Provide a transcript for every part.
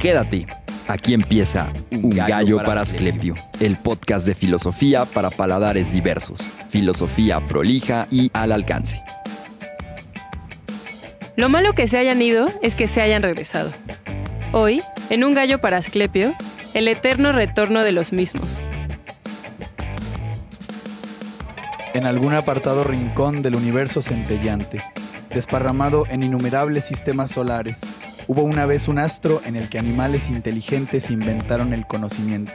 Quédate. Aquí empieza Un gallo para Asclepio, el podcast de filosofía para paladares diversos, filosofía prolija y al alcance. Lo malo que se hayan ido es que se hayan regresado. Hoy, en Un gallo para Asclepio, el eterno retorno de los mismos. En algún apartado rincón del universo centellante, desparramado en innumerables sistemas solares, hubo una vez un astro en el que animales inteligentes inventaron el conocimiento.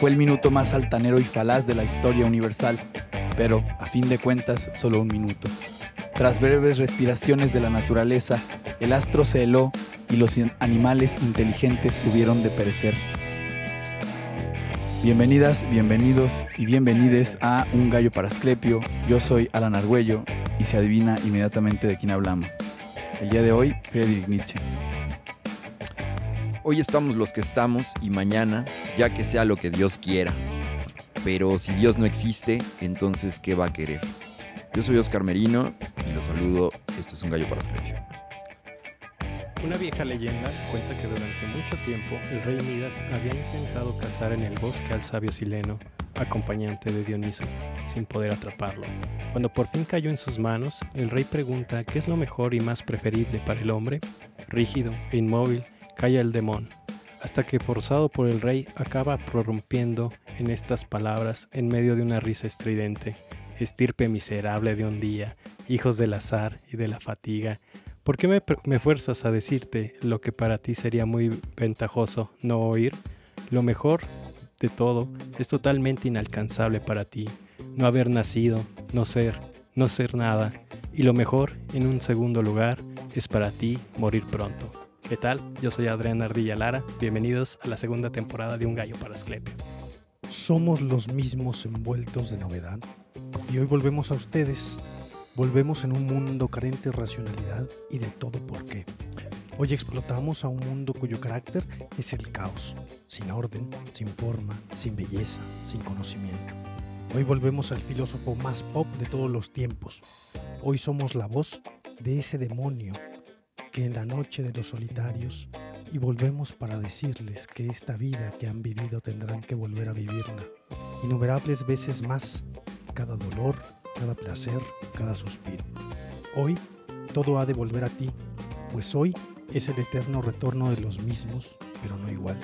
Fue el minuto más altanero y falaz de la historia universal, pero, a fin de cuentas, solo un minuto. Tras breves respiraciones de la naturaleza, el astro se heló y los animales inteligentes hubieron de perecer. Bienvenidas, bienvenidos y bienvenides a Un Gallo para Asclepio. Yo soy Alan Argüello y se adivina inmediatamente de quién hablamos. El día de hoy, Friedrich Nietzsche. Hoy estamos los que estamos y mañana, ya que sea lo que Dios quiera. Pero si Dios no existe, entonces ¿qué va a querer? Yo soy Oscar Merino y los saludo. Esto es Un Gallo para Asclepio. Una vieja leyenda cuenta que durante mucho tiempo el rey Midas había intentado cazar en el bosque al sabio Sileno, acompañante de Dioniso, sin poder atraparlo. Cuando por fin cayó en sus manos, el rey pregunta qué es lo mejor y más preferible para el hombre. Rígido e inmóvil, calla el demon, hasta que forzado por el rey acaba prorrumpiendo en estas palabras en medio de una risa estridente. Estirpe miserable de un día, hijos del azar y de la fatiga, ¿Por qué me, fuerzas a decirte lo que para ti sería muy ventajoso no oír? Lo mejor de todo es totalmente inalcanzable para ti. No haber nacido, no ser, no ser nada. Y lo mejor, en un segundo lugar, es para ti morir pronto. ¿Qué tal? Yo soy Adrián Ardilla Lara. Bienvenidos a la segunda temporada de Un Gallo para Asclepio. Somos los mismos envueltos de novedad y hoy volvemos a ustedes Volvemos en un mundo carente de racionalidad y de todo por qué. Hoy explotamos a un mundo cuyo carácter es el caos, sin orden, sin forma, sin belleza, sin conocimiento. Hoy volvemos al filósofo más pop de todos los tiempos. Hoy somos la voz de ese demonio que en la noche de los solitarios y volvemos para decirles que esta vida que han vivido tendrán que volver a vivirla. Innumerables veces más, cada dolor, cada placer, cada suspiro. Hoy todo ha de volver a ti, pues hoy es el eterno retorno de los mismos, pero no igual.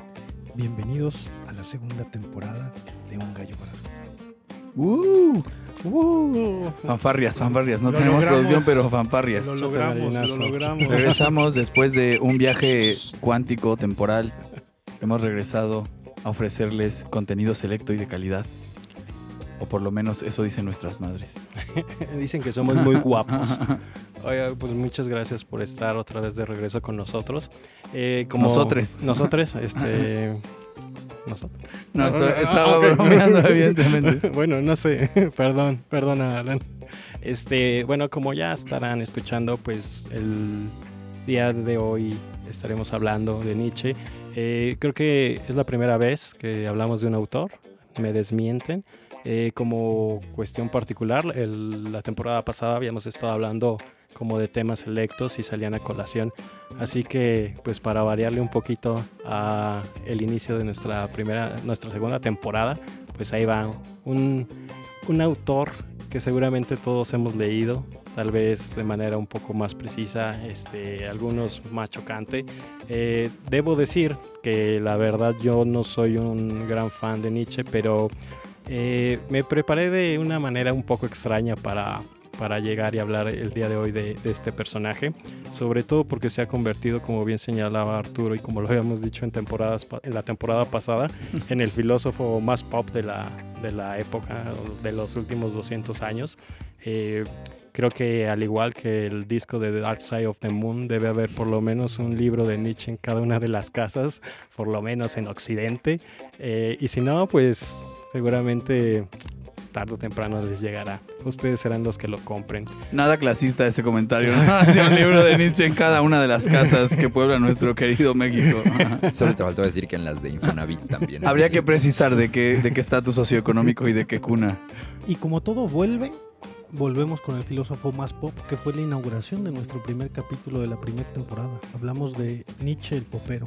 Bienvenidos a la segunda temporada de Un Gallo para ¡Uh! ¡Uh! Fanfarrias, fanfarrias. No tenemos producción, pero fanfarrias. Lo logramos, lo logramos. Regresamos después de un viaje cuántico temporal. Hemos regresado a ofrecerles contenido selecto y de calidad. O por lo menos eso dicen nuestras madres. dicen que somos muy guapos. Oye, pues muchas gracias por estar otra vez de regreso con nosotros. Eh, como nosotros. Nosotros, este... Nosotros. No, estaba ah, bromeando, evidentemente. bueno, no sé. Perdón, perdona, Alan. Este, bueno, como ya estarán escuchando, pues el día de hoy estaremos hablando de Nietzsche. Eh, creo que es la primera vez que hablamos de un autor. Me desmienten. Eh, como cuestión particular, la temporada pasada habíamos estado hablando como de temas selectos y salían a colación. Así que, pues para variarle un poquito a el inicio de nuestra primera, nuestra segunda temporada, pues ahí va un, un autor que seguramente todos hemos leído, tal vez de manera un poco más precisa, este, algunos más chocante. Eh, debo decir que la verdad yo no soy un gran fan de Nietzsche, pero eh, me preparé de una manera un poco extraña para, para llegar y hablar el día de hoy de, este personaje, sobre todo porque se ha convertido, como bien señalaba Arturo y como lo habíamos dicho en, temporadas, en la temporada pasada, en el filósofo más pop de la, de la época, de los últimos 200 años. Eh, creo que al igual que el disco de The Dark Side of the Moon, debe haber por lo menos un libro de Nietzsche en cada una de las casas, por lo menos en Occidente. Eh, y si no, pues seguramente tarde o temprano les llegará. Ustedes serán los que lo compren. Nada clasista ese comentario. ¿no? un libro de Nietzsche en cada una de las casas que puebla nuestro querido México. Solo te faltó decir que en las de Infonavit también. Habría que precisar de qué de qué estatus socioeconómico y de qué cuna. Y como todo vuelve, volvemos con el filósofo más pop, que fue la inauguración de nuestro primer capítulo de la primera temporada. Hablamos de Nietzsche el popero,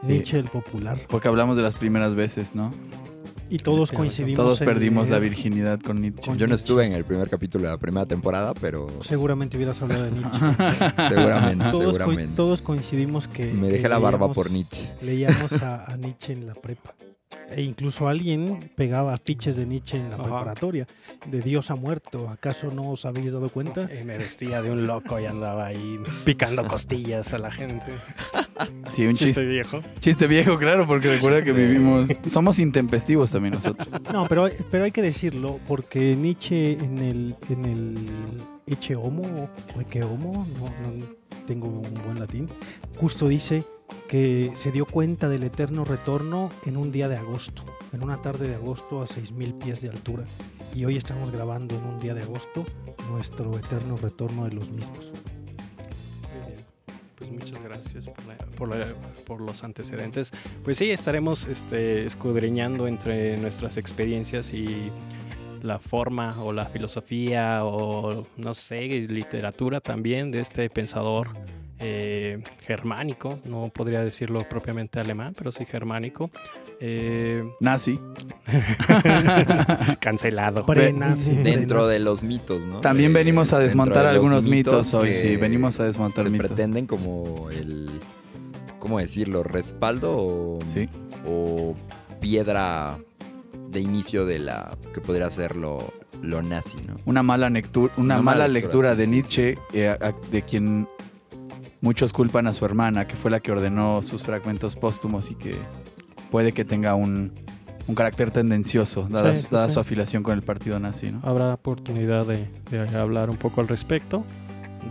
Sí. Nietzsche el popular. Porque hablamos de las primeras veces, ¿no? Y todos coincidimos Todos en perdimos la virginidad con Nietzsche. Con- Yo no estuve en el primer capítulo de la primera temporada, pero Seguramente hubieras hablado de Nietzsche. seguramente, todos, seguramente. todos coincidimos que... Me que dejé la barba leíamos- por Nietzsche. Leíamos a, a Nietzsche en la prepa. E incluso alguien pegaba afiches de Nietzsche en la Ajá. preparatoria. De Dios ha muerto. ¿Acaso no os habéis dado cuenta? Y me vestía de un loco y andaba ahí picando costillas a la gente. Sí, un Chiste chiste, viejo. chiste viejo, claro, porque recuerda que vivimos... Somos intempestivos también nosotros. No, pero, pero hay que decirlo, porque Nietzsche en el, en el Eche Homo, o Ecce Homo, no, no tengo un buen latín, justo dice que se dio cuenta del eterno retorno en un día de agosto, en una tarde de agosto a 6.000 pies de altura. Y hoy estamos grabando en un día de agosto nuestro eterno retorno de los mismos. Pues muchas gracias por los antecedentes. Pues sí, estaremos este, escudriñando entre nuestras experiencias y la forma o la filosofía o no sé, literatura también de este pensador eh, germánico, no podría decirlo propiamente alemán, pero sí germánico. Eh, Nazi. cancelado. Pre-nazi, Dentro de los mitos, ¿no? También De- venimos a desmontar de algunos mitos, hoy, sí. Venimos a desmontar se mitos. pretenden como el... ¿Cómo decirlo? ¿Respaldo o, Sí. o piedra de inicio de la... que podría ser lo, lo nazi, ¿no? Una mala, una Una mala mala lectura, de sí, Nietzsche, eh, a- de quien muchos culpan a su hermana, que fue la que ordenó sus fragmentos póstumos y que puede que tenga un, un carácter tendencioso, dada, Sí, sí, dada sí. su afiliación con el partido nazi. ¿no? habrá oportunidad de, de hablar un poco al respecto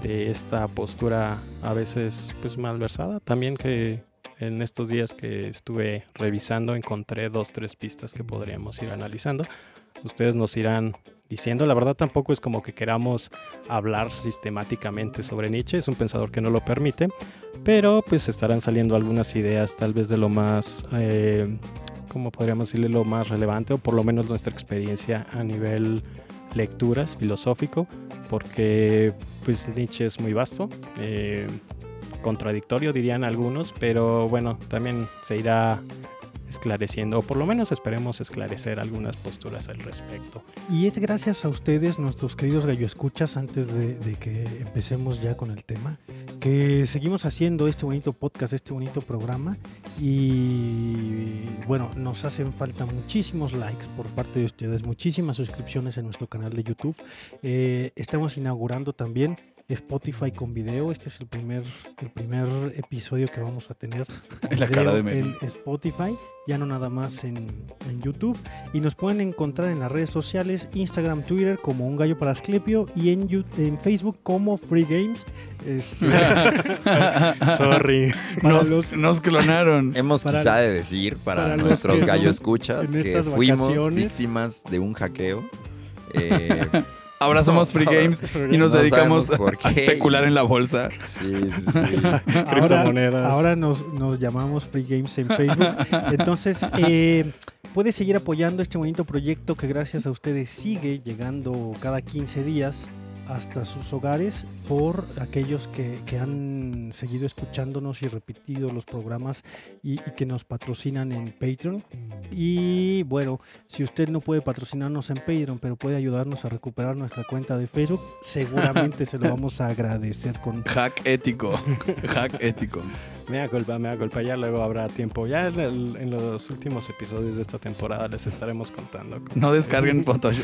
de esta postura a veces pues malversada. También que en estos días que estuve revisando encontré dos, tres pistas que podríamos ir analizando. Ustedes nos irán diciendo, la verdad tampoco es como que queramos hablar sistemáticamente sobre Nietzsche, es un pensador que no lo permite, pero pues estarán saliendo algunas ideas tal vez de lo más... eh, como podríamos decirle, lo más relevante, o por lo menos nuestra experiencia a nivel lecturas, filosófico, porque pues Nietzsche es muy vasto, eh, contradictorio dirían algunos, pero bueno, también se irá esclareciendo, o por lo menos esperemos esclarecer algunas posturas al respecto. Y es gracias a ustedes, nuestros queridos gallo escuchas, antes de, de que empecemos ya con el tema, que seguimos haciendo este bonito podcast, este bonito programa. Y bueno, nos hacen falta muchísimos likes por parte de ustedes, muchísimas suscripciones en nuestro canal de YouTube. Eh, estamos inaugurando también Spotify con video. Este es el primer, el primer episodio que vamos a tener con La cara de en Spotify, ya no nada más en, en YouTube. Y nos pueden encontrar en las redes sociales, Instagram, Twitter como Un Gallo para Asclepio y en, en Facebook como Free Games. Este, Sorry. Nos, los- nos clonaron. Hemos Para- quizá de decir para, nuestros gallo escuchas en que fuimos víctimas de un hackeo. Eh, Ahora No, somos Free no. Games y nos No dedicamos a especular en la bolsa. sí, sí, sí. ahora, Criptomonedas. ahora nos, nos llamamos Free Games en Facebook. Entonces, eh, puedes seguir apoyando este bonito proyecto que gracias a ustedes sigue llegando cada 15 días hasta sus hogares por aquellos que, que han seguido escuchándonos y repetido los programas y, y que nos patrocinan en Patreon. Y bueno, si usted no puede patrocinarnos en Patreon, pero puede ayudarnos a recuperar nuestra cuenta de Facebook, seguramente se lo vamos a agradecer con Hack ético. Hack ético. Me da culpa, me da culpa. Ya luego habrá tiempo. Ya en, el- en los últimos episodios de esta temporada les estaremos contando. No descarguen Photoshop.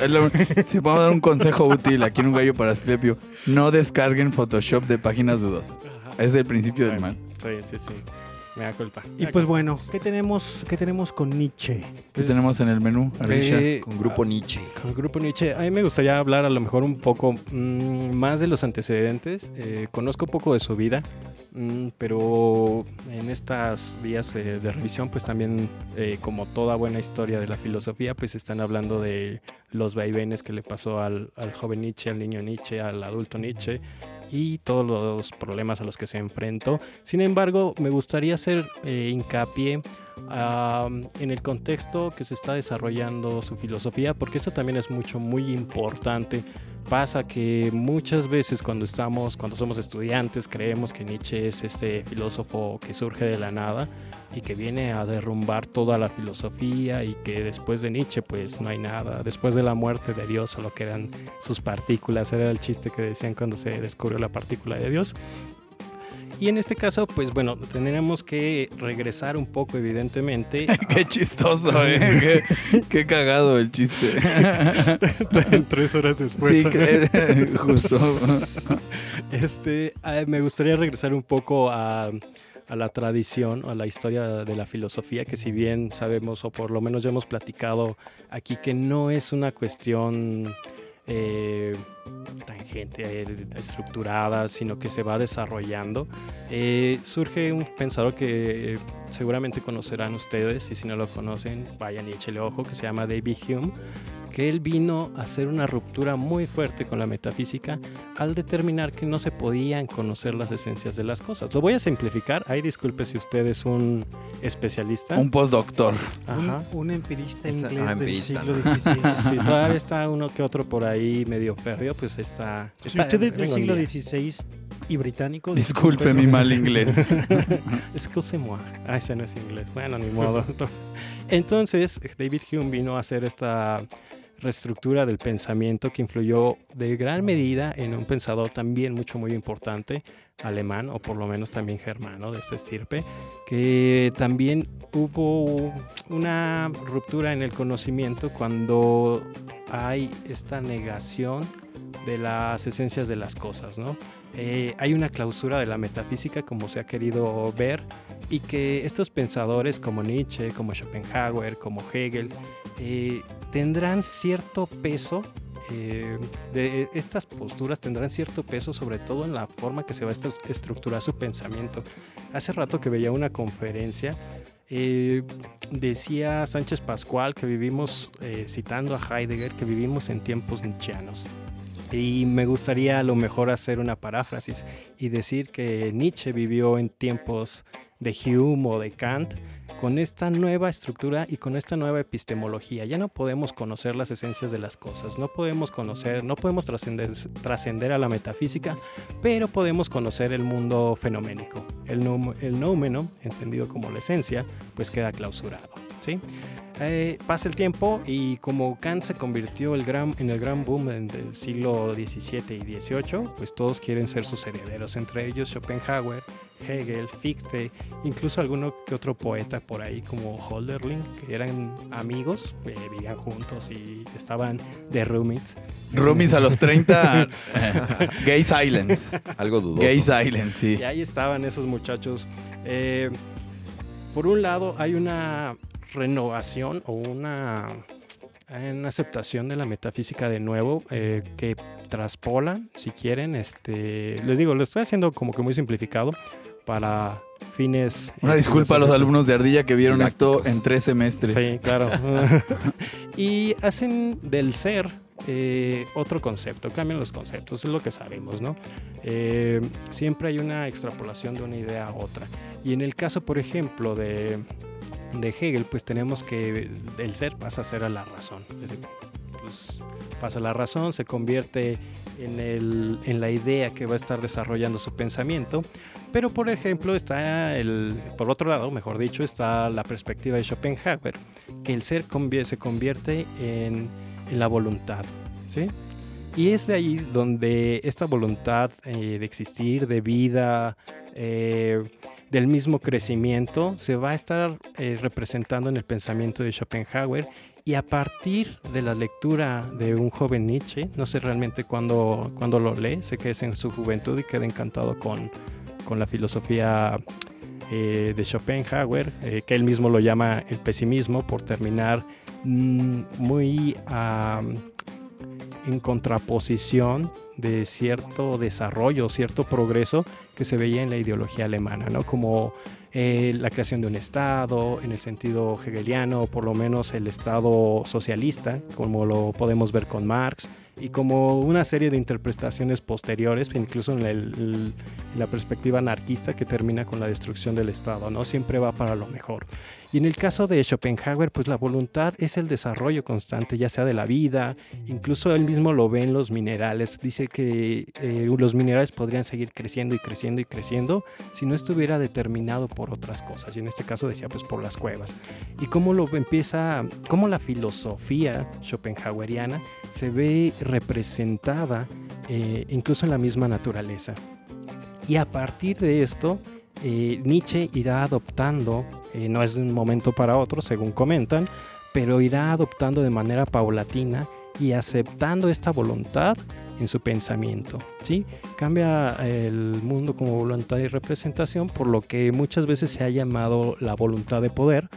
Si podemos dar un consejo útil aquí en un gallo para Asclepio, no descarguen Photoshop de páginas dudosas. Ajá. Es el principio del mal. Sí, sí, sí. Me da culpa. Y pues bueno, ¿qué tenemos, qué tenemos con Nietzsche? ¿Qué tenemos en el menú, Alicia? Eh, Con Grupo Nietzsche. Con grupo Nietzsche, a mí me gustaría hablar a lo mejor un poco mm, más de los antecedentes. Eh, conozco poco de su vida, mm, pero en estas días eh, de revisión, pues también, eh, como toda buena historia de la filosofía, pues están hablando de los vaivenes que le pasó al, al joven Nietzsche, al niño Nietzsche, al adulto Nietzsche y todos los problemas a los que se enfrentó. Sin embargo, me gustaría hacer eh, hincapié en el contexto que se está desarrollando su filosofía, porque eso también es mucho, muy importante. Pasa que muchas veces cuando estamos, cuando somos estudiantes, creemos que Nietzsche es este filósofo que surge de la nada y que viene a derrumbar toda la filosofía y que después de Nietzsche pues no hay nada. Después de la muerte de Dios solo quedan sus partículas. Era el chiste que decían cuando se descubrió la partícula de Dios. Y en este caso, pues bueno, tendríamos que regresar un poco, evidentemente. Qué chistoso, ¿eh? Qué, qué cagado el chiste. Tres horas después. Sí, que- justo. Este, eh, me gustaría regresar un poco a, a la tradición, a la historia de la filosofía, que si bien sabemos, o por lo menos ya hemos platicado aquí, que no es una cuestión eh, tangente, eh, estructurada, sino que se va desarrollando. Eh, surge un pensador que eh, seguramente conocerán ustedes, y si no lo conocen, vayan y échele ojo, que se llama David Hume que él vino a hacer una ruptura muy fuerte con la metafísica al determinar que no se podían conocer las esencias de las cosas. Lo voy a simplificar, ahí disculpe si usted es un especialista. Un postdoctor. Ajá. Un, un empirista Esa- inglés ah, del empirista, siglo ¿no? XVI. Si todavía está uno que otro por ahí medio perdido, pues está... Si usted es del siglo. XVI y británico, Disculpe mi mal inglés. Excusez-moi. Ah, ese no es inglés. Bueno, ni modo. Entonces, David Hume vino a hacer esta reestructura del pensamiento que influyó de gran medida en un pensador también mucho muy importante, alemán o por lo menos también germano de esta estirpe, que también hubo una ruptura en el conocimiento cuando hay esta negación de las esencias de las cosas, ¿no? Eh, hay una clausura de la metafísica como se ha querido ver y que estos pensadores como Nietzsche, como Schopenhauer, como Hegel, eh, tendrán cierto peso, eh, de estas posturas tendrán cierto peso sobre todo en la forma que se va a estru- estructurar su pensamiento. Hace rato que veía una conferencia, eh, decía Sánchez Pascual que vivimos, eh, citando a Heidegger, que vivimos en tiempos nietzscheanos. Y me gustaría a lo mejor hacer una paráfrasis y decir que Nietzsche vivió en tiempos de Hume o de Kant con esta nueva estructura y con esta nueva epistemología. Ya no podemos conocer las esencias de las cosas, no podemos conocer, no podemos trascender, a la metafísica, pero podemos conocer el mundo fenoménico. El, el entendido como la esencia, pues queda clausurado. ¿sí? Eh, pasa el tiempo y como Kant se convirtió el gran, en el gran boom del siglo XVII y XVIII, pues todos quieren ser sus herederos, entre ellos Schopenhauer, Hegel, Fichte, incluso alguno que otro poeta por ahí como Holderlin, que eran amigos, eh, vivían juntos y estaban de roommates. Roomies a los 30. Gay Silence. Algo dudoso. Gay Silence, sí. Y ahí estaban esos muchachos. Eh, por un lado, hay una renovación o una, una aceptación de la metafísica de nuevo eh, que traspolan, si quieren. Este, les digo, lo estoy haciendo como que muy simplificado para fines. Una eh, disculpa a los alumnos de Ardilla que vieron esto en tres semestres. Sí, claro. y hacen del ser eh, otro concepto, cambian los conceptos, es lo que sabemos, ¿no? Eh, siempre hay una extrapolación de una idea a otra. Y en el caso, por ejemplo, de, de Hegel, pues tenemos que el ser pasa a ser a la razón. Pues, pasa a la razón, se convierte en, el, en la idea que va a estar desarrollando su pensamiento. Pero, por ejemplo, está el, por otro lado, mejor dicho, está la perspectiva de Schopenhauer, que el ser se convierte en, en la voluntad, ¿sí? Y es de ahí donde esta voluntad eh, de existir, de vida, eh, del mismo crecimiento, se va a estar eh, representando en el pensamiento de Schopenhauer. Y a partir de la lectura de un joven Nietzsche, no sé realmente cuándo, cuándo lo lee, sé que es en su juventud y queda encantado con, con la filosofía eh, de Schopenhauer, eh, que él mismo lo llama el pesimismo, por terminar mm, muy en contraposición de cierto desarrollo, cierto progreso que se veía en la ideología alemana, ¿no? Como eh, la creación de un Estado en el sentido hegeliano, o por lo menos el Estado socialista, como lo podemos ver con Marx, y como una serie de interpretaciones posteriores, incluso en, la perspectiva anarquista que termina con la destrucción del Estado, ¿no? Siempre va para lo mejor. Y en el caso de Schopenhauer, pues la voluntad es el desarrollo constante, ya sea de la vida, incluso él mismo lo ve en los minerales, dice que eh, los minerales podrían seguir creciendo y creciendo y creciendo si no estuviera determinado por otras cosas, y en este caso decía pues por las cuevas. Y cómo lo empieza, cómo la filosofía schopenhaueriana se ve representada eh, incluso en la misma naturaleza. Y a partir de esto, eh, Nietzsche irá adoptando, eh, no es un momento para otro, según comentan, pero irá adoptando de manera paulatina y aceptando esta voluntad en su pensamiento. ¿sí? Cambia el mundo como voluntad y representación, por lo que muchas veces se ha llamado la voluntad de poder,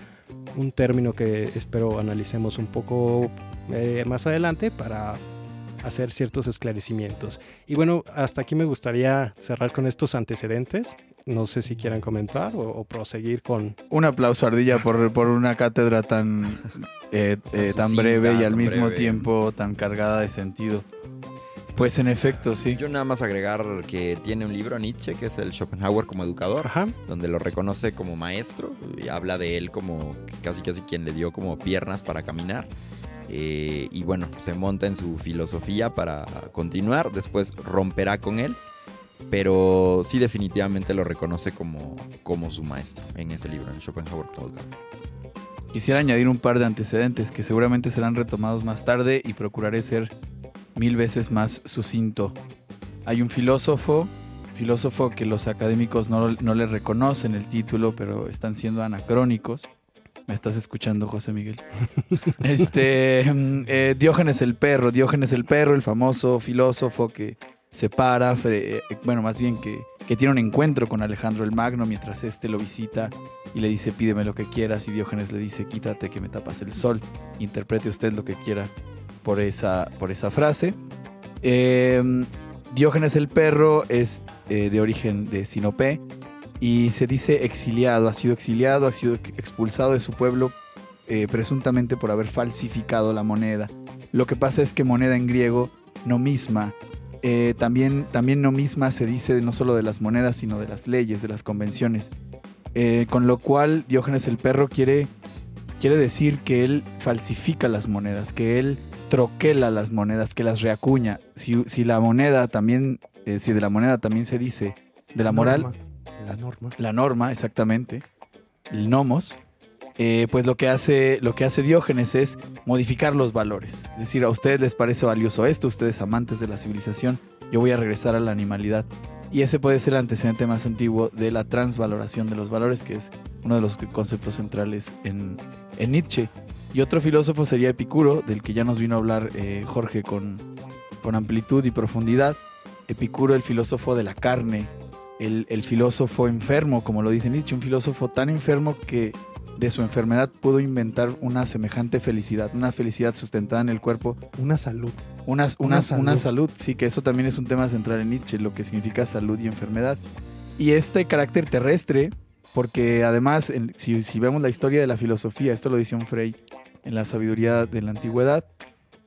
un término que espero analicemos un poco eh, más adelante para hacer ciertos esclarecimientos. Y bueno, hasta aquí me gustaría cerrar con estos antecedentes. No sé si quieran comentar o, o proseguir con... Un aplauso, Ardilla, por, por una cátedra tan, eh, eh, tan breve y al mismo breve. tiempo tan cargada de sentido. Pues en efecto, sí. Yo nada más agregar que tiene un libro Nietzsche que es el Schopenhauer como educador, Ajá. donde lo reconoce como maestro y habla de él como casi casi quien le dio como piernas para caminar. Eh, y bueno, se monta en su filosofía para continuar, después romperá con él, pero sí definitivamente lo reconoce como, como su maestro en ese libro, en Schopenhauer educador. Quisiera añadir un par de antecedentes que seguramente serán retomados más tarde y procuraré ser mil veces más sucinto. Hay un filósofo, filósofo que los académicos no, no le reconocen el título, pero están siendo anacrónicos. ¿Me estás escuchando, José Miguel? este, mm, eh, Diógenes el perro, Diógenes el perro, el famoso filósofo que se para, fre- eh, bueno, más bien que, que tiene un encuentro con Alejandro el Magno mientras éste lo visita y le dice pídeme lo que quieras y Diógenes le dice quítate que me tapas el sol. Interprete usted lo que quiera por esa, por esa frase. Eh, Diógenes el perro es eh, de origen de Sinope y se dice exiliado, ha sido exiliado, ha sido ex- expulsado de su pueblo eh, presuntamente por haber falsificado la moneda. Lo que pasa es que moneda en griego, no misma, eh, también, también no misma se dice no solo de las monedas, sino de las leyes, de las convenciones. Eh, con lo cual Diógenes el perro quiere, quiere decir que él falsifica las monedas, que él troquela las monedas, que las reacuña. Si, si la moneda también, eh, si de la moneda también se dice de la moral, Norma, La norma. la norma, exactamente, el nomos, eh, pues lo que, hace, lo que hace Diógenes es modificar los valores. Es decir, a ustedes les parece valioso esto, ustedes amantes de la civilización, yo voy a regresar a la animalidad. Y ese puede ser el antecedente más antiguo de la transvaloración de los valores, que es uno de los conceptos centrales en, en Nietzsche. Y otro filósofo sería Epicuro, del que ya nos vino a hablar eh, Jorge con, con amplitud y profundidad. Epicuro, el filósofo de la carne, el, el filósofo enfermo, como lo dice Nietzsche, un filósofo tan enfermo que de su enfermedad pudo inventar una semejante felicidad, una felicidad sustentada en el cuerpo, Una salud. una, Una una, una salud. salud. Sí, que eso también es un tema central en Nietzsche, lo que significa salud y enfermedad. Y este carácter terrestre, porque además, en- si, si vemos la historia de la filosofía, esto lo dice un Frey en la sabiduría de la antigüedad,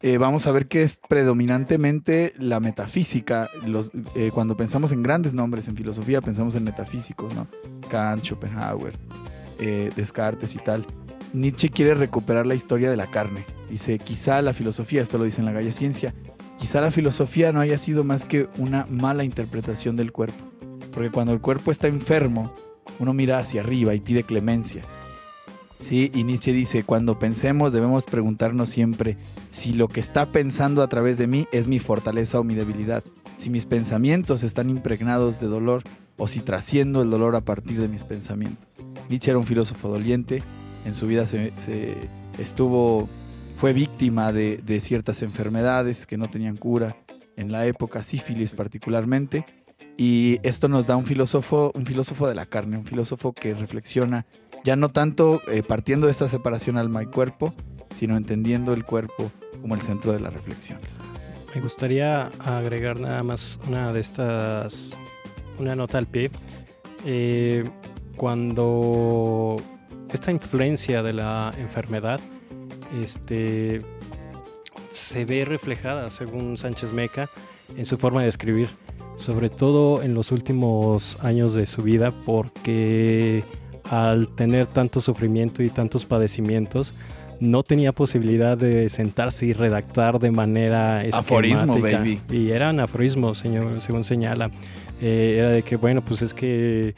eh, vamos a ver que es predominantemente la metafísica. Los, eh, cuando pensamos en grandes nombres en filosofía, pensamos en metafísicos, ¿no? Kant, Schopenhauer, eh, Descartes y tal. Nietzsche quiere recuperar la historia de la carne. Dice, quizá la filosofía, esto lo dice en la Galla Ciencia, quizá la filosofía no haya sido más que una mala interpretación del cuerpo. Porque cuando el cuerpo está enfermo, uno mira hacia arriba y pide clemencia. Sí, y Nietzsche dice, cuando pensemos debemos preguntarnos siempre si lo que está pensando a través de mí es mi fortaleza o mi debilidad, si mis pensamientos están impregnados de dolor o si trasciendo el dolor a partir de mis pensamientos. Nietzsche era un filósofo doliente, en su vida se, estuvo, fue víctima de, de ciertas enfermedades que no tenían cura en la época, sífilis particularmente, y esto nos da un filósofo, un filósofo de la carne, un filósofo que reflexiona ya no tanto eh, partiendo de esta separación alma y cuerpo, sino entendiendo el cuerpo como el centro de la reflexión. Me gustaría agregar nada más una de estas, una nota al pie. Eh, cuando esta influencia de la enfermedad este, se ve reflejada, según Sánchez Meca, en su forma de escribir, sobre todo en los últimos años de su vida, porque al tener tanto sufrimiento y tantos padecimientos, no tenía posibilidad de sentarse y redactar de manera Aforismo, esquemática. baby. Y eran aforismos, señor, según señala. Eh, era de que, bueno, pues es que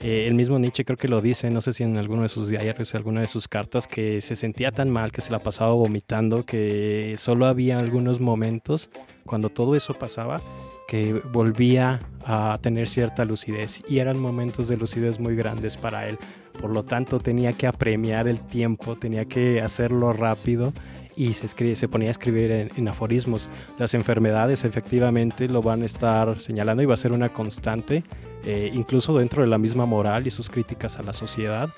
eh, el mismo Nietzsche creo que lo dice, no sé si en alguno de sus diarios o alguna de sus cartas, que se sentía tan mal que se la pasaba vomitando, que solo había algunos momentos cuando todo eso pasaba que volvía a tener cierta lucidez y eran momentos de lucidez muy grandes para él. Por lo tanto, tenía que apremiar el tiempo, tenía que hacerlo rápido y se, ponía a escribir en, en aforismos. Las enfermedades efectivamente lo van a estar señalando y va a ser una constante, eh, incluso dentro de la misma moral y sus críticas a la sociedad.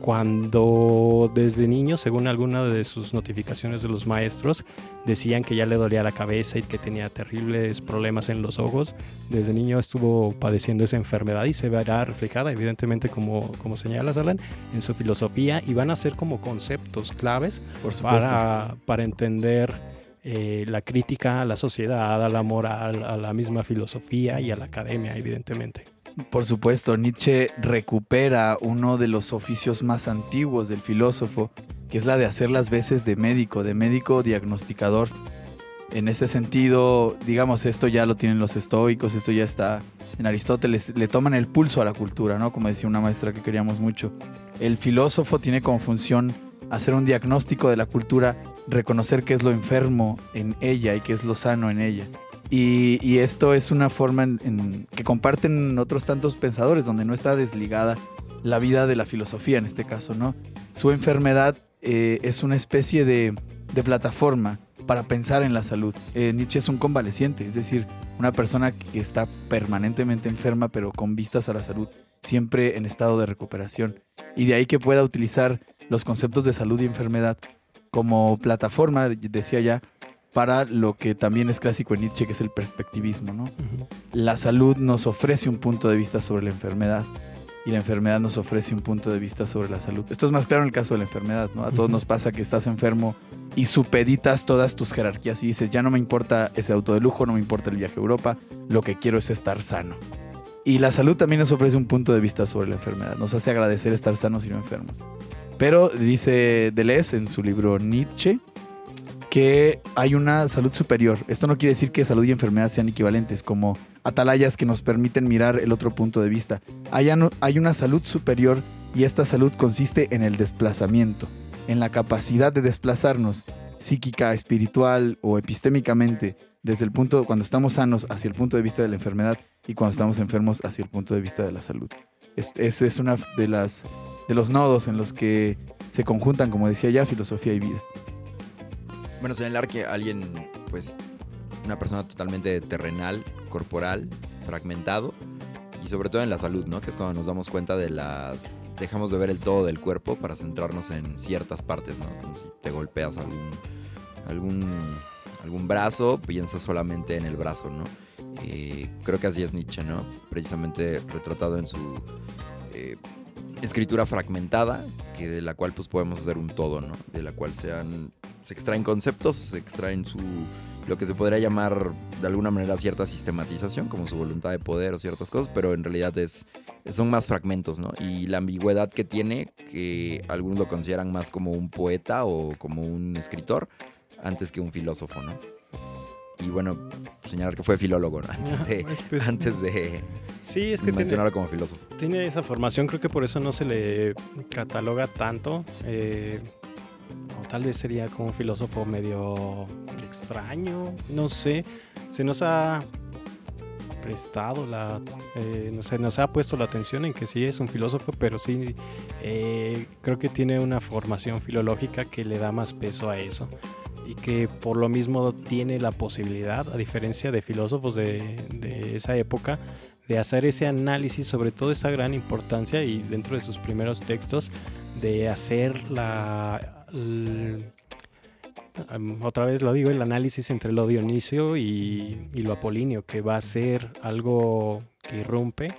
Cuando desde niño, según alguna de sus notificaciones de los maestros, decían que ya le dolía la cabeza y que tenía terribles problemas en los ojos, desde niño estuvo padeciendo esa enfermedad y se verá reflejada, evidentemente, como, como señalas, Alan, en su filosofía y van a ser como conceptos claves Por para, para entender eh, la crítica a la sociedad, a la moral, a la misma filosofía y a la academia, evidentemente. Por supuesto, Nietzsche recupera uno de los oficios más antiguos del filósofo, que es la de hacer las veces de médico, de médico diagnosticador. En ese sentido, digamos, esto ya lo tienen los estoicos, esto ya está en Aristóteles, le toman el pulso a la cultura, ¿no? Como decía una maestra que queríamos mucho. El filósofo tiene como función hacer un diagnóstico de la cultura, reconocer qué es lo enfermo en ella y qué es lo sano en ella. Y, esto es una forma en- que comparten otros tantos pensadores, donde no está desligada la vida de la filosofía en este caso, ¿no? Su enfermedad eh, es una especie de, de plataforma para pensar en la salud. Eh, Nietzsche es un convaleciente, es decir, una persona que está permanentemente enferma, pero con vistas a la salud, siempre en estado de recuperación. Y de ahí que pueda utilizar los conceptos de salud y enfermedad como plataforma, decía ya, para lo que también es clásico en Nietzsche, que es el perspectivismo, ¿no? La salud nos ofrece un punto de vista sobre la enfermedad y la enfermedad nos ofrece un punto de vista sobre la salud. Esto es más claro en el caso de la enfermedad, ¿no? A todos nos pasa que estás enfermo y supeditas todas tus jerarquías y dices, ya no me importa ese auto de lujo, no me importa el viaje a Europa, lo que quiero es estar sano. Y la salud también nos ofrece un punto de vista sobre la enfermedad, nos hace agradecer estar sanos y no enfermos. Pero dice Deleuze en su libro Nietzsche que hay una salud superior. Esto no quiere decir que salud y enfermedad sean equivalentes, como atalayas que nos permiten mirar el otro punto de vista. Hay, una salud superior y esta salud consiste en el desplazamiento, en la capacidad de desplazarnos psíquica, espiritual o epistémicamente desde el punto cuando estamos sanos hacia el punto de vista de la enfermedad y cuando estamos enfermos hacia el punto de vista de la salud. Es, es, es una de de los nodos en los que se conjuntan, como decía ya, filosofía y vida. Bueno, señalar que alguien, pues, una persona totalmente terrenal, corporal, fragmentado, y sobre todo en la salud, ¿no? Que es cuando nos damos cuenta de las... Dejamos de ver el todo del cuerpo para centrarnos en ciertas partes, ¿no? Como si te golpeas algún, algún, algún brazo, piensas solamente en el brazo, ¿no? Eh, creo que así es Nietzsche, ¿no? Precisamente retratado en su eh, escritura fragmentada, que de la cual pues podemos hacer un todo, ¿no? De la cual se extraen conceptos, se extraen su lo que se podría llamar de alguna manera cierta sistematización, como su voluntad de poder o ciertas cosas, pero en realidad es son más fragmentos, ¿no? Y la ambigüedad que tiene, que algunos lo consideran más como un poeta o como un escritor, antes que un filósofo, ¿no? Y bueno, señalar que fue filólogo, ¿no? Antes de, Pues, pues, antes de sí, es que tiene, mencionarlo como filósofo. tiene esa formación, creo que por eso no se le cataloga tanto. eh, o tal vez sería como un filósofo medio extraño, no sé. Se nos ha prestado la, eh, no sé, nos ha puesto la atención en que sí es un filósofo, pero sí eh, creo que tiene una formación filológica que le da más peso a eso y que por lo mismo tiene la posibilidad, a diferencia de filósofos de, esa época, de hacer ese análisis sobre toda esa gran importancia y dentro de sus primeros textos de hacer la otra vez lo digo el análisis entre lo dionisio y, y lo apolíneo que va a ser algo que irrumpe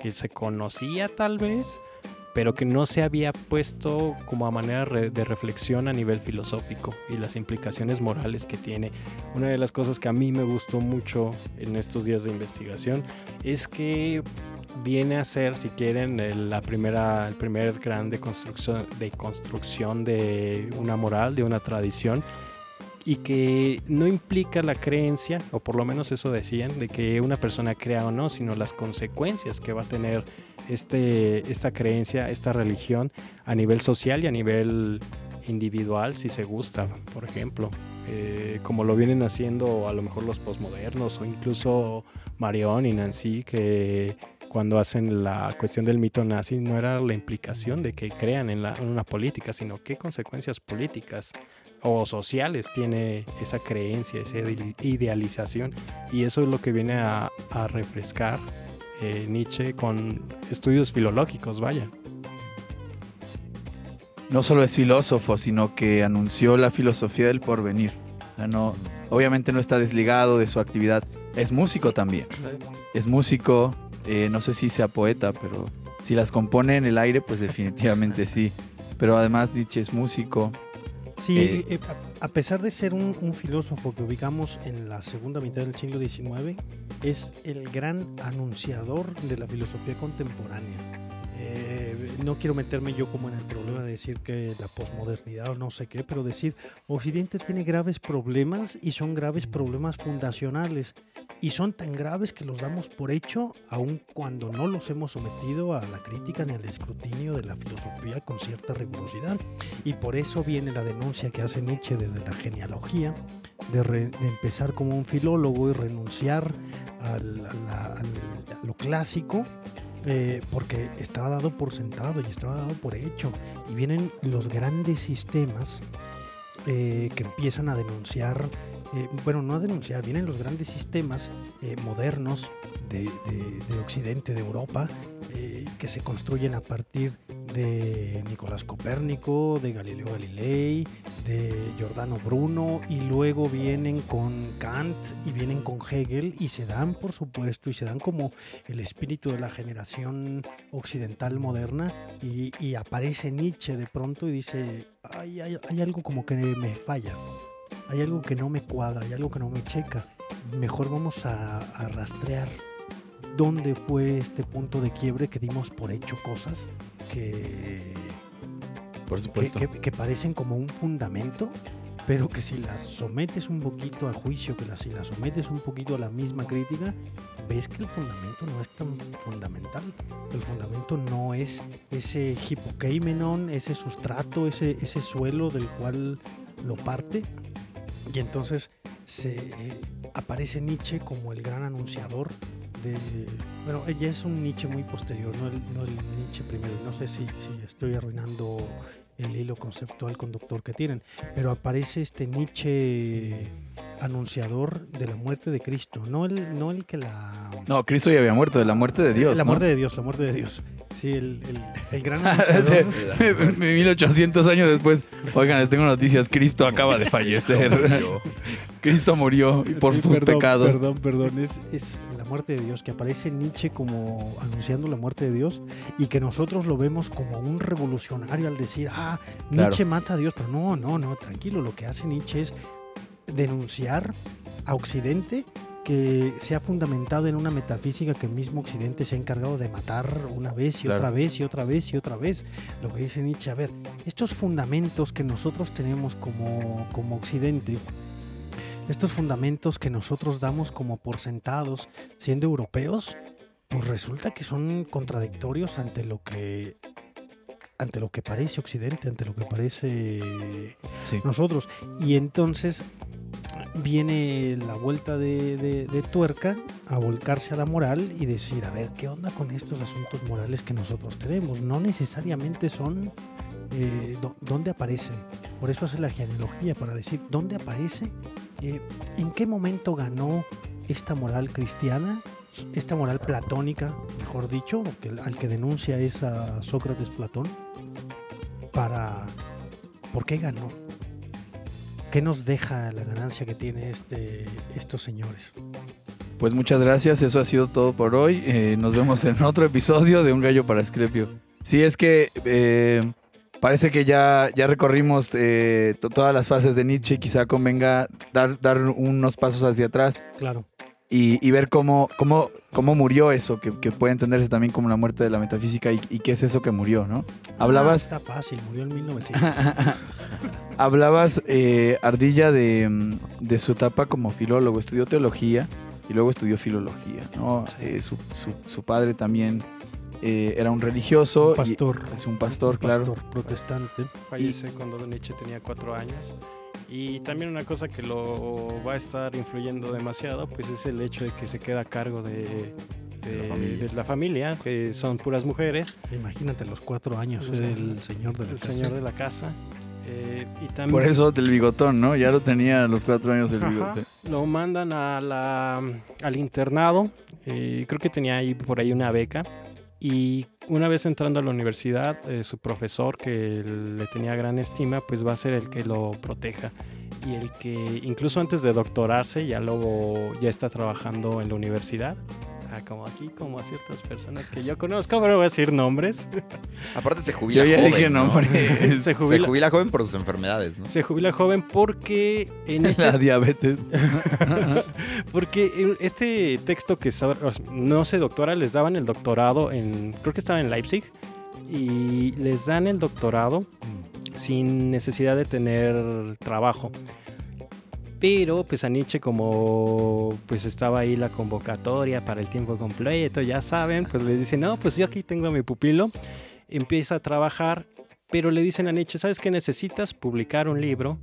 que se conocía tal vez pero que no se había puesto como a manera de reflexión a nivel filosófico y las implicaciones morales que tiene. Una de las cosas que a mí me gustó mucho en estos días de investigación es que viene a ser, si quieren, la primera, el primer gran construcción de construcción de una moral, de una tradición y que no implica la creencia, o por lo menos eso decían, de que una persona crea o no, sino las consecuencias que va a tener este, esta creencia, esta religión a nivel social y a nivel individual, si se gusta, por ejemplo. Eh, como lo vienen haciendo a lo mejor los posmodernos o incluso Marion y Nancy, que cuando hacen la cuestión del mito nazi no era la implicación de que crean en, la, en una política, sino qué consecuencias políticas o sociales tiene esa creencia, esa idealización. Y eso es lo que viene a, refrescar eh, Nietzsche con estudios filológicos, vaya. No solo es filósofo, sino que anunció la filosofía del porvenir. No, obviamente no está desligado de su actividad. Es músico también. Es músico, eh, no sé si sea poeta, pero si las compone en el aire, pues definitivamente sí. Pero además Nietzsche es músico, Sí, eh, eh, a pesar de ser un, filósofo que ubicamos en la segunda mitad del siglo XIX, es el gran anunciador de la filosofía contemporánea. Eh, no quiero meterme yo como en el problema de decir que la posmodernidad o no sé qué, pero decir Occidente tiene graves problemas y son graves problemas fundacionales y son tan graves que los damos por hecho aun cuando no los hemos sometido a la crítica ni al escrutinio de la filosofía con cierta rigurosidad. Y por eso viene la denuncia que hace Nietzsche desde la genealogía de, empezar como un filólogo y renunciar a lo clásico eh, porque estaba dado por sentado y estaba dado por hecho. Y vienen los grandes sistemas eh, que empiezan a denunciar, eh, bueno, no a denunciar, vienen los grandes sistemas modernos de, Occidente, de Europa, que se construyen a partir de Nicolás Copérnico, de Galileo Galilei, de Giordano Bruno y luego vienen con Kant y vienen con Hegel y se dan por supuesto y se dan como el espíritu de la generación occidental moderna y, aparece Nietzsche de pronto y dice hay algo como que me falla, hay algo que no me cuadra, hay algo que no me checa, mejor vamos a, a rastrear dónde fue este punto de quiebre que dimos por hecho cosas que, por supuesto. que, parecen como un fundamento, pero que si las sometes un poquito a juicio, que si las sometes un poquito a la misma crítica, ves que el fundamento no es tan fundamental. El fundamento no es ese hipokeimenon, ese sustrato, ese, ese suelo del cual lo parte. Y entonces se aparece Nietzsche como el gran anunciador bueno, ella es un Nietzsche muy posterior, no el, no Nietzsche primero. No sé si, si estoy arruinando el hilo conceptual conductor que tienen, pero aparece este Nietzsche anunciador de la muerte de Cristo, no el, no el que la... No, Cristo ya había muerto, de la muerte de Dios. La muerte de Dios, la muerte de Dios. Sí, el, el, gran anunciador. 1800 años después, oigan, les tengo noticias, Cristo acaba de fallecer. Cristo murió y por sus pecados. Perdón, perdón, es, muerte de Dios, que aparece Nietzsche como anunciando la muerte de Dios y que nosotros lo vemos como un revolucionario al decir, ah, Nietzsche mata a Dios, pero no, no, no, tranquilo, lo que hace Nietzsche es denunciar a Occidente que se ha fundamentado en una metafísica que el mismo Occidente se ha encargado de matar una vez y otra vez y otra vez y otra vez. Lo que dice Nietzsche, a ver, estos fundamentos que nosotros tenemos como, como Occidente, estos fundamentos que nosotros damos como por sentados siendo europeos, pues resulta que son contradictorios ante lo que ante lo que parece Occidente, ante lo que parece nosotros. Y entonces viene la vuelta de, tuerca a volcarse a la moral y decir, a ver, ¿qué onda con estos asuntos morales que nosotros tenemos? No necesariamente son eh, dónde aparecen. Por eso hace la genealogía, para decir dónde aparece, eh, en qué momento ganó esta moral cristiana, esta moral platónica, mejor dicho, al que denuncia es a Sócrates Platón, para... ¿Por qué ganó? ¿Qué nos deja la ganancia que tiene este, estos señores? Pues muchas gracias, eso ha sido todo por hoy. Eh, nos vemos en otro episodio de Un Gallo para Escrepio. Sí, es que parece que ya, ya recorrimos eh, to- todas las fases de Nietzsche. Quizá convenga dar, dar unos pasos hacia atrás Claro. y, y ver cómo, cómo, cómo murió eso, que, que puede entenderse también como la muerte de la metafísica y, y qué es eso que murió, ¿no? Ah, Hablabas, está fácil, murió en 1900. hablabas eh, Ardilla, de, de su etapa como filólogo. Estudió teología y luego estudió filología, ¿no? Eh, su, su- su padre también eh, era un religioso. Un pastor. y es un pastor, Un claro. pastor protestante. Fallece cuando Nietzsche tenía cuatro años. Y también una cosa que lo va a estar influyendo demasiado, pues es el hecho de que se queda a cargo de, de- la familia. de la familia, que son puras mujeres, Imagínate, a los cuatro años cuatro. el señor de la el casa. señor de la casa. eh, y también Por eso del bigotón, ¿no? Ya lo tenía a los cuatro años el Ajá. bigote. lo mandan a la, al internado. eh, creo que tenía ahí por ahí una beca. Y una vez entrando a la universidad, eh, su profesor, que le tenía gran estima, pues va a ser el que lo proteja. Y el que incluso antes de doctorarse, ya luego ya está trabajando en la universidad. Ah, como aquí, como a ciertas personas que yo conozco, pero no voy a decir nombres. Aparte se jubila Yo ya joven, dije ¿no? nombre. Se Se jubila, joven por sus enfermedades, ¿no? se jubila joven porque en este La diabetes. Porque en este texto que no se doctora, les daban el doctorado en, creo que estaba en Leipzig, y les dan el doctorado Mm. sin necesidad de tener trabajo. Pero pues a Nietzsche como pues estaba ahí la convocatoria para el tiempo completo, ya saben, pues les dicen, no, pues yo aquí tengo a mi pupilo, empieza a trabajar, pero le dicen a Nietzsche, ¿sabes qué necesitas? Publicar un libro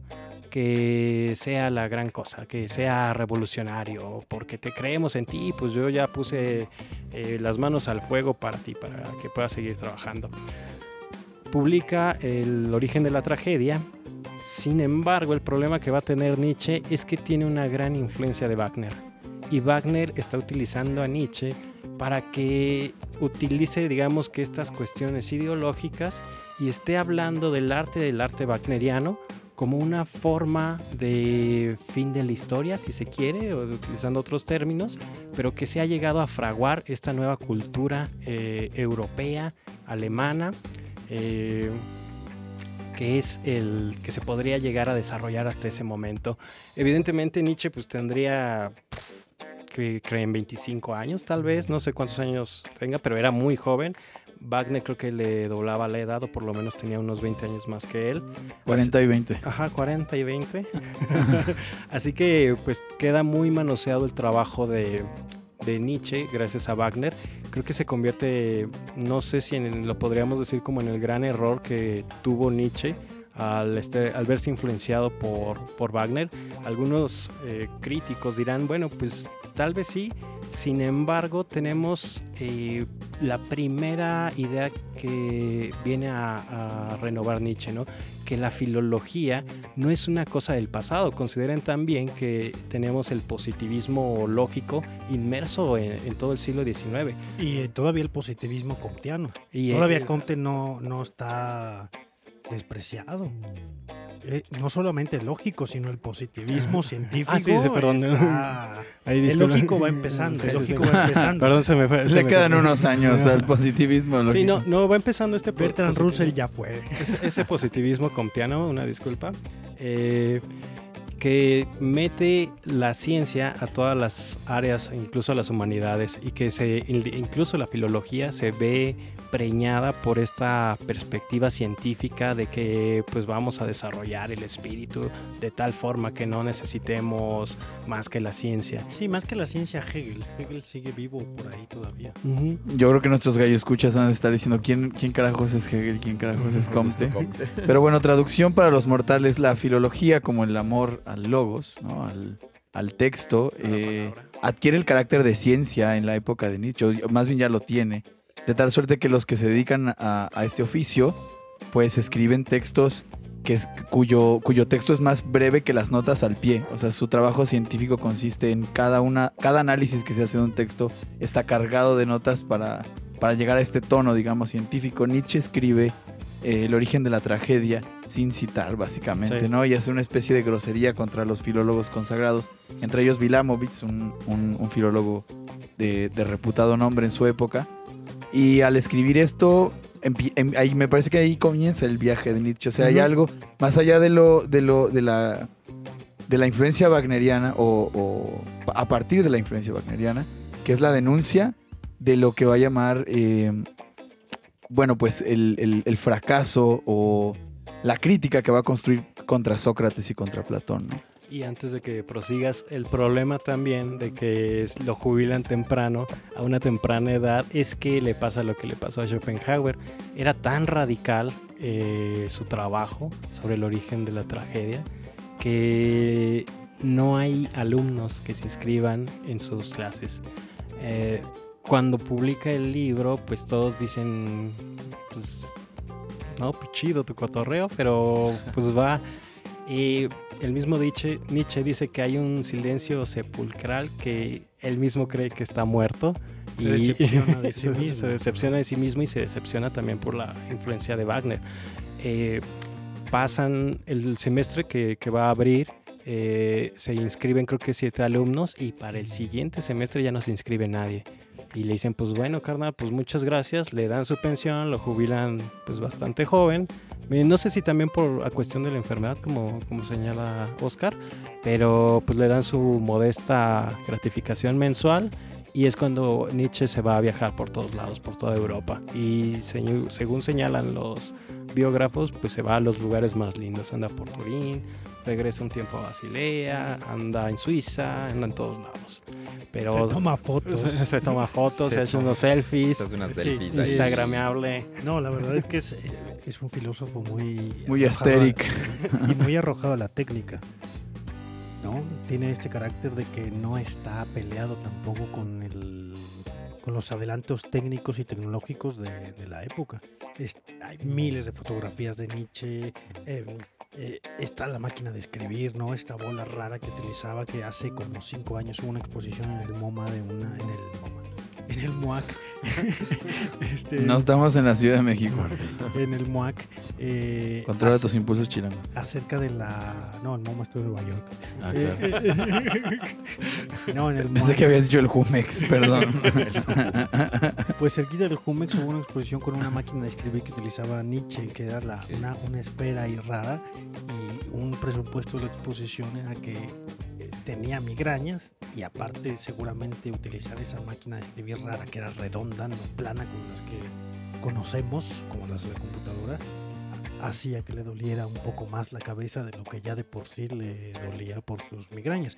que sea la gran cosa, que sea revolucionario, porque te creemos en ti, pues yo ya puse eh, las manos al fuego para ti, para que puedas seguir trabajando. Publica El origen de la tragedia, sin embargo el problema que va a tener Nietzsche es que tiene una gran influencia de Wagner, y Wagner está utilizando a Nietzsche para que utilice, digamos, que estas cuestiones ideológicas y esté hablando del arte, del arte wagneriano, como una forma de fin de la historia, si se quiere, o utilizando otros términos, pero que se ha llegado a fraguar esta nueva cultura eh, europea, alemana, eh, que es el que se podría llegar a desarrollar hasta ese momento. Evidentemente Nietzsche pues tendría que creen 25 años tal vez, no sé cuántos años tenga, pero era muy joven. Wagner creo que le doblaba la edad o por lo menos tenía unos 20 años más que él. 40 y 20. Ajá, 40 y 20. Así que pues queda muy manoseado el trabajo de, de Nietzsche gracias a Wagner. Creo que se convierte, no sé si en- lo podríamos decir como en el gran error que tuvo Nietzsche al, este- al verse influenciado por, por Wagner. Algunos eh, críticos dirán, bueno, pues tal vez sí. Sin embargo, tenemos eh, la primera idea que viene a, a renovar Nietzsche, ¿no? Que la filología no es una cosa del pasado. Consideren también que tenemos el positivismo lógico inmerso en, en todo el siglo XIX. Y eh, todavía el positivismo comteano. Y Todavía Comte no, no está despreciado. Eh, no solamente el lógico, sino el positivismo científico. Ah, sí, sí, perdón. está- Ahí, El lógico va empezando, Sí, el lógico sí. va empezando. Perdón, se me fue. se Le me quedan fue. unos años al positivismo. Sí, no, no, va empezando este Bertrand. Russell ya fue. ese, ese positivismo comtiano, una disculpa, eh, que mete la ciencia a todas las áreas, incluso a las humanidades, y que se, incluso la filología se ve preñada por esta perspectiva científica de que pues vamos a desarrollar el espíritu de tal forma que no necesitemos más que la ciencia. Sí, más que la ciencia Hegel. Hegel sigue vivo por ahí todavía. Yo creo que nuestros gallos escuchas han de estar diciendo quién, quién carajos es Hegel, quién carajos es Comte. Comte. Pero bueno, traducción para los mortales, la filología como el amor al logos, ¿no? al, al texto, eh, adquiere el carácter de ciencia en la época de Nietzsche, o más bien ya lo tiene, de tal suerte que los que se dedican a, a este oficio, pues escriben textos que es- cuyo, cuyo texto es más breve que las notas al pie. O sea, su trabajo científico consiste en cada una, cada análisis que se hace de un texto está cargado de notas para, para llegar a este tono, digamos, científico. Nietzsche escribe eh, el origen de la tragedia sin citar, básicamente, Sí. ¿no? Y hace una especie de grosería contra los filólogos consagrados, entre ellos Vilamovitz, un, un- un filólogo de, de reputado nombre en su época. Y al escribir esto, em- ahí me parece que ahí comienza el viaje de Nietzsche. O sea, hay algo más allá de lo, de lo, de la, de la influencia wagneriana o, o a partir de la influencia wagneriana, que es la denuncia de lo que va a llamar, eh, bueno, pues el, el- fracaso o la crítica que va a construir contra Sócrates y contra Platón. Y antes de que prosigas, el problema también de que lo jubilan temprano, a una temprana edad, es que le pasa lo que le pasó a Schopenhauer. Era tan radical eh, su trabajo sobre el origen de la tragedia que no hay alumnos que se inscriban en sus clases. Eh, cuando publica el libro, pues todos dicen, pues, no, pues chido tu cotorreo, pero pues va. Y el mismo Nietzsche, Nietzsche dice que hay un silencio sepulcral que él mismo cree que está muerto. Se decepciona de sí mismo. se decepciona de sí mismo y se decepciona también por la influencia de Wagner. Eh, pasan el semestre que, que va a abrir, eh, se inscriben creo que siete alumnos y para el siguiente semestre ya no se inscribe nadie. Y le dicen, pues bueno, carnal, pues muchas gracias, le dan su pensión, lo jubilan pues bastante joven. No sé si también por a cuestión de la enfermedad, como, como señala Oscar, pero pues le dan su modesta gratificación mensual y es cuando Nietzsche se va a viajar por todos lados, por toda Europa. Y según señalan los biógrafos, pues se va a los lugares más lindos. Anda por Turín, regresa un tiempo a Basilea, anda en Suiza, anda en todos lados. Pero Se toma fotos. se, se toma fotos, se, Se hace unos selfies, Se hace unas Sí, selfies sí, ahí. instagrameable. No, la verdad es que es, eh, es un filósofo muy... Muy asteric. Y muy arrojado a la técnica. ¿No? Tiene este carácter de que no está peleado tampoco con el con los adelantos técnicos y tecnológicos de, de la época. Es- hay miles de fotografías de Nietzsche. eh, eh, está la máquina de escribir, ¿no? Esta bola rara que utilizaba que hace como cinco años hubo una exposición en el MoMA de una... En el MoMA. En el. Este, No estamos en la Ciudad de México. en el MOAC. eh, Controla tus impulsos chilangos. acerca de la. No, el MoMA estuvo en Nueva York. Ah, claro. no, en el Pensé MOAC, que habías dicho el Jumex, perdón. Pues cerquita del Jumex hubo una exposición con una máquina de escribir que utilizaba Nietzsche, que era la- una, una esfera rara, y un presupuesto de la exposición era que eh, tenía migrañas y aparte seguramente utilizar esa máquina de escribir rara que era redonda, no plana como las que conocemos, como las de la computadora, hacía que le doliera un poco más la cabeza de lo que ya de por sí le dolía por sus migrañas.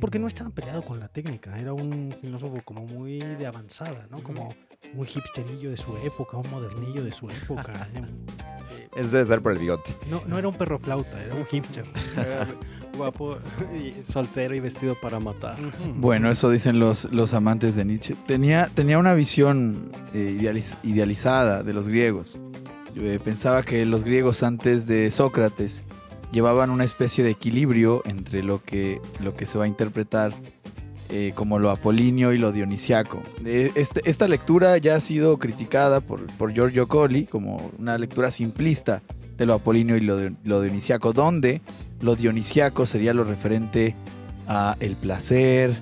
Porque no estaba peleado con la técnica, era un filósofo como muy de avanzada, ¿no? Como muy hipsterillo de su época, un modernillo de su época. Eh, Eso debe ser por el bigote. No, no era un perro flauta, era un hipster. Guapo, y soltero y vestido para matar. Bueno, eso dicen los, los amantes de Nietzsche. Tenía, tenía una visión eh, idealiz- idealizada de los griegos. Yo, eh, pensaba que los griegos antes de Sócrates llevaban una especie de equilibrio entre lo que, lo que se va a interpretar eh, como lo apolíneo y lo dionisiaco. Eh, este- esta lectura ya ha sido criticada por, por Giorgio Colli como una lectura simplista de lo apolíneo y lo, dionisiaco, donde lo dionisiaco sería lo referente a el placer,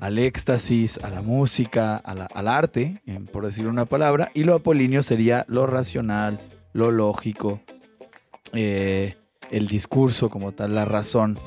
al éxtasis, a la música, al arte, por decir una palabra, y lo apolíneo sería lo racional, lo lógico, eh, el discurso como tal, la razón.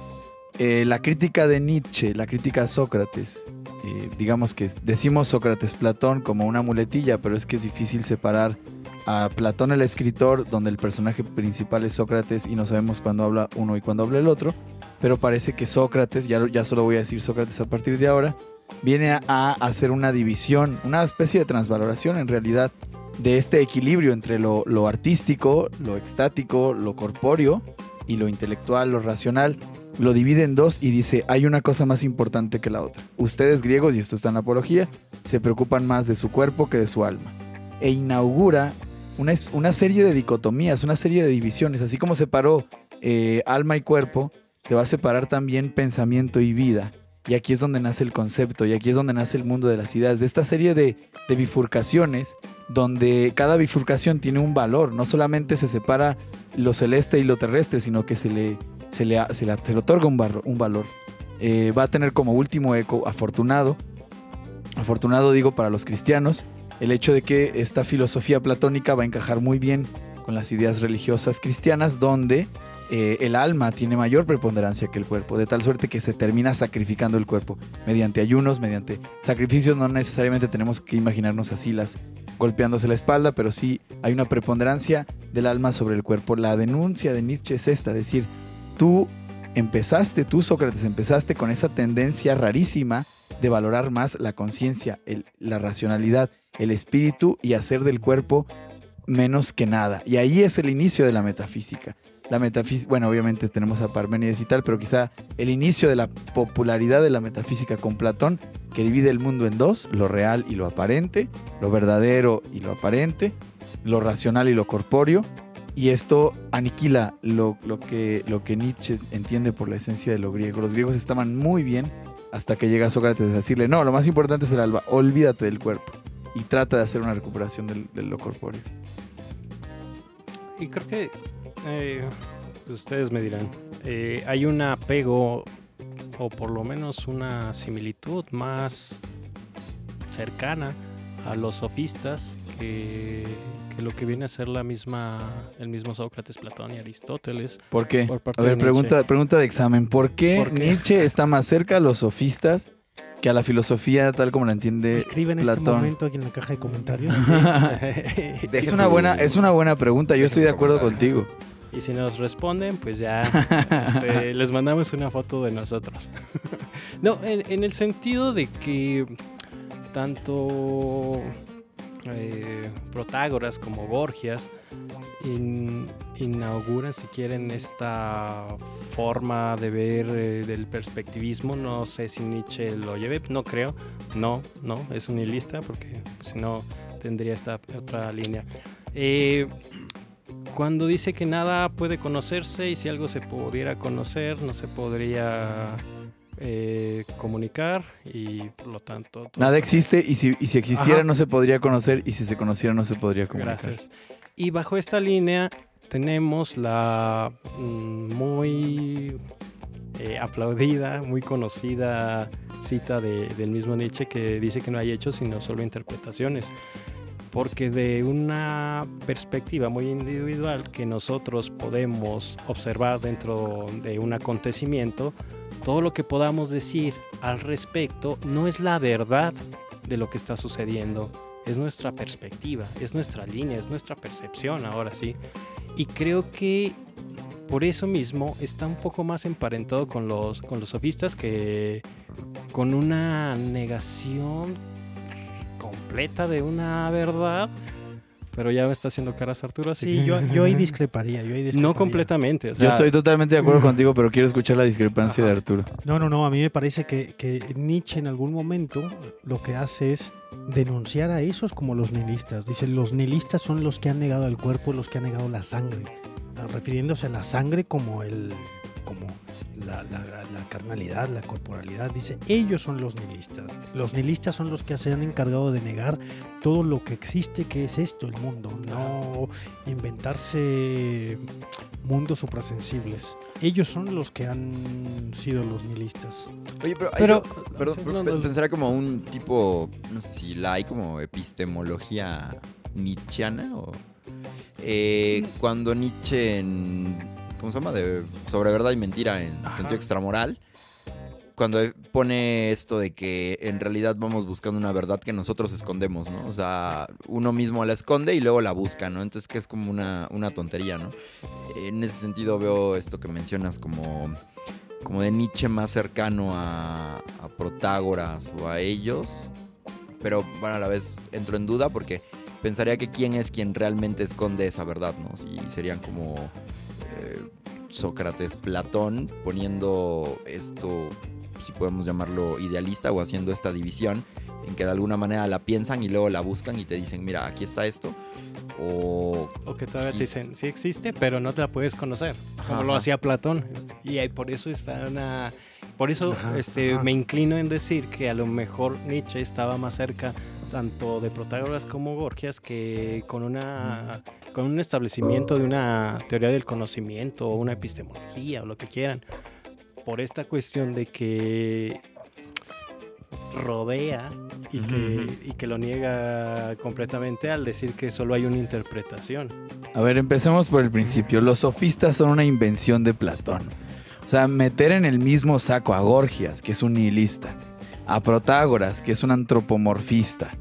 Eh, la crítica de Nietzsche, la crítica a Sócrates, eh, digamos que decimos Sócrates-Platón como una muletilla, pero es que es difícil separar a Platón el escritor, donde el personaje principal es Sócrates y no sabemos cuándo habla uno y cuándo habla el otro, pero parece que Sócrates, ya, ya solo voy a decir Sócrates a partir de ahora, viene a, a hacer una división, una especie de transvaloración en realidad de este equilibrio entre lo, lo artístico, lo extático, lo corpóreo y lo intelectual, lo racional. Lo divide en dos y dice, hay una cosa más importante que la otra. Ustedes griegos, y esto está en la apología, se preocupan más de su cuerpo que de su alma. E inaugura una, una serie de dicotomías, una serie de divisiones. Así como separó eh, alma y cuerpo, se va a separar también pensamiento y vida. Y aquí es donde nace el concepto, y aquí es donde nace el mundo de las ideas, de esta serie de bifurcaciones, donde cada bifurcación tiene un valor. No solamente se separa lo celeste y lo terrestre, sino que se le, se le, se le- se le otorga un, barro- un valor. Eh, va a tener como último eco afortunado. Afortunado digo para los cristianos, el hecho de que esta filosofía platónica va a encajar muy bien con las ideas religiosas cristianas, donde eh, el alma tiene mayor preponderancia que el cuerpo, de tal suerte que se termina sacrificando el cuerpo mediante ayunos, mediante sacrificios. No necesariamente tenemos que imaginarnos así las golpeándose la espalda, pero sí hay una preponderancia del alma sobre el cuerpo. La denuncia de Nietzsche es esta, decir, tú empezaste, tú Sócrates, empezaste con esa tendencia rarísima de valorar más la conciencia, la racionalidad, el espíritu y hacer del cuerpo menos que nada. Y ahí es el inicio de la metafísica. La metafísica, bueno, obviamente tenemos a Parménides y tal, pero quizá el inicio de la popularidad de la metafísica con Platón, que divide el mundo en dos, lo real y lo aparente, lo verdadero y lo aparente, lo racional y lo corpóreo, y esto aniquila lo, que, lo que Nietzsche entiende por la esencia de lo griego. Los griegos estaban muy bien hasta que llega Sócrates a decirle, no, lo más importante es el alma, olvídate del cuerpo y trata de hacer una recuperación de lo corpóreo. Y creo que eh, ustedes me dirán, eh, hay un apego o por lo menos una similitud más cercana a los sofistas que, lo que viene a ser la misma, el mismo Sócrates, Platón y Aristóteles. ¿Por qué? a ver, pregunta, pregunta de examen. ¿Por qué, Nietzsche está más cerca a los sofistas que a la filosofía tal como la entiende Escribe en este momento aquí en la caja de comentarios. es, una buena, es una buena pregunta. Yo estoy de acuerdo contigo. Y si nos responden, pues ya este, les mandamos una foto de nosotros. no, en, el sentido de que tanto Como Gorgias inauguran, si quieren, esta forma de ver eh, del perspectivismo. No sé si Nietzsche lo lleve, no creo. No, no, es un porque si no tendría esta otra línea. Eh, cuando dice que nada puede conocerse y si algo se pudiera conocer, no se podría eh, comunicar y por lo tanto... Nada existe y si, si existiera no se podría conocer y si se conociera no se podría comunicar. Gracias. Y bajo esta línea tenemos la mm, muy eh, aplaudida, muy conocida cita del mismo Nietzsche que dice que no hay hechos sino solo interpretaciones porque de una perspectiva muy individual que nosotros podemos observar dentro de un acontecimiento, todo lo que podamos decir al respecto no es la verdad de lo que está sucediendo, es nuestra perspectiva, es nuestra línea, es nuestra percepción ahora sí. Y creo que por eso mismo está un poco más emparentado con los, con los sofistas que con una negación completa de una verdad. Pero ya me está haciendo caras Arturo, así sí, yo, yo ahí discreparía, yo No completamente. yo estoy totalmente de acuerdo contigo, pero quiero escuchar la discrepancia de Arturo. No, no, no, a mí me parece que, que Nietzsche en algún momento lo que hace es denunciar a esos como los nihilistas. Dice, los nihilistas son los que han negado el cuerpo, los que han negado la sangre. Refiriéndose a la sangre como el como la, carnalidad, la corporalidad. Dice, ellos son los nihilistas. Los nihilistas son los que se han encargado de negar todo lo que existe, que es esto, el mundo. No inventarse mundos suprasensibles. Ellos son los que han sido los nihilistas. Oye, pero, perdón, pensaría como un tipo, no sé si la hay como epistemología nietzscheana o... Eh, cuando Nietzsche en ¿cómo se llama? De sobre verdad y mentira en sentido extramoral. Cuando pone esto de que en realidad vamos buscando una verdad que nosotros escondemos, ¿no? O sea, uno mismo la esconde y luego la busca, ¿no? Entonces que es como una, una tontería, ¿no? En ese sentido veo esto que mencionas como, como de Nietzsche más cercano a, a Protágoras o a ellos. Pero bueno, a la vez entro en duda porque pensaría que quién es quien realmente esconde esa verdad, ¿no? Si serían como Sócrates, Platón, poniendo esto, si podemos llamarlo idealista, o haciendo esta división en que de alguna manera la piensan y luego la buscan y te dicen, mira, aquí está esto. O, o que todavía te dicen, sí existe, pero no te la puedes conocer, como lo hacía Platón. Y por eso está una... Por eso este, me inclino en decir que a lo mejor Nietzsche estaba más cerca tanto de Protágoras como Gorgias que con una con un establecimiento de una teoría del conocimiento o una epistemología o lo que quieran por esta cuestión de que rodea y, que, y que lo niega completamente al decir que solo hay una interpretación. A ver, empecemos por el principio. Los sofistas son una invención de Platón. O sea, meter en el mismo saco a Gorgias, que es un nihilista, a Protágoras, que es un antropomorfista,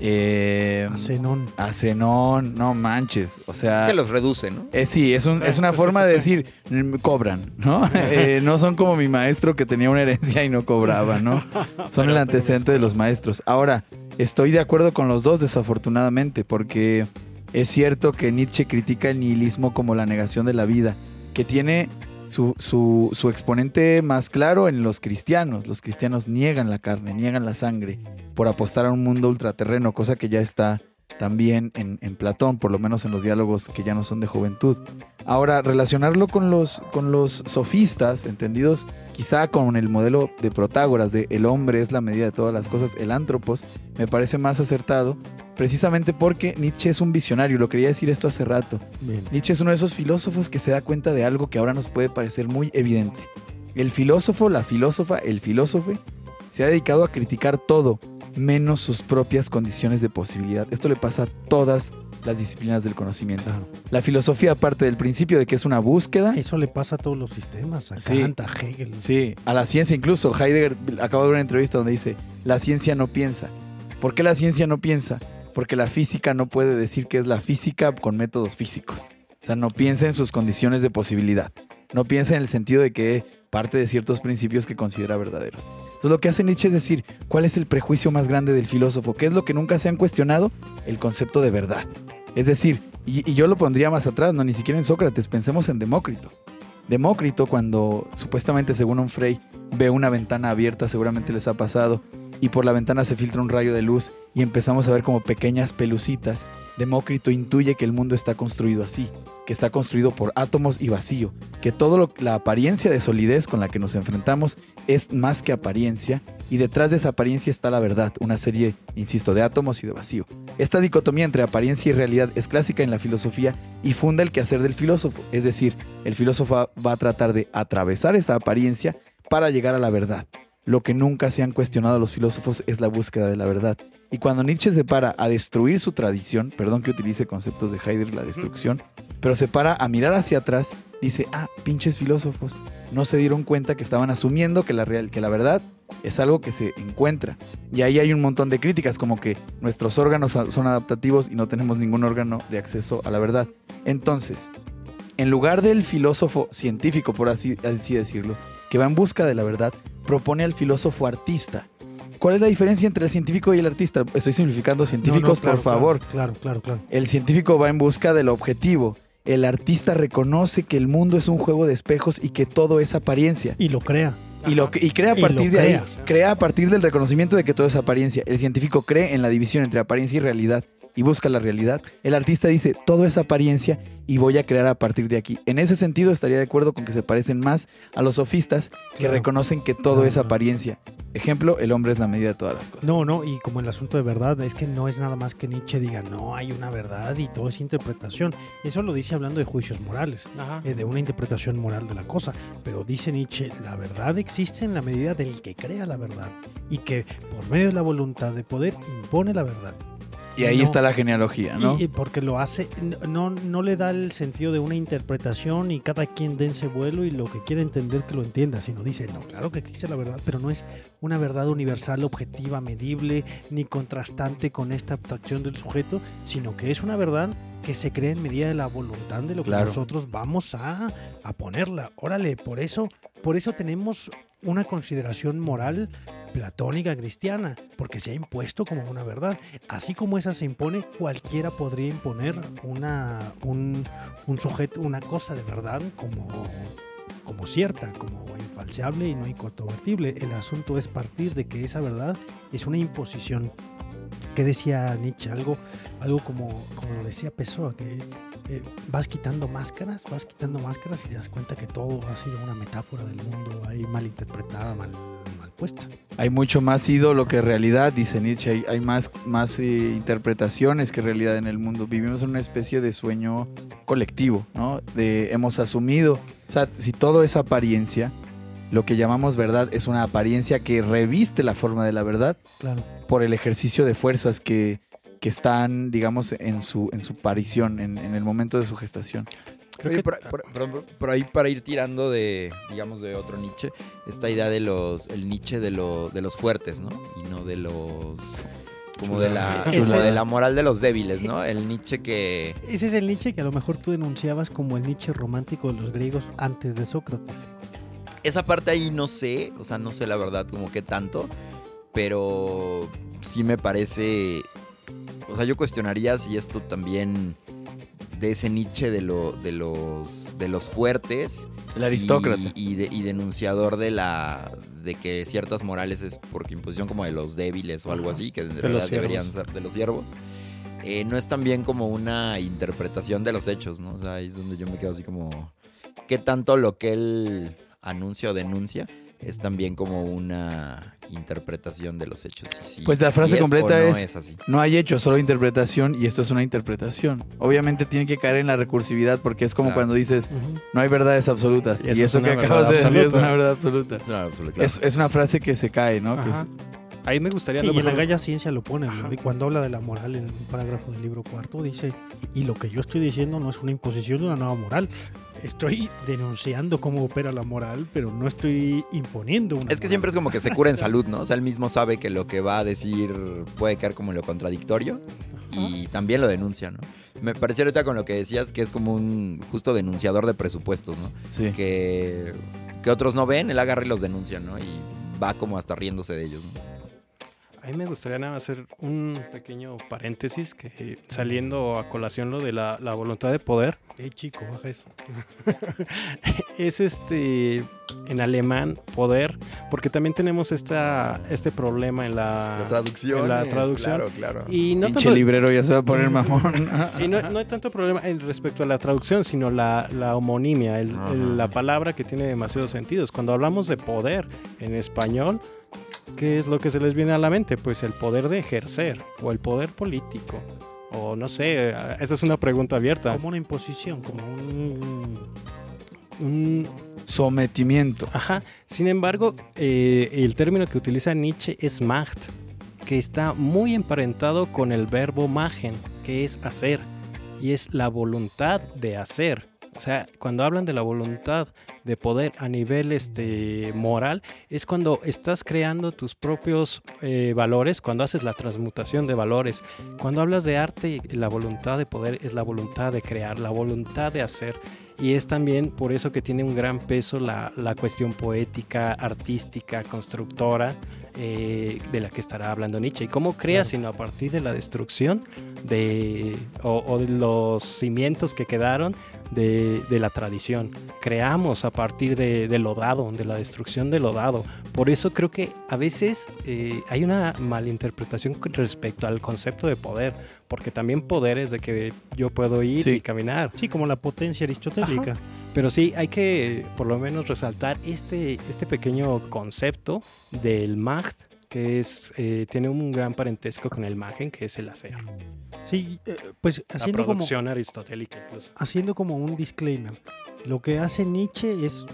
eh, A Zenón. a Zenón, no manches. O sea, Es que los reduce, ¿no? eh, sí, es, un- Sí, es una sí, forma de decir, mm, cobran, ¿no? Eh, no son como mi maestro que tenía una herencia y no cobraba, ¿no? Son el antecedente de los maestros. Ahora, estoy de acuerdo con los dos, desafortunadamente, porque es cierto que Nietzsche critica el nihilismo como la negación de la vida, que tiene su, su- su exponente más claro en los cristianos. Los cristianos niegan la carne, niegan la sangre por apostar a un mundo ultraterreno, cosa que ya está también en, en Platón, por lo menos en los diálogos que ya no son de juventud. Ahora, relacionarlo con los, con los sofistas, entendidos quizá con el modelo de Protágoras, de el hombre es la medida de todas las cosas, el antropos, me parece más acertado, precisamente porque Nietzsche es un visionario, lo quería decir esto hace rato. Bien. Nietzsche es uno de esos filósofos que se da cuenta de algo que ahora nos puede parecer muy evidente. El filósofo, la filósofa, el filósofo se ha dedicado a criticar todo, menos sus propias condiciones de posibilidad. Esto le pasa a todas las disciplinas del conocimiento. Claro. La filosofía parte del principio de que es una búsqueda. Eso le pasa a todos los sistemas. A Sí. Kant, a Hegel. Sí, a la ciencia incluso. Heidegger acabo de ver una entrevista donde dice, la ciencia no piensa. ¿Por qué la ciencia no piensa? Porque la física no puede decir que es la física con métodos físicos. O sea, no piensa en sus condiciones de posibilidad. No piensa en el sentido de que parte de ciertos principios que considera verdaderos. Entonces lo que hace Nietzsche es decir, ¿cuál es el prejuicio más grande del filósofo? ¿Qué es lo que nunca se han cuestionado? El concepto de verdad. Es decir, y, yo lo pondría más atrás, no ni siquiera en Sócrates, pensemos en Demócrito. Demócrito, cuando supuestamente, según un Frey, ve una ventana abierta, seguramente les ha pasado, y por la ventana se filtra un rayo de luz y empezamos a ver como pequeñas pelucitas. Demócrito intuye que el mundo está construido así, que está construido por átomos y vacío, que todo lo- la apariencia de solidez con la que nos enfrentamos es más que apariencia, y detrás de esa apariencia está la verdad, una serie, insisto, de átomos y de vacío. Esta dicotomía entre apariencia y realidad es clásica en la filosofía y funda el quehacer del filósofo, es decir, el filósofo va a tratar de atravesar esa apariencia para llegar a la verdad. Lo que nunca se han cuestionado los filósofos es la búsqueda de la verdad. Y cuando Nietzsche se para a destruir su tradición, perdón que utilice conceptos de Heidegger, la destrucción, pero se para a mirar hacia atrás, dice, ah, pinches filósofos, no se dieron cuenta que estaban asumiendo que la, real, que la verdad es algo que se encuentra. Y ahí hay un montón de críticas, como que nuestros órganos son adaptativos y no tenemos ningún órgano de acceso a la verdad. Entonces, en lugar del filósofo científico, por así, así decirlo, que va en busca de la verdad, propone al filósofo artista. ¿Cuál es la diferencia entre el científico y el artista? Estoy simplificando No, no, científicos, claro, por favor. Claro, claro, claro. El científico va en busca del objetivo. El artista reconoce que el mundo es un juego de espejos y que todo es apariencia. Y lo crea. Y, lo, y crea a partir de ahí, crea a partir del reconocimiento de que todo es apariencia. El científico cree en la división entre apariencia y realidad y busca la realidad. El artista dice, todo es apariencia y voy a crear a partir de aquí. En ese sentido estaría de acuerdo con que se parecen más a los sofistas que Claro. reconocen que todo Claro, es apariencia. Ejemplo, el hombre es la medida de todas las cosas. No, no, y como el asunto de verdad, es que no es nada más que Nietzsche diga, no hay una verdad y todo es interpretación. Eso lo dice hablando de juicios morales, Ajá. eh, de una interpretación moral de la cosa. Pero dice Nietzsche, la verdad existe en la medida del que crea la verdad y que por medio de la voluntad de poder impone la verdad. Y ahí No. está la genealogía, ¿no? Y, porque lo hace, no, no le da el sentido de una interpretación y cada quien dense vuelo y lo que quiere entender que lo entienda, sino dice, no, claro que existe la verdad, pero no es una verdad universal, objetiva, medible, ni contrastante con esta abstracción del sujeto, sino que es una verdad que se cree en medida de la voluntad de lo que Claro. nosotros vamos a, a ponerla. Órale, por eso, por eso tenemos una consideración moral platónica cristiana, porque se ha impuesto como una verdad. Así como esa se impone, cualquiera podría imponer una, un, sujeto, una cosa de verdad como, como cierta, como infalseable y no incontrovertible. El asunto es partir de que esa verdad es una imposición. ¿Qué decía Nietzsche? Algo, algo como, como lo decía Pessoa, que eh, vas quitando máscaras, vas quitando máscaras y te das cuenta que todo ha sido una metáfora del mundo ahí mal interpretada, mal, mal puesta. Hay mucho más ídolo que realidad, dice Nietzsche. Hay, hay más, más eh, interpretaciones que realidad en el mundo. Vivimos en una especie de sueño colectivo, ¿no? De hemos asumido, o sea, si todo es apariencia, lo que llamamos verdad es una apariencia que reviste la forma de la verdad Claro. por el ejercicio de fuerzas que, que están, digamos, en su, en su parición, en, en el momento de su gestación. Creo Oye, que por, por- por- por ahí para ir tirando de, digamos, de otro Nietzsche, esta idea de los, el Nietzsche de, lo- de los fuertes, ¿no? Y no de los, como de la, como de la moral de los débiles, ¿no? El Nietzsche que, Ese es el Nietzsche que a lo mejor tú denunciabas como el Nietzsche romántico de los griegos antes de Sócrates. esa parte ahí no sé, o sea, no sé la verdad como que tanto, pero sí me parece, o sea, yo cuestionaría si esto también de ese Nietzsche de, lo, de, los, de los fuertes El aristócrata. y, y de- y denunciador de la de que ciertas morales es por imposición como de los débiles o algo así, que en los realidad siervos. deberían ser de los siervos. eh, no es también como una interpretación de los hechos, ¿no? O sea, ahí es donde yo me quedo así como... ¿Qué tanto lo que él anuncia o denuncia es también como una interpretación de los hechos? Y si- Pues la si frase es completa no es- así. No hay hecho, solo interpretación y esto es una interpretación. Obviamente tiene que caer en la recursividad porque es como Claro. cuando dices, no hay verdades absolutas. Y Y eso eso, es que acabas de decir es una verdad absoluta. Es una absoluta, claro. Es, es una frase que se cae, ¿no? Que Ajá. es- Ahí me gustaría... Sí, a lo y en la Galla Ciencia lo pone. Y cuando habla de la moral en un parágrafo del libro cuarto, dice, y lo que yo estoy diciendo no es una imposición de una nueva moral. Estoy denunciando cómo opera la moral, pero no estoy imponiendo una Es que moral". siempre es como que se cura en salud, ¿no? O sea, él mismo sabe que lo que va a decir puede caer como en lo contradictorio y también lo denuncia, ¿no? Me pareció ahorita con lo que decías que es como un justo denunciador de presupuestos, ¿no? sí. Que, que otros no ven, él agarra y los denuncia, ¿no? Y va como hasta riéndose de ellos, ¿no? A mí me gustaría nada más hacer un pequeño paréntesis que saliendo a colación lo de la, la voluntad de poder Eh, chico, baja eso. es este en alemán poder porque también tenemos esta este problema en la, La traducción. en la traducción Claro, claro. y no Pinche tanto- librero ya se va a poner mamón. y no, no hay tanto problema en respecto a la traducción, sino la, la homonimia, el- la palabra que tiene demasiados sentidos. Cuando hablamos de poder en español, ¿qué es lo que se les viene a la mente? Pues el poder de ejercer o el poder político. O no sé, esa es una pregunta abierta. Como una imposición, como un... Un- Sometimiento. ajá. Sin embargo, eh, el término que utiliza Nietzsche es Macht, que está muy emparentado con el verbo machen, que es hacer, y es la voluntad de hacer. O sea, cuando hablan de la voluntad de poder a nivel este, moral, es cuando estás creando tus propios eh, valores, cuando haces la transmutación de valores. Cuando hablas de arte, la voluntad de poder es la voluntad de crear, la voluntad de hacer. Y es también por eso que tiene un gran peso la, la cuestión poética, artística, constructora, eh, de la que estará hablando Nietzsche. ¿Y cómo crea Claro. sino a partir de la destrucción de, o, o de los cimientos que quedaron de, de la tradición? Creamos a partir de, de lo dado, de la destrucción de lo dado. Por eso creo que a veces eh, hay una malinterpretación respecto al concepto de poder, porque también poder es de que yo puedo ir Sí. y caminar. Sí, como la potencia aristotélica. Pero sí, hay que por lo menos resaltar este, este pequeño concepto del Macht, que es, eh, tiene un gran parentesco con el Magen, que es el hacer. Sí, eh, pues La haciendo como, aristotélica incluso. haciendo como un disclaimer. Lo que hace Nietzsche es,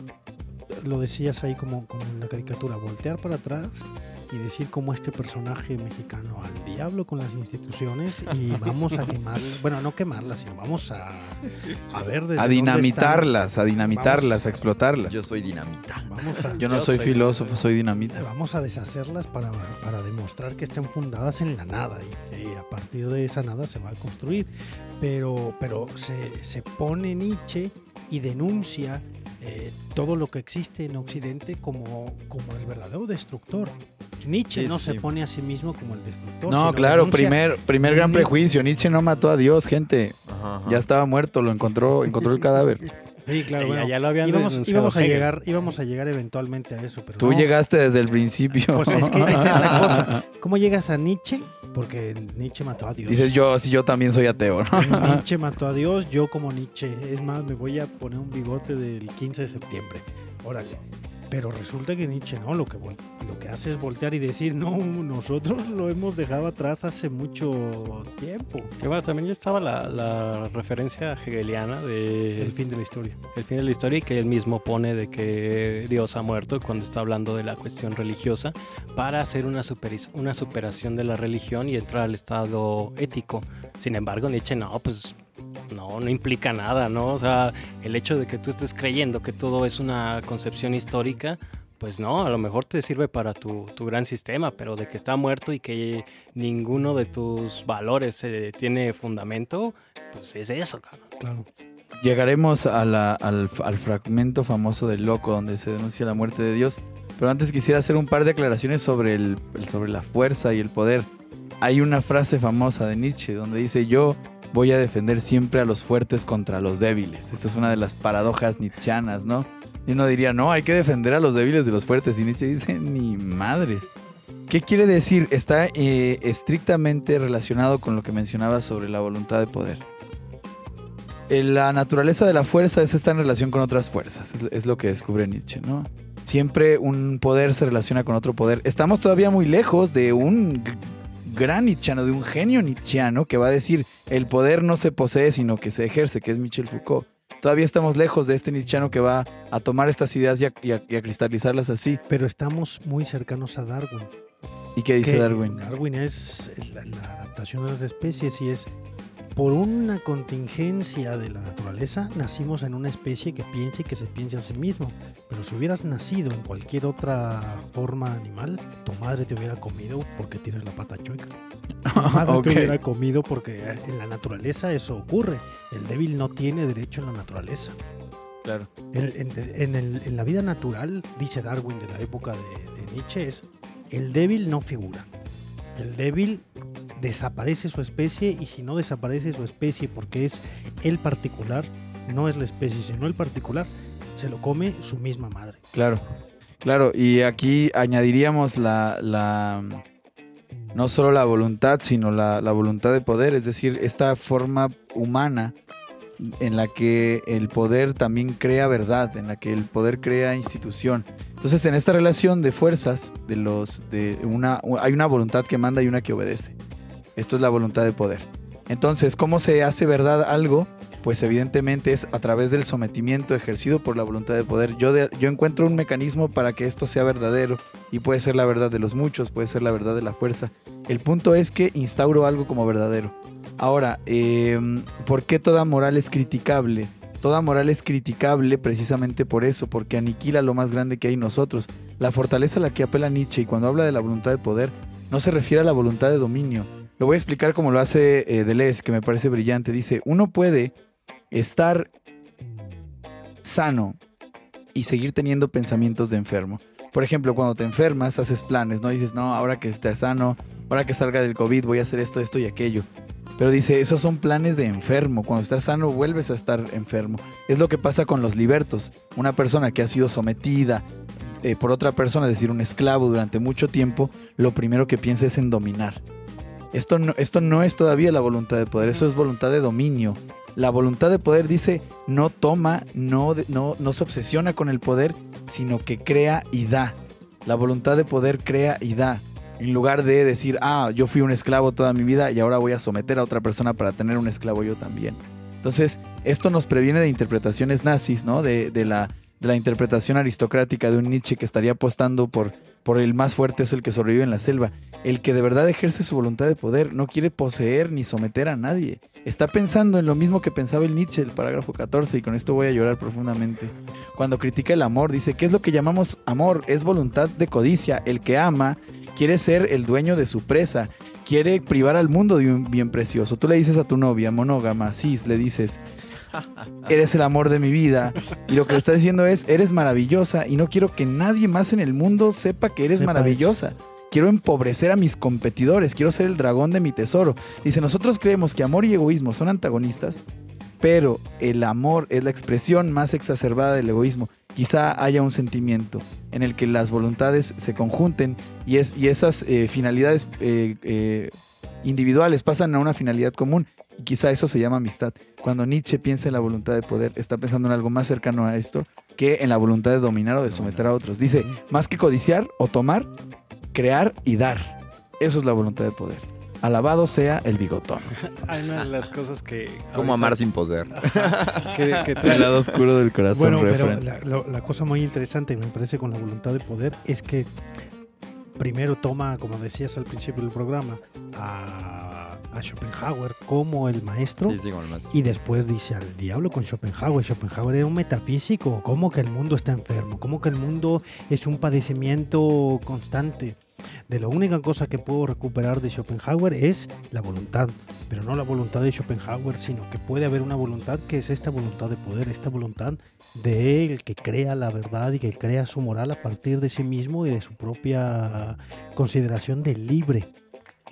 lo decías ahí como, como en la caricatura, voltear para atrás y decir como este personaje mexicano al diablo con las instituciones y vamos a quemarlas, bueno, no quemarlas, sino vamos a, a ver desde A dinamitarlas, a dinamitarlas, Vamos. a explotarlas. Yo soy dinamita. están. Vamos a, Yo no Yo soy soy- filósofo, soy dinamita. vamos a deshacerlas para, para demostrar que están fundadas en la nada y que a partir de esa nada se va a construir. Pero, pero se, se pone Nietzsche y denuncia eh, todo lo que existe en Occidente como, como el verdadero destructor. Nietzsche Sí, no sí, se pone a sí mismo como el destructor. No, claro, denuncia- primer, primer gran prejuicio. Nietzsche no mató a Dios, gente. Ajá, ajá. Ya estaba muerto, lo encontró, encontró el cadáver. Sí, claro, Y bueno, allá lo habían íbamos, denunciado íbamos a Hegel. llegar, íbamos a llegar eventualmente a eso, pero Tú no. llegaste desde el principio. Pues es que esa es la cosa. ¿Cómo llegas a Nietzsche? Porque Nietzsche mató a Dios. Dices yo, si yo también soy ateo, ¿no? Nietzsche mató a Dios, yo como Nietzsche. Es más, me voy a poner un bigote del 15 de septiembre. Órale. Pero resulta que Nietzsche no, lo que, lo que hace es voltear y decir, no, nosotros lo hemos dejado atrás hace mucho tiempo. Que bueno, también ya estaba la, la referencia hegeliana de El fin de la historia. el fin de la historia y que él mismo pone de que Dios ha muerto cuando está hablando de la cuestión religiosa para hacer una, superi- una superación de la religión y entrar al estado ético. Sin embargo, Nietzsche no, pues no, no implica nada, ¿no? O sea, el hecho de que tú estés creyendo que todo es una concepción histórica, pues no, a lo mejor te sirve para tu, tu gran sistema, pero de que está muerto y que ninguno de tus valores eh, tiene fundamento, pues es eso, cabrón. Claro. Llegaremos a al, al fragmento famoso del loco donde se denuncia la muerte de Dios. Pero antes quisiera hacer un par de aclaraciones sobre, el- sobre la fuerza y el poder. Hay una frase famosa de Nietzsche donde dice yo voy a defender siempre a los fuertes contra los débiles. Esta es una de las paradojas nietzscheanas, ¿no? Y uno diría, no, hay que defender a los débiles de los fuertes. Y Nietzsche dice, ni madres. ¿Qué quiere decir? Está eh, estrictamente relacionado con lo que mencionaba sobre la voluntad de poder. Eh, La naturaleza de la fuerza es estar en relación con otras fuerzas, es, lo que descubre Nietzsche, ¿no? Siempre un poder se relaciona con otro poder. Estamos todavía muy lejos de un gran nietzscheano, de un genio nietzscheano que va a decir el poder no se posee sino que se ejerce, que es Michel Foucault. Todavía estamos lejos de este nietzscheano que va a tomar estas ideas y a, y a- y a cristalizarlas así. Pero estamos muy cercanos a Darwin. ¿Y qué dice que Darwin? Darwin es la, la adaptación de las especies y es por una contingencia de la naturaleza nacimos en una especie que piensa y que se piensa a sí mismo. Pero si hubieras nacido en cualquier otra forma animal, tu madre te hubiera comido porque tienes la pata chueca. Tu madre Ok. te hubiera comido porque en la naturaleza eso ocurre. El débil no tiene derecho en la naturaleza. Claro. El- en, en el- en la vida natural, dice Darwin de la época de, de Nietzsche, es el débil no figura. El débil desaparece su especie y si no desaparece su especie porque es el particular, no es la especie, sino el particular, se lo come su misma madre. Claro, claro. Y aquí añadiríamos la, la no solo la voluntad, sino la, la voluntad de poder, es decir, esta forma humana en la que el poder también crea verdad, en la que el poder crea institución. Entonces, en esta relación de fuerzas, de los, de una, hay una voluntad que manda y una que obedece. Esto es la voluntad de poder. Entonces, ¿cómo se hace verdad algo? Pues evidentemente es a través del sometimiento ejercido por la voluntad de poder. Yo, yo encuentro un mecanismo para que esto sea verdadero y puede ser la verdad de los muchos, puede ser la verdad de la fuerza. El punto es que instauro algo como verdadero. Ahora, eh, ¿por qué toda moral es criticable? Toda moral es criticable precisamente por eso, porque aniquila lo más grande que hay nosotros. La fortaleza a la que apela Nietzsche y cuando habla de la voluntad de poder, no se refiere a la voluntad de dominio. Lo voy a explicar como lo hace eh, Deleuze, que me parece brillante. Dice, uno puede estar sano y seguir teniendo pensamientos de enfermo. Por ejemplo, cuando te enfermas, haces planes, ¿no? Dices, no, ahora que esté sano, ahora que salga del COVID, voy a hacer esto, esto y aquello. Pero dice, esos son planes de enfermo. Cuando estás sano, vuelves a estar enfermo. Es lo que pasa con los libertos. Una persona que ha sido sometida eh, por otra persona, es decir, un esclavo durante mucho tiempo, lo primero que piensa es en dominar. Esto no, esto no es todavía la voluntad de poder, eso es voluntad de dominio. La voluntad de poder dice, no toma, no, no, no se obsesiona con el poder, sino que crea y da. La voluntad de poder crea y da. En lugar de decir, ah, yo fui un esclavo toda mi vida y ahora voy a someter a otra persona para tener un esclavo yo también. Entonces, esto nos previene de interpretaciones nazis, ¿no? De, de la, de la interpretación aristocrática de un Nietzsche que estaría apostando por, por el más fuerte es el que sobrevive en la selva. El que de verdad ejerce su voluntad de poder no quiere poseer ni someter a nadie. Está pensando en lo mismo que pensaba el Nietzsche, el parágrafo 14, y con esto voy a llorar profundamente. Cuando critica el amor, dice, ¿qué es lo que llamamos amor? Es voluntad de codicia. El que ama quiere ser el dueño de su presa, quiere privar al mundo de un bien precioso. Tú le dices a tu novia, monógama, cis, le dices, eres el amor de mi vida. Y lo que le está diciendo es, eres maravillosa y no quiero que nadie más en el mundo sepa que eres Sepa maravillosa. Quiero empobrecer a mis competidores, quiero ser el dragón de mi tesoro. Dice, nosotros creemos que amor y egoísmo son antagonistas, pero el amor es la expresión más exacerbada del egoísmo. Quizá haya un sentimiento en el que las voluntades se conjunten y, es, y esas eh, finalidades eh, eh, individuales pasan a una finalidad común Y quizá eso se llama amistad. Cuando Nietzsche piensa en la voluntad de poder, está pensando en algo más cercano a esto que en la voluntad de dominar o de someter a otros. Dice, más que codiciar o tomar, crear y dar. Eso es la voluntad de poder. Alabado sea el bigotón. Hay una de las cosas que... Como ahorita- amar sin que, que trae- El lado oscuro del corazón. Bueno, pero la, cosa muy interesante, me parece, con la voluntad de poder es que primero toma, como decías al principio del programa, a, a Schopenhauer como el maestro. Sí, sí, como el más. Y después dice al diablo con Schopenhauer. Schopenhauer era un metafísico. ¿Cómo que el mundo está enfermo? ¿Cómo que el mundo es un padecimiento constante? De la única cosa que puedo recuperar de Schopenhauer es la voluntad. Pero no la voluntad de Schopenhauer, sino que puede haber una voluntad que es esta voluntad de poder, esta voluntad de él que crea la verdad y que crea su moral a partir de sí mismo y de su propia consideración de libre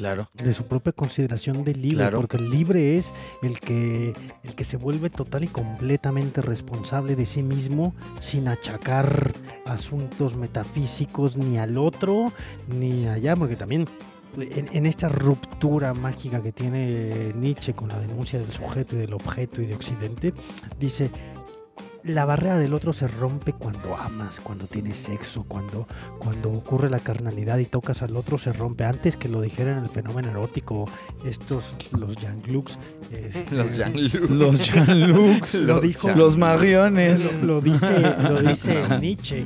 Claro. de su propia consideración de libre, Claro. porque el libre es el que, el que se vuelve total y completamente responsable de sí mismo sin achacar asuntos metafísicos ni al otro ni allá, porque también en, en esta ruptura mágica que tiene Nietzsche con la denuncia del sujeto y del objeto y de Occidente, dice, la barrera del otro se rompe cuando amas, cuando tienes sexo, cuando, cuando ocurre la carnalidad y tocas al otro se rompe. Antes que lo dijeran el fenómeno erótico, estos, los Jean-Lucs. este, Los Jean-Luc. Los. Lo Los dijo- Jean- Los mariones. Lo, lo dice, lo dice No, Nietzsche.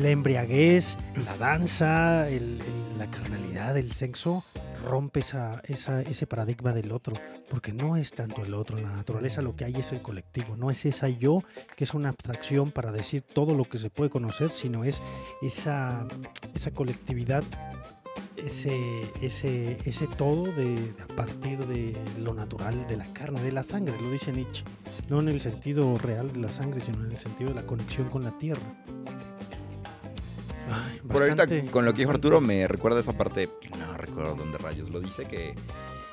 La embriaguez, la danza, el- el- la carnalidad, el sexo rompe esa, ese paradigma del otro, porque no es tanto el otro, la naturaleza lo que hay es el colectivo, no es esa yo que es una abstracción para decir todo lo que se puede conocer, sino es esa, esa colectividad, ese, ese, ese todo de, a partir de lo natural de la carne, de la sangre, lo dice Nietzsche, no en el sentido real de la sangre, sino en el sentido de la conexión con la tierra. Ay, Por ahorita, con lo que dijo Arturo, me recuerda esa parte que no recuerdo dónde rayos lo dice, que,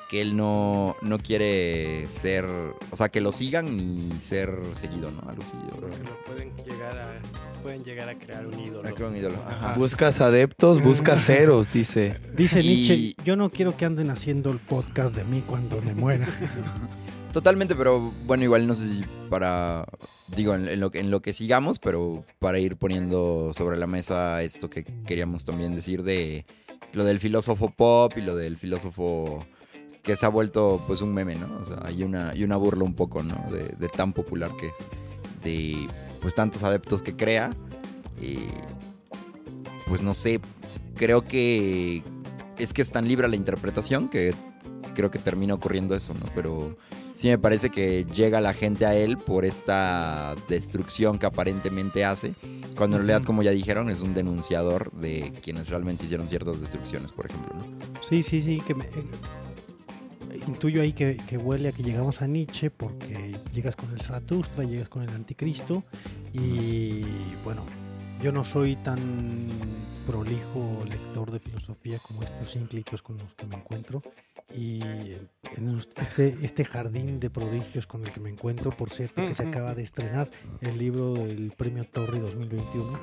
que él no, no quiere ser, o sea, que lo sigan ni ser seguido, ¿no? Algo así. yo creo. Porque lo pueden llegar a, pueden llegar a crear un ídolo. Creo un ídolo. Ajá. Buscas adeptos, buscas ceros, dice. Dice Y- Nietzsche, yo no quiero que anden haciendo el podcast de mí cuando me muera. Totalmente, pero bueno, igual no sé si para, digo, en, en lo, en lo que sigamos, pero para ir poniendo sobre la mesa esto que queríamos también decir de lo del filósofo pop y lo del filósofo que se ha vuelto pues un meme, ¿no? O sea, hay una, y una burla un poco, ¿no? De, de tan popular que es, de pues tantos adeptos que crea. eh, pues no sé, creo que es que es tan libre la interpretación que creo que termina ocurriendo eso, ¿no? Pero sí me parece que llega la gente a él por esta destrucción que aparentemente hace, cuando en realidad, como ya dijeron, es un denunciador de quienes realmente hicieron ciertas destrucciones, por ejemplo, ¿no? Sí, sí, sí, que me, eh, intuyo ahí que, que huele a que llegamos a Nietzsche porque llegas con el Zaratustra, llegas con el Anticristo y bueno, yo no soy tan prolijo lector de filosofía como estos ínclitos con los que me encuentro y en este, este jardín de prodigios con el que me encuentro, por cierto, que se acaba de estrenar el libro del premio Torri 2021.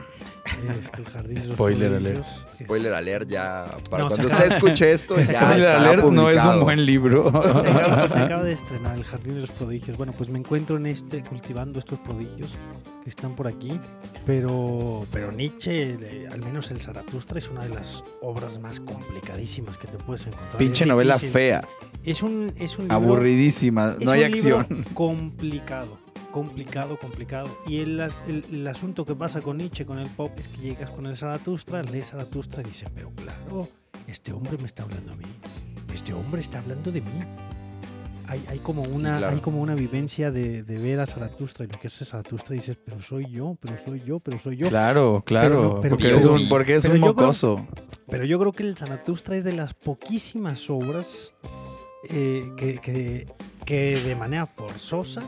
Este, el jardín de los Spoiler alert. Es- Spoiler alert ya, para No, cuando usted escuche esto, ya Spoiler alert, no es un publicado. buen libro. Se acaba, se acaba de estrenar El Jardín de los Prodigios. Bueno, pues me encuentro en este, cultivando estos prodigios que están por aquí. Pero, pero Nietzsche, al menos el Zaratustra, es una de las obras más complicadísimas que te puedes encontrar. Pinche Es novela. Fea, Es un, es un libro, aburridísima, es no hay un libro acción. complicado. Complicado, complicado. Y el, el- el asunto que pasa con Nietzsche, con el pop, es que llegas con el Zaratustra, lees Zaratustra y dices, pero claro, este hombre me está hablando a mí. Este hombre está hablando de mí. Hay, hay como Sí, una, claro. hay como una vivencia de, de ver a Zaratustra y lo que hace Zaratustra y dices, pero soy yo, pero soy yo, pero soy yo. Claro, claro, no, pero- porque pero- un, porque es pero un yo creo- mocoso. Pero yo creo que el Zaratustra es de las poquísimas obras eh, que, que- que de manera forzosa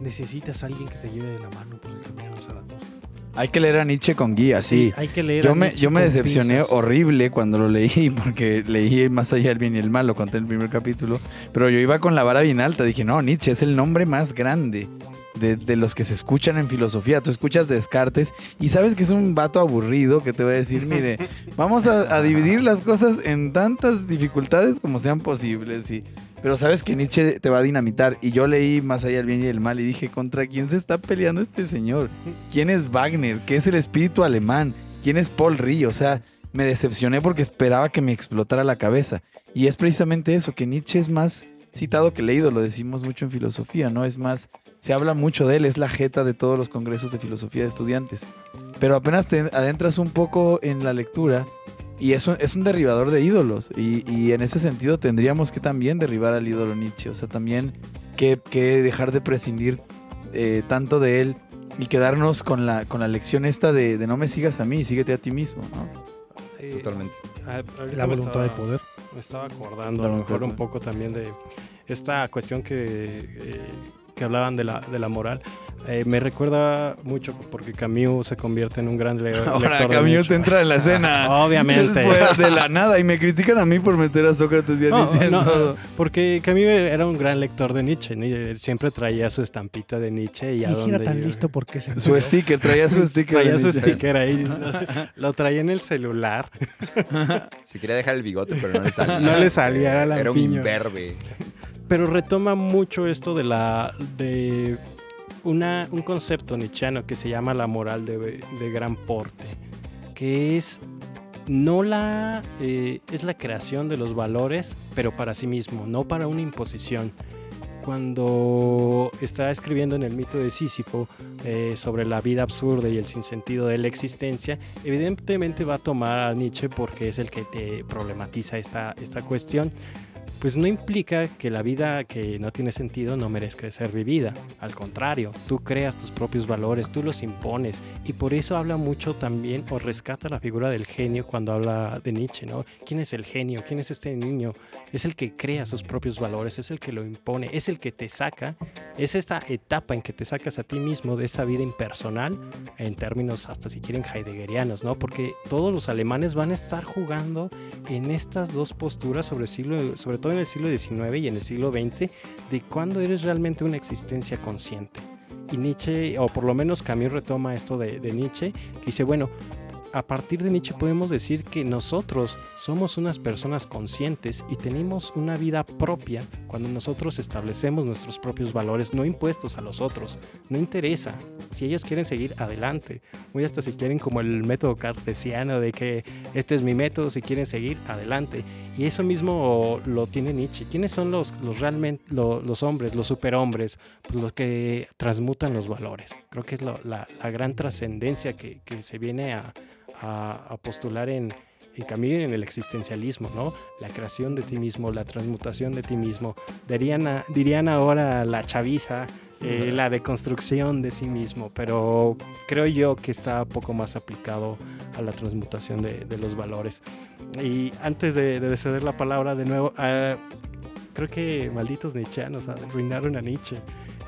necesitas a alguien que te lleve de la mano por el camino del Zaratustra. Hay que leer a Nietzsche con guía, sí. hay que leer. Yo a me, Nietzsche yo me decepcioné pinzas. horrible cuando lo leí, porque leí Más allá del bien y el mal, lo conté en el primer capítulo, pero yo iba con la vara bien alta, dije, no, Nietzsche es el nombre más grande de, de los que se escuchan en filosofía. Tú escuchas Descartes y sabes que es un vato aburrido que te va a decir, mire, vamos a, a dividir las cosas en tantas dificultades como sean posibles. Y pero sabes que Nietzsche te va a dinamitar. Y yo leí Más allá del bien y el mal y dije, ¿contra quién se está peleando este señor? ¿Quién es Wagner? ¿Qué es el espíritu alemán? ¿Quién es Paul Rie? O sea, me decepcioné porque esperaba que me explotara la cabeza. Y es precisamente eso, que Nietzsche es más citado que leído, lo decimos mucho en filosofía, ¿no? Es más, se habla mucho de él, es la jeta de todos los congresos de filosofía de estudiantes. Pero apenas te adentras un poco en la lectura y eso es un derribador de ídolos. Y, y en ese sentido tendríamos que también derribar al ídolo Nietzsche. O sea, también que, que dejar de prescindir eh, tanto de él y quedarnos con la, con la lección esta de, de no me sigas a mí, síguete a ti mismo, ¿no? Eh, Totalmente. ah, La voluntad de poder. Me estaba acordando a lo mejor un poco también de esta cuestión que, eh, que hablaban de la, de la moral. Eh, me recuerda mucho porque Camus se convierte en un gran leo- lector Ahora de Camus Nietzsche. te entra en la escena. Obviamente. Después de la nada. Y me critican a mí por meter a Sócrates y a No, Nietzsche no. Porque Camus era un gran lector de Nietzsche. Siempre traía su estampita de Nietzsche. Y a Y si era tan iba- listo porque se Su sticker, traía su sticker. Traía su sticker ahí. Lo traía en el celular. Se quería dejar el bigote, pero no le salía. No le salía, era Era un imberbe. Pero retoma mucho esto de la de una, un concepto nietzscheano que se llama la moral de, de gran porte, que es no la eh, es la creación de los valores, pero para sí mismo, no para una imposición. Cuando está escribiendo en el mito de Sísifo eh, sobre la vida absurda y el sinsentido de la existencia, evidentemente va a tomar a Nietzsche porque es el que te problematiza esta, esta cuestión pues no implica que la vida que no tiene sentido no merezca ser vivida. Al contrario, tú creas tus propios valores, tú los impones. Y por eso habla mucho también o rescata la figura del genio cuando habla de Nietzsche, ¿no? ¿Quién es el genio? ¿Quién es este niño? Es el que crea sus propios valores, es el que lo impone, es el que te saca. Es esta etapa en que te sacas a ti mismo de esa vida impersonal, en términos hasta si quieren heideggerianos, ¿no? Porque todos los alemanes van a estar jugando en estas dos posturas sobre, siglo, sobre todo en el siglo XIX y en el siglo XX, de cuándo eres realmente una existencia consciente. Y Nietzsche, o por lo menos Camus retoma esto de, Nietzsche, que dice, bueno, a partir de Nietzsche podemos decir que nosotros somos unas personas conscientes y tenemos una vida propia cuando nosotros establecemos nuestros propios valores, no impuestos a los otros. No interesa. Si ellos quieren seguir adelante, muy hasta si quieren como el método cartesiano de que este es mi método, si quieren seguir adelante. Y eso mismo lo tiene Nietzsche. ¿Quiénes son los, los realmente lo- los hombres, los superhombres? Pues los que transmutan los valores. Creo que es lo- la, la gran trascendencia que, que se viene a, a- a postular en, en Camus en el existencialismo, ¿no? La creación de ti mismo, la transmutación de ti mismo. Dirían, a- dirían ahora la chaviza, eh, la deconstrucción de sí mismo, pero creo yo que está poco más aplicado a la transmutación de, de los valores. Y antes de, de ceder la palabra de nuevo, ah, creo que malditos nietzscheanos arruinaron a Nietzsche.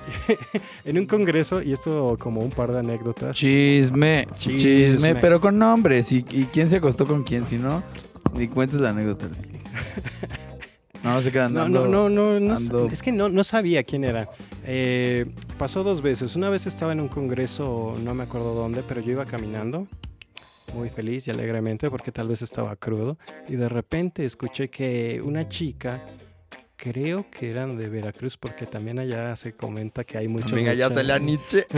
en un congreso, y esto como un par de anécdotas. Chisme, chisme, Chisme. pero con nombres. ¿Y, ¿Y quién se acostó con quién? Si no, ni cuentes la anécdota. No, no se quedan No, no, no, no, no, ando- es que no, no sabía quién era. Eh, pasó dos veces. Una vez estaba en un congreso, no me acuerdo dónde, pero yo iba caminando muy feliz y alegremente porque tal vez estaba crudo y de repente escuché que una chica, creo que eran de Veracruz porque también allá se comenta que hay muchos... También allá sale a. Nietzsche.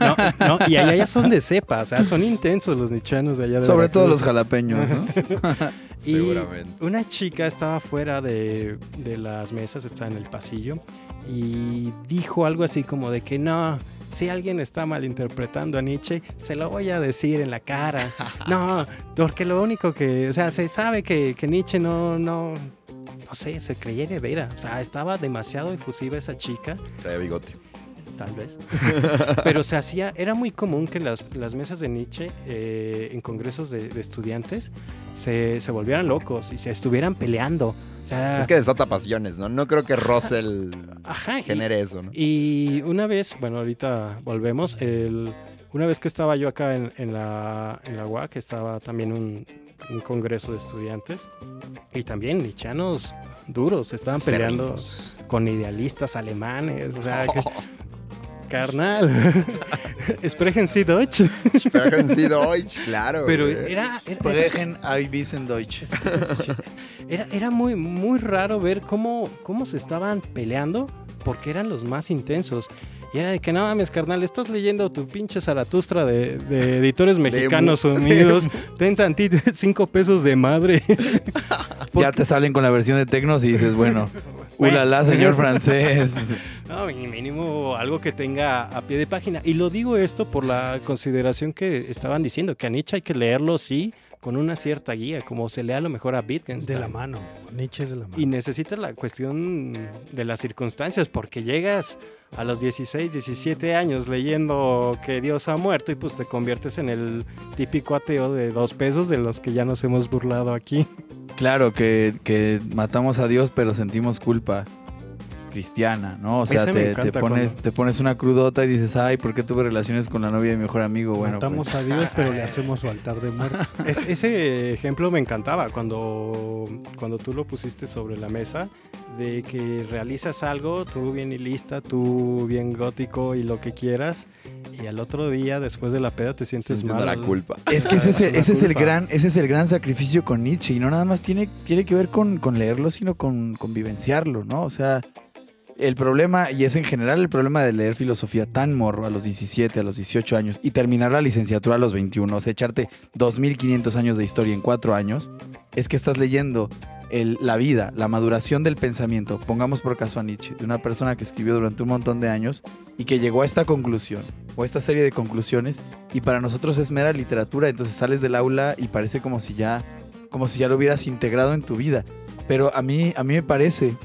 No, no, y allá ya son de cepa, o sea, son intensos los nichanos de allá de Sobre todo los jalapeños, ¿no? Y Seguramente. Una chica estaba fuera de, de las mesas, estaba en el pasillo, y dijo algo así como de que no, si alguien está malinterpretando a Nietzsche, se lo voy a decir en la cara. No, porque lo único que, o sea, se sabe que, que Nietzsche no, no, no sé, se creía de vera. O sea, estaba demasiado efusiva esa chica Trae bigote. Tal vez. Pero se hacía, era muy común que las, las mesas de Nietzsche eh, en congresos de, de estudiantes se, se volvieran locos y se estuvieran peleando. O sea, Es que desata pasiones, ¿no? No creo que Russell Ajá, y- genere eso, ¿no? Y una vez, bueno, ahorita volvemos. el- una vez que estaba yo acá en, en la, en la UAC, estaba también un, un congreso de estudiantes. Y también nichanos duros, estaban peleando con idealistas alemanes. O sea, que- carnal. Sprechen Sie Deutsch. Sprechen Sie Deutsch, claro. Pero era, era, Sprechen ein Deutsch. era, era muy, muy raro ver cómo, cómo se estaban peleando porque eran los más intensos. Y era de que, no mames, carnal, estás leyendo tu pinche Zaratustra de, de editores mexicanos mu- unidos. Ten tantito, cinco pesos de madre. Ya te salen con la versión de Tecnos y dices, bueno, Bueno. ulala, señor francés. No, mínimo algo que tenga a pie de página. Y lo digo esto por la consideración que estaban diciendo, que a Nietzsche hay que leerlo, sí, con una cierta guía, como se lea a lo mejor a Wittgenstein. De la mano. Nietzsche es de la mano. Y necesitas la cuestión de las circunstancias, porque llegas a los 16, 17 años leyendo que Dios ha muerto y pues te conviertes en el típico ateo de dos pesos de los que ya nos hemos burlado aquí. Claro, que, que matamos a Dios, pero sentimos culpa cristiana, ¿no? O sea, te, pones, cuando- te pones una crudota y dices, ay, ¿por qué tuve relaciones con la novia de mi mejor amigo? Bueno, Matamos pues, a Dios, pero le hacemos su altar de muerte. Es- ese ejemplo me encantaba cuando, cuando tú lo pusiste sobre la mesa, de que realizas algo, tú bien y lista, tú bien gótico y lo que quieras, y al otro día, después de la peda, te sientes mal. la culpa. Es que ese es, ese, es el gran, ese es el gran sacrificio con Nietzsche y no nada más tiene, tiene que ver con, con leerlo, sino con, con vivenciarlo, ¿no? O sea, el problema, y es en general el problema de leer filosofía tan morro a los 17, a los 18 años y terminar la licenciatura a los 21, o sea, echarte 2500 años de historia en cuatro años, es que estás leyendo la vida, la maduración del pensamiento, pongamos por caso a Nietzsche, de una persona que escribió durante un montón de años y que llegó a esta conclusión o esta serie de conclusiones y para nosotros es mera literatura, entonces sales del aula y parece como si ya como si ya lo hubieras integrado en tu vida. Pero a mí a mí me parece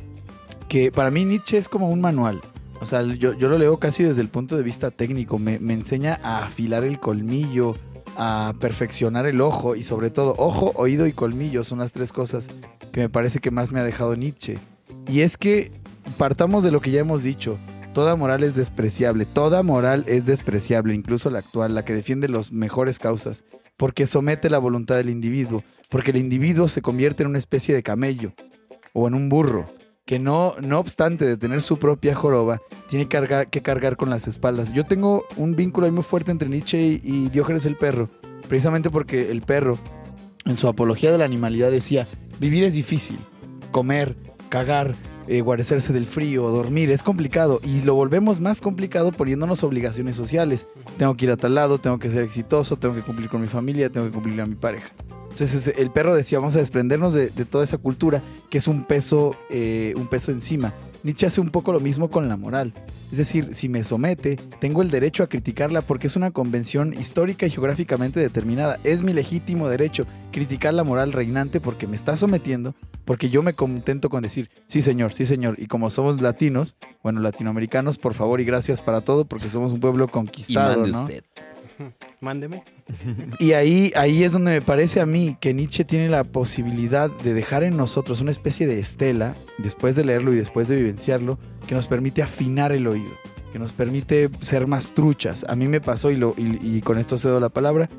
que para mí Nietzsche es como un manual. O sea, yo, yo lo leo casi desde el punto de vista técnico. Me, me enseña a afilar el colmillo, a perfeccionar el ojo y sobre todo ojo, oído y colmillo son las tres cosas que me parece que más me ha dejado Nietzsche. Y es que partamos de lo que ya hemos dicho. Toda moral es despreciable, toda moral es despreciable, incluso la actual, la que defiende las mejores causas, porque somete la voluntad del individuo, porque el individuo se convierte en una especie de camello o en un burro, que no, no obstante de tener su propia joroba, tiene que cargar, con las espaldas. Yo tengo un vínculo muy fuerte entre Nietzsche y, y Diógenes el perro, precisamente porque el perro, en su apología de la animalidad, decía, vivir es difícil, comer, cagar, eh, guarecerse del frío, dormir, es complicado y lo volvemos más complicado poniéndonos obligaciones sociales. Tengo que ir a tal lado, tengo que ser exitoso, tengo que cumplir con mi familia, tengo que cumplir a mi pareja. Entonces este, el perro decía, vamos a desprendernos de, de toda esa cultura que es un peso, eh, un peso encima. Nietzsche hace un poco lo mismo con la moral. Es decir, si me somete, tengo el derecho a criticarla porque es una convención histórica y geográficamente determinada. Es mi legítimo derecho criticar la moral reinante porque me está sometiendo, porque yo me contento con decir, sí señor, sí señor. Y como somos latinos, bueno, latinoamericanos, por favor y gracias para todo porque somos un pueblo Y conquistado. mande ¿no? usted. Mándeme. Y ahí, ahí es donde me parece a mí que Nietzsche tiene la posibilidad de dejar en nosotros una especie de estela, después de leerlo y después de vivenciarlo, que nos permite afinar el oído, que nos permite ser más truchas. A mí me pasó, y, lo, y, y con esto cedo la palabra,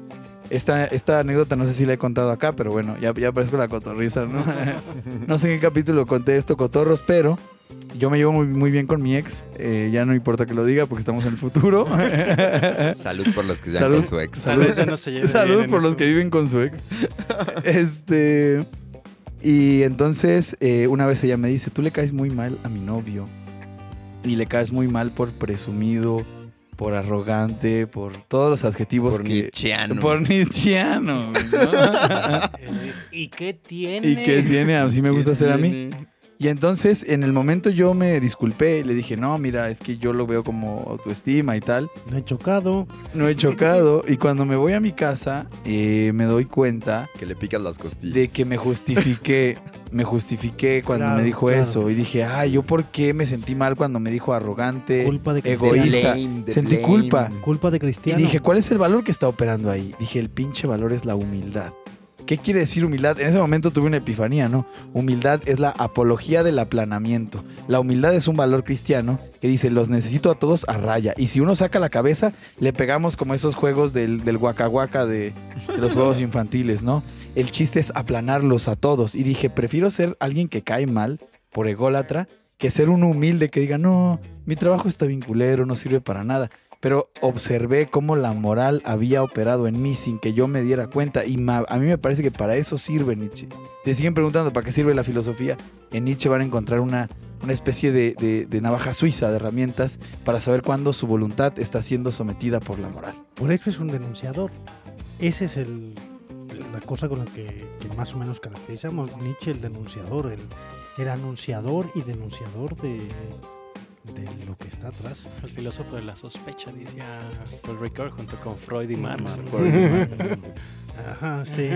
esta, esta anécdota no sé si la he contado acá, pero bueno, ya, ya parezco la cotorriza, ¿no? no sé en qué capítulo conté esto, cotorros, pero yo me llevo muy, muy bien con mi ex, eh, ya no importa que lo diga porque estamos en el futuro. Salud por los que Salud. con su ex. Vez ya no se en por los que viven con su ex. este. Y entonces, eh, una vez ella me dice: Tú le caes muy mal a mi novio. Y le caes muy mal por presumido, por arrogante, por todos los adjetivos Por que. Nietzscheano. Por Nietzscheano. ¿no? Eh, ¿Y qué tiene? y que tiene, así me gusta ¿Qué hacer a mí. Y entonces, en el momento yo me disculpé y le dije: No, mira, es que yo lo veo como autoestima y tal. No he chocado. No he chocado. y cuando me voy a mi casa, eh, me doy cuenta Que le picas las costillas. de que me justifiqué, me justifiqué cuando Claro, me dijo claro. eso y dije, ay, yo por qué me sentí mal cuando me dijo arrogante, Culpa de egoísta. blame, the Sentí blame. culpa. Culpa de y cristiano. dije, ¿cuál es el valor que está operando ahí? Dije, el pinche valor es la humildad. ¿Qué quiere decir humildad? En ese momento tuve una epifanía, ¿no? Humildad es la apología del aplanamiento. La humildad es un valor cristiano que dice, los necesito a todos a raya. Y si uno saca la cabeza, le pegamos como esos juegos del, del guaca guaca de, de los juegos infantiles, ¿no? El chiste es aplanarlos a todos. Y dije, prefiero ser alguien que cae mal por ególatra que ser un humilde que diga, no, mi trabajo está bien culero, no sirve para nada. Pero observé cómo la moral había operado en mí sin que yo me diera cuenta. Y a mí me parece que para eso sirve Nietzsche. Te siguen preguntando para qué sirve la filosofía. En Nietzsche van a encontrar una, una especie de, de- de navaja suiza de herramientas para saber cuándo su voluntad está siendo sometida por la moral. Por eso es un denunciador. Esa es el, la cosa con la que, que más o menos caracterizamos Nietzsche, el denunciador, el, el anunciador y denunciador de, de lo que está atrás. El filósofo de la sospecha, diría Paul Ricoeur, junto con Freud y Marx. Ajá, sí.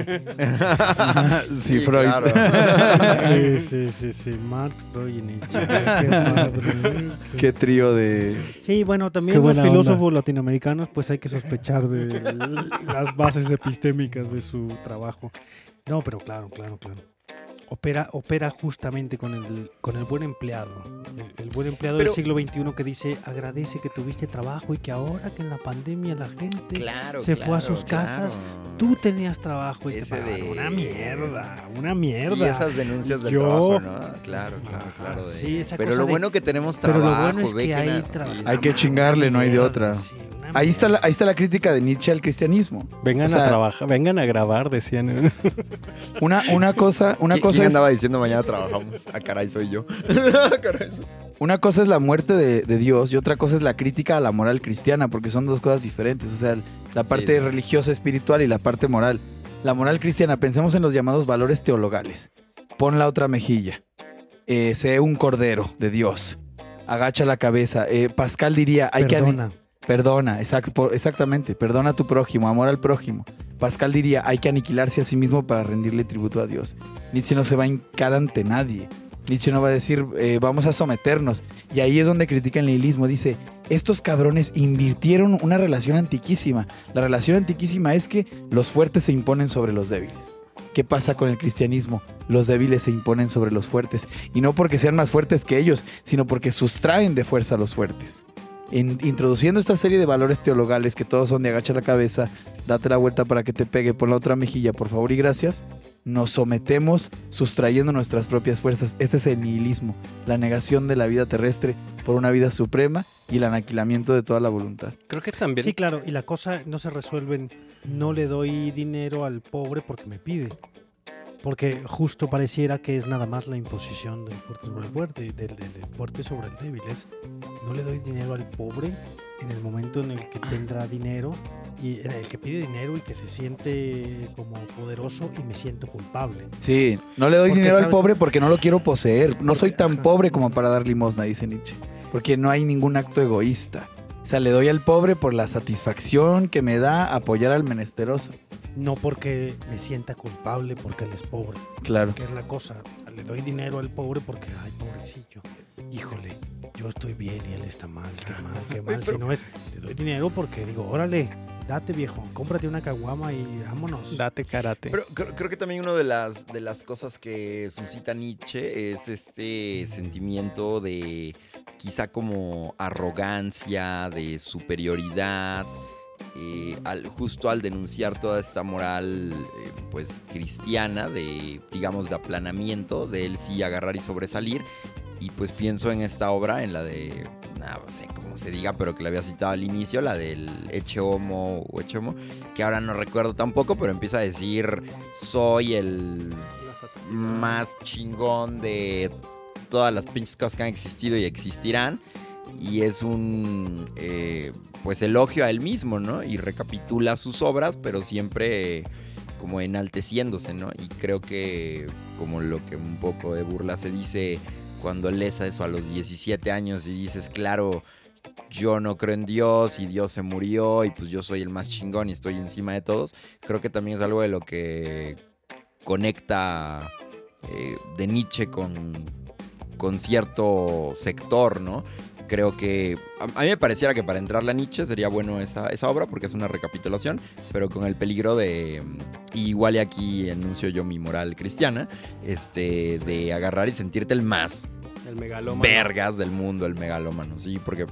sí, Freud. claro. sí, sí, sí, sí. Marx, Freud y Nietzsche. Qué padre. Qué trío de... Sí, bueno, también los onda. filósofos latinoamericanos, pues hay que sospechar de las bases epistémicas de su trabajo. No, pero claro, claro, claro. Opera, opera justamente con el, con el buen empleado. El, el buen empleado Pero- del siglo XXI que dice, agradece que tuviste trabajo y que ahora que en la pandemia la gente Claro, se fue a claro, sus casas, tú tenías trabajo. Y te Ese pagaron. de- Una mierda, una mierda. Sí, esas denuncias del Yo- trabajo, ¿no? Claro, claro, claro. de- sí, esa Pero cosa lo de- bueno que tenemos Pero trabajo, lo bueno es ve que hay sí. Hay que chingarle, no hay de otra. Ahí está, la, mierda. ahí está la crítica de Nietzsche al cristianismo. Vengan O sea- a trabajar, vengan a grabar, decían. Una, una cosa, una ¿Qui- cosa ¿Quién es... andaba diciendo mañana trabajamos? Ah, caray, soy yo. Caray. Una cosa es la muerte de, de Dios y otra cosa es la crítica a la moral cristiana, porque son dos cosas diferentes. O sea, la parte sí. religiosa espiritual y la parte moral. La moral cristiana, pensemos en los llamados valores teologales. Pon la otra mejilla. Eh, sé un cordero de Dios. Agacha la cabeza. Eh, Pascal diría, hay que... Perdona. Exactamente. Perdona a tu prójimo, amor al prójimo. Pascal diría, hay que aniquilarse a sí mismo para rendirle tributo a Dios. Nietzsche no se va a hincar ante nadie. Nietzsche no va a decir, eh, vamos a someternos. Y ahí es donde critica el nihilismo. Dice, estos cabrones invirtieron una relación antiquísima. La relación antiquísima es que los fuertes se imponen sobre los débiles. ¿Qué pasa con el cristianismo? Los débiles se imponen sobre los fuertes. Y no porque sean más fuertes que ellos, sino porque sustraen de fuerza a los fuertes en- introduciendo esta serie de valores teologales que todos son de agacha la cabeza, date la vuelta para que te pegue por la otra mejilla, por favor y gracias, nos sometemos sustrayendo nuestras propias fuerzas. Este es el nihilismo, la negación de la vida terrestre por una vida suprema y el aniquilamiento de toda la voluntad. Creo que también. Sí, claro, y la cosa no se resuelve en no le doy dinero al pobre porque me pide. Porque justo pareciera que es nada más la imposición del fuerte sobre el fuerte, del, del- del fuerte sobre el débil. Es, no le doy dinero al pobre en el momento en el que tendrá dinero y en el que pide dinero y que se siente como poderoso y me siento culpable. Sí, no le doy Porque, dinero al pobre porque no lo quiero poseer. No soy tan pobre como para dar limosna, dice Nietzsche. Porque no hay ningún acto egoísta. O sea, le doy al pobre por la satisfacción que me da apoyar al menesteroso. No porque me sienta culpable porque él es pobre. Claro. que es la cosa. Le doy dinero al pobre porque, ay, pobrecillo. Híjole, yo estoy bien y él está mal, qué mal, qué mal. Si no es, le doy dinero porque digo, órale, date viejo, cómprate una caguama y vámonos. Date karate. Pero creo, creo que también una de las, de las cosas que suscita Nietzsche es este sentimiento de quizá como arrogancia, de superioridad, eh, al, justo al denunciar toda esta moral eh, pues cristiana de digamos de aplanamiento, de él sí agarrar y sobresalir. Y pues pienso en esta obra, en la de, no sé cómo se diga, pero que la había citado al inicio, la del Eche Homo o Eche Homo, que ahora no recuerdo tampoco, pero empieza a decir, soy el más chingón de todas las pinches cosas que han existido y existirán. Y es un, eh, pues, elogio a él mismo, ¿no? Y recapitula sus obras, pero siempre como enalteciéndose, ¿no? Y creo que como lo que un poco de burla se dice cuando lees eso a los 17 años y dices, claro, yo no creo en Dios y Dios se murió y pues yo soy el más chingón y estoy encima de todos, creo que también es algo de lo que conecta eh, de Nietzsche con, con cierto sector, ¿no? Creo que a, mí me pareciera que para entrarle a Nietzsche sería bueno esa, esa obra porque es una recapitulación, pero con el peligro de, mm, igual y aquí anuncio yo mi moral cristiana, este, de agarrar y sentirte el más El megalómano. vergas del mundo, el megalómano, sí, porque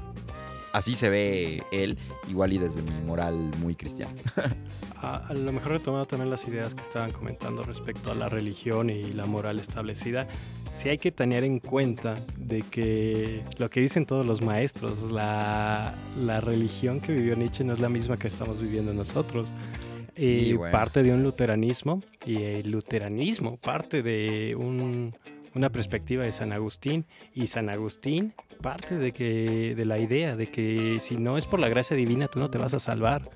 así se ve él, igual y desde mi moral muy cristiana. A, a lo mejor retomando también las ideas que estaban comentando respecto a la religión y la moral establecida. Sí hay que tener en cuenta de que lo que dicen todos los maestros, la, la religión que vivió Nietzsche no es la misma que estamos viviendo nosotros. Sí, y bueno. parte de un luteranismo y el luteranismo parte de un- una perspectiva de San Agustín y San Agustín parte de que de la idea de que si no es por la gracia divina tú no te vas a salvar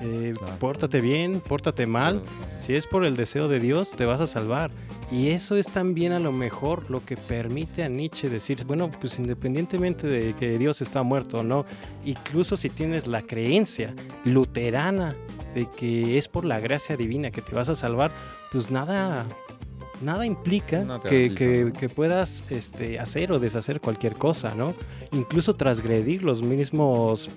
Eh, Claro. pórtate bien pórtate mal si es por el deseo de Dios te vas a salvar y eso es también a lo mejor lo que permite a Nietzsche decir bueno pues independientemente de que Dios está muerto o no incluso si tienes la creencia luterana de que es por la gracia divina que te vas a salvar, pues nada, nada implica que puedas este, hacer o deshacer cualquier cosa, ¿no? Incluso transgredir los mismos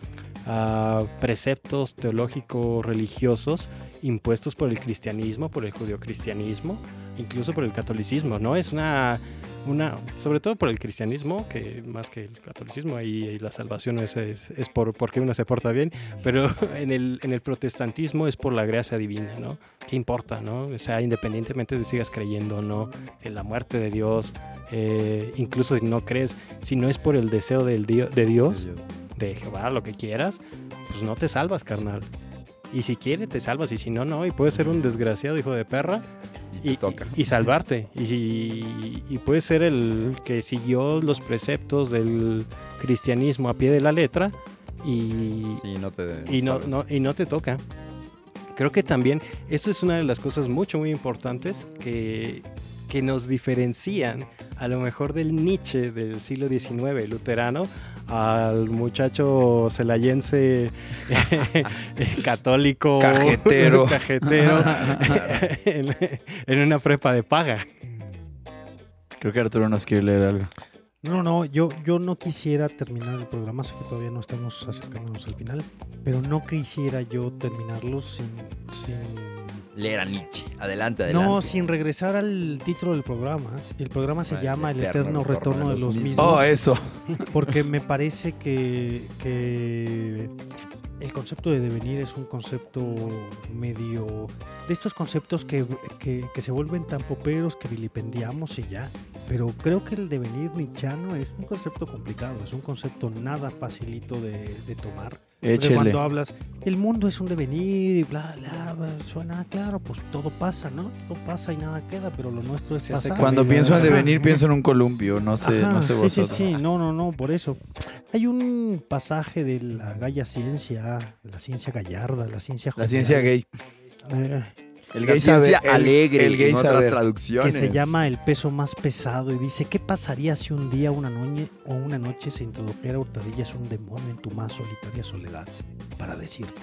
preceptos teológicos religiosos impuestos por el cristianismo, por el judeocristianismo, incluso por el catolicismo, ¿no? Es una una, sobre todo por el cristianismo, que más que el catolicismo, y la salvación es, es, por porque uno se porta bien, pero en el, en el protestantismo es por la gracia divina, ¿no? ¿Qué importa, no? O sea, independientemente de si sigas creyendo o no en la muerte de Dios, eh, incluso si no crees, si no es por el deseo del de Dios, de Jehová, lo que quieras, pues no te salvas, carnal. Y si quiere, te salvas, y si no, no, y puedes ser un desgraciado hijo de perra, Y toca. y- y salvarte. Y, y- y puede ser el que siguió los preceptos del cristianismo a pie de la letra y, Sí, no te y, no- y no te toca. Creo que también esto es una de las cosas mucho, muy importantes que, que nos diferencian a lo mejor del Nietzsche del siglo XIX luterano al muchacho celayense católico Cajetero. cajetero en, en una prepa de paga. Creo que Arturo nos quiere leer algo. No, no, yo, yo no quisiera terminar el programa, sé que todavía no estamos acercándonos al final, pero no quisiera yo terminarlo sin, sin Leer a Nietzsche. Adelante, adelante. no, sin regresar al título del programa. El programa se Ah, llama El eterno retorno, de los mismos. Oh, eso. Porque me parece que, que el concepto de devenir es un concepto medio... De estos conceptos que, que- que se vuelven tan poperos que vilipendiamos y ya. Pero creo que el devenir nichano es un concepto complicado, es un concepto nada facilito de, de tomar. Échele. cuando hablas, el mundo es un devenir y bla, bla, bla, suena claro, pues todo pasa, ¿no? Todo pasa y nada queda, pero lo nuestro es Se hace pasar. Cuando pienso en devenir, pienso en un columpio. No sé, Ajá, no sé sí, vosotros. sí, sí, no, no, no, por eso. Hay un pasaje de la Gaya Ciencia, la ciencia gallarda, la ciencia La ciencia gay. eh, El gay ciencia sabe- el- alegre el gay en otras saber. que traducciones. se llama El peso más pesado y dice, ¿qué pasaría si un día, una noche o una noche se introdujera hurtadillas un demonio en tu más solitaria soledad para decirte,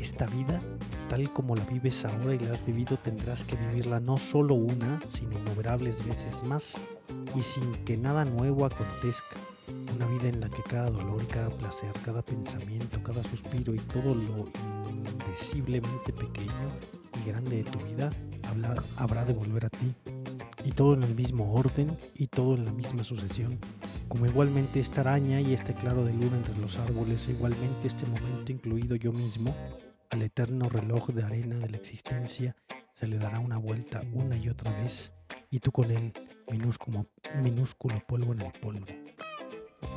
esta vida, tal como la vives ahora y la has vivido, tendrás que vivirla no solo una, sino innumerables veces más y sin que nada nuevo acontezca. Una vida en la que cada dolor y cada placer, cada pensamiento, cada suspiro y todo lo indeciblemente pequeño y grande de tu vida habla- habrá de volver a ti. Y todo en el mismo orden y todo en la misma sucesión. Como igualmente esta araña y este claro de luna entre los árboles, igualmente este momento incluido yo mismo, al eterno reloj de arena de la existencia se le dará una vuelta una y otra vez, y tú con él, minúsculo, minúsculo polvo en el polvo.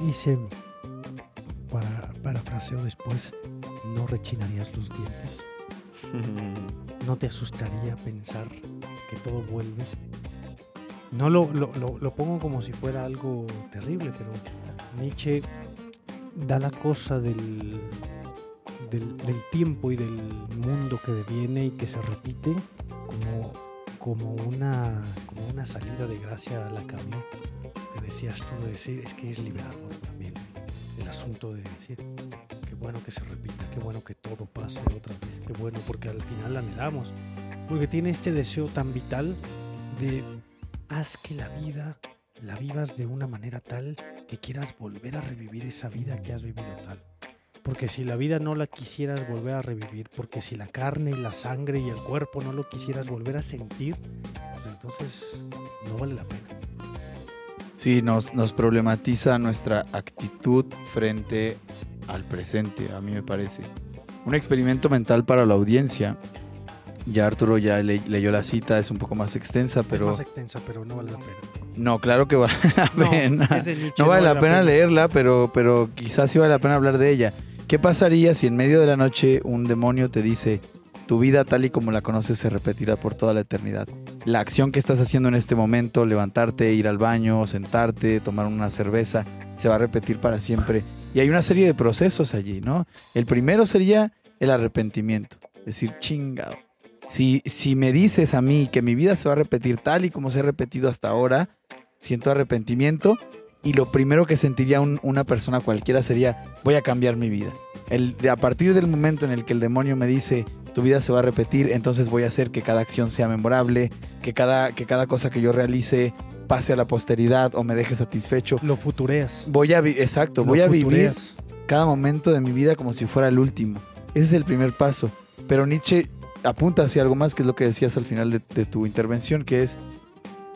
Dice, para, parafraseo después, no rechinarías los dientes. ¿No te asustaría pensar que todo vuelve? No lo, lo- lo- lo pongo como si fuera algo terrible, pero Nietzsche da la cosa del, del, tiempo y del mundo que deviene y que se repite como, como, una, como una salida de gracia a la cambio. Que decías tú de decir, es que es liberador también el asunto de decir, bueno que se repita, qué bueno que todo pase otra vez, qué bueno, porque al final la anhelamos. Porque tiene este deseo tan vital de haz que la vida la vivas de una manera tal que quieras volver a revivir esa vida que has vivido tal. Porque si la vida no la quisieras volver a revivir, porque si la carne y la sangre y el cuerpo no lo quisieras volver a sentir, pues entonces no vale la pena. Sí, nos, nos problematiza nuestra actitud frente al presente, a mí me parece. Un experimento mental para la audiencia. Ya Arturo ya le- leyó la cita, es un poco más extensa, pero... Es más extensa, pero no vale la pena. No, claro que vale la No, pena. de Nietzsche, No vale la pena leerla, pero, pero quizás sí vale la pena hablar de ella. ¿Qué pasaría si en medio de la noche un demonio te dice, tu vida tal y como la conoces se repetirá por toda la eternidad? La acción que estás haciendo en este momento, levantarte, ir al baño, sentarte, tomar una cerveza, se va a repetir para siempre. Y hay una serie de procesos allí, ¿no? El primero sería el arrepentimiento. Decir, chingado. Si, si me dices a mí que mi vida se va a repetir tal y como se ha repetido hasta ahora, siento arrepentimiento y lo primero que sentiría un- una persona cualquiera sería, voy a cambiar mi vida. El, a partir del momento en el que el demonio me dice, tu vida se va a repetir, entonces voy a hacer que cada acción sea memorable, que cada, que cada cosa que yo realice pase a la posteridad o me deje satisfecho. Lo futureas. Voy a, exacto, Lo voy a vivir cada momento de mi vida como si fuera el último. Ese es el primer paso. Pero Nietzsche apunta hacia algo más, que es lo que decías al final de, de tu intervención, que es,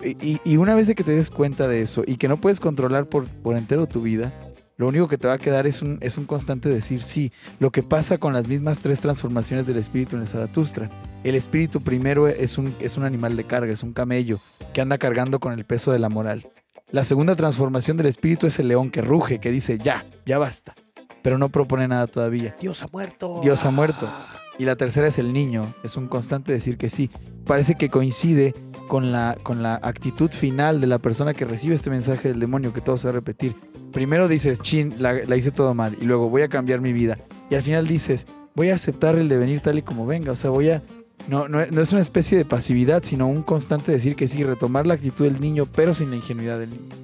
y una vez de que te des cuenta de eso y que no puedes controlar por, por entero tu vida, lo único que te va a quedar es un, es un constante decir sí. Lo que pasa con las mismas tres transformaciones del espíritu en el Zaratustra. El espíritu primero es un, es un animal de carga, es un camello que anda cargando con el peso de la moral. La segunda transformación del espíritu es el león que ruge, que dice ya, ya basta, pero no propone nada todavía. Dios ha muerto. Dios ha muerto. Ah. Y la tercera es el niño, es un constante decir que sí. Parece que coincide con la, con la actitud final de la persona que recibe este mensaje del demonio, que todo se va a repetir. Primero dices, chin, la, hice todo mal, y luego voy a cambiar mi vida. Y al final dices, voy a aceptar el devenir tal y como venga, o sea, voy a... No, no, no es una especie de pasividad, sino un constante decir que sí, retomar la actitud del niño, pero sin la ingenuidad del niño.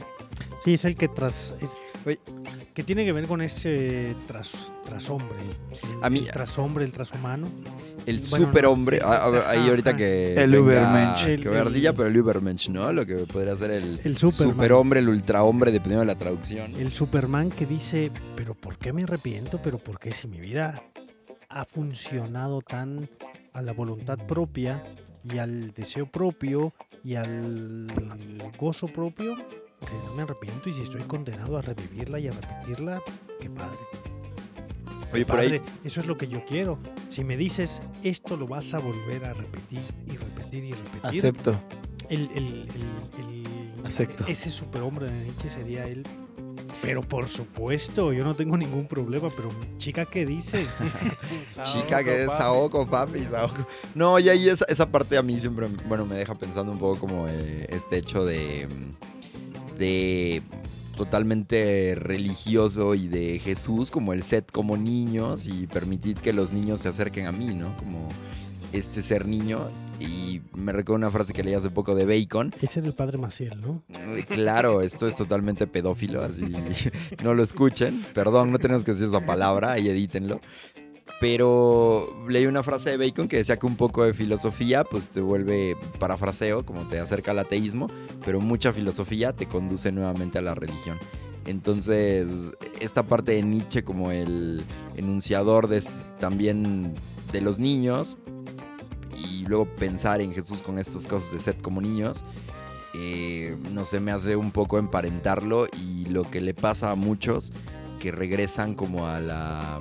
Sí, es el que tras. es- Oye. que tiene que ver con ese tras, trashombre. A mí- El trashombre, el trashumano. El Bueno, superhombre. no. a- a- ahí Ajá, ahorita ajá. que. El Ubermensch. Que El- verdilla, el- pero el Ubermensch, ¿no? Lo que podría ser el. El Superman. Superhombre, el ultrahombre, dependiendo de la traducción. El Superman que dice, pero ¿por qué me arrepiento? Pero ¿por qué si mi vida ha funcionado tan a la voluntad propia y al deseo propio y al gozo propio que no me arrepiento y si estoy condenado a revivirla y a repetirla, qué padre. Oye, por ahí. padre, Eso es lo que yo quiero. Si me dices esto lo vas a volver a repetir y repetir y repetir. Acepto. El, el, el- el- Acepto. Ese superhombre de Nietzsche sería él. Pero por supuesto, yo no tengo ningún problema, pero chica, ¿qué dice? Chica que es Saoko, papi, Saoko. No, y ahí esa, esa parte a mí siempre, bueno, me deja pensando un poco como eh, este hecho de, mm, de totalmente religioso y de Jesús, como el set como niños y permitid que los niños se acerquen a mí, ¿no? Como este ser niño. Y me recuerdo una frase que leí hace poco de Bacon. Ese era el padre Maciel, ¿no? Eh, Claro, esto es totalmente pedófilo, así no lo escuchen. Perdón, no tenemos que decir esa palabra, ahí edítenlo. Pero leí una frase de Bacon que decía que un poco de filosofía pues te vuelve parafraseo, como te acerca al ateísmo, pero mucha filosofía te conduce nuevamente a la religión. Entonces, esta parte de Nietzsche como el enunciador de, también de los niños y luego pensar en Jesús con estas cosas de sed como niños, eh, no sé, me hace un poco emparentarlo y lo que le pasa a muchos que regresan como a la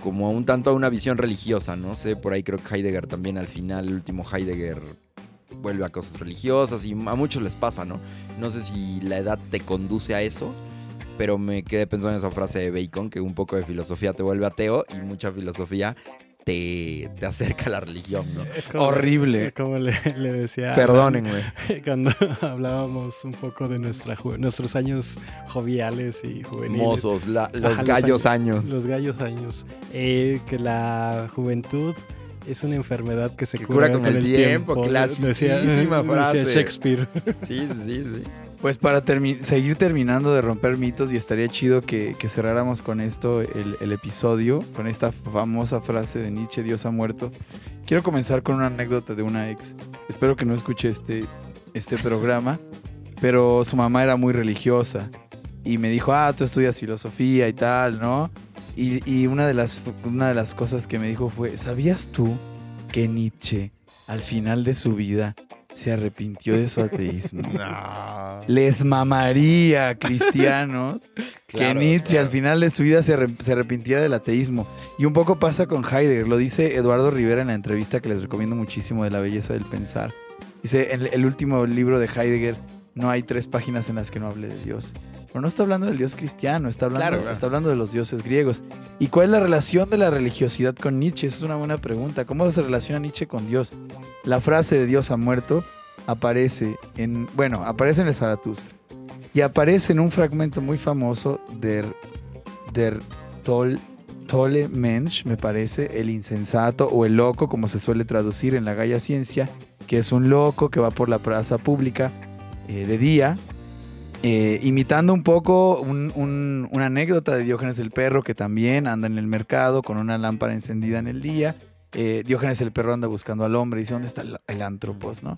como un tanto a una visión religiosa, no sé, por ahí creo que Heidegger también al final, el último Heidegger vuelve a cosas religiosas y a muchos les pasa, ¿no? No sé si la edad te conduce a eso, pero me quedé pensando en esa frase de Bacon, que un poco de filosofía te vuelve ateo y mucha filosofía te, te acerca a la religión, ¿no? Es como- Horrible. Como le, le decía. Perdónenme. Cuando hablábamos un poco de nuestra nuestros años joviales y juveniles. Mozos, la- los Ajá, gallos años. Los gallos años. Eh, que la juventud es una enfermedad que se Que cura, cura con el tiempo, clasiquísima frase. Decía Shakespeare. Sí, sí, sí, sí. Pues para seguir terminando de romper mitos y estaría chido que, cerráramos con esto el, el episodio, con esta famosa frase de Nietzsche, Dios ha muerto. Quiero comenzar con una anécdota de una ex. Espero que no escuche este, este programa, pero su mamá era muy religiosa y me dijo, ah, tú estudias filosofía y tal, ¿no? Y, y una, de las, una de las cosas que me dijo fue, ¿sabías tú que Nietzsche al final de su vida se arrepintió de su ateísmo. No. Les mamaría, cristianos, que Nietzsche claro. al final de su vida se, arre- se arrepintía del ateísmo. Y un poco pasa con Heidegger, lo dice Eduardo Rivera en la entrevista que les recomiendo muchísimo de la belleza del pensar. Dice, en el último libro de Heidegger no hay tres páginas en las que no hable de Dios. Pero no está hablando del Dios cristiano, está hablando, Claro, claro. está hablando de los dioses griegos. ¿Y cuál es la relación de la religiosidad con Nietzsche? Esa es una buena pregunta. ¿Cómo se relaciona Nietzsche con Dios? La frase de Dios ha muerto aparece en, bueno, aparece en el Zaratustra. Y aparece en un fragmento muy famoso de Der Tol, Tole Mensch, me parece, el insensato o el loco, como se suele traducir en la Gaia Ciencia, que es un loco que va por la plaza pública eh, de día, eh, imitando un poco un- un- una anécdota de Diógenes el perro, que también anda en el mercado con una lámpara encendida en el día. Eh, Diógenes el perro anda buscando al hombre y dice, ¿dónde está el, antropos, no?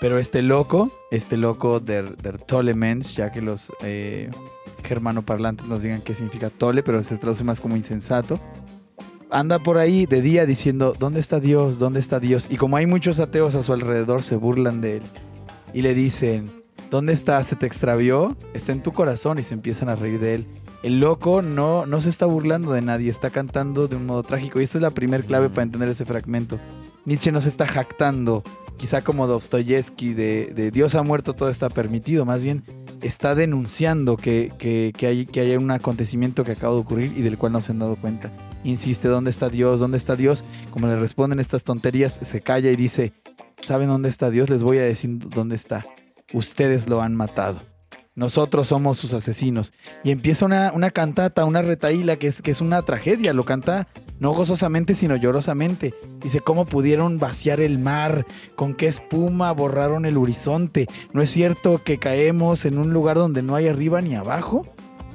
Pero este loco, este loco der, der Tole Mensch, ya que los eh, germanoparlantes nos digan qué significa tole, pero se traduce más como insensato, anda por ahí de día diciendo, ¿dónde está Dios? ¿Dónde está Dios? Y como hay muchos ateos a su alrededor, se burlan de él y le dicen, ¿dónde está? ¿Se te extravió? Está en tu corazón y se empiezan a reír de él. El loco no, no se está burlando de nadie, está cantando de un modo trágico. Y esta es la primera clave para entender ese fragmento. Nietzsche no se está jactando, quizá como Dostoyevsky, de, de Dios ha muerto, todo está permitido. Más bien está denunciando que, que, que hay, que hay un acontecimiento que acaba de ocurrir y del cual no se han dado cuenta. Insiste, ¿dónde está Dios? ¿Dónde está Dios? Como le responden estas tonterías, se calla y dice, ¿saben dónde está Dios? Les voy a decir dónde está. Ustedes lo han matado. Nosotros somos sus asesinos. Y empieza una, una cantata, una retaíla que es, que es una tragedia. Lo canta no gozosamente, sino llorosamente. Dice, ¿cómo pudieron vaciar el mar? ¿Con qué espuma borraron el horizonte? ¿No es cierto que caemos en un lugar donde no hay arriba ni abajo?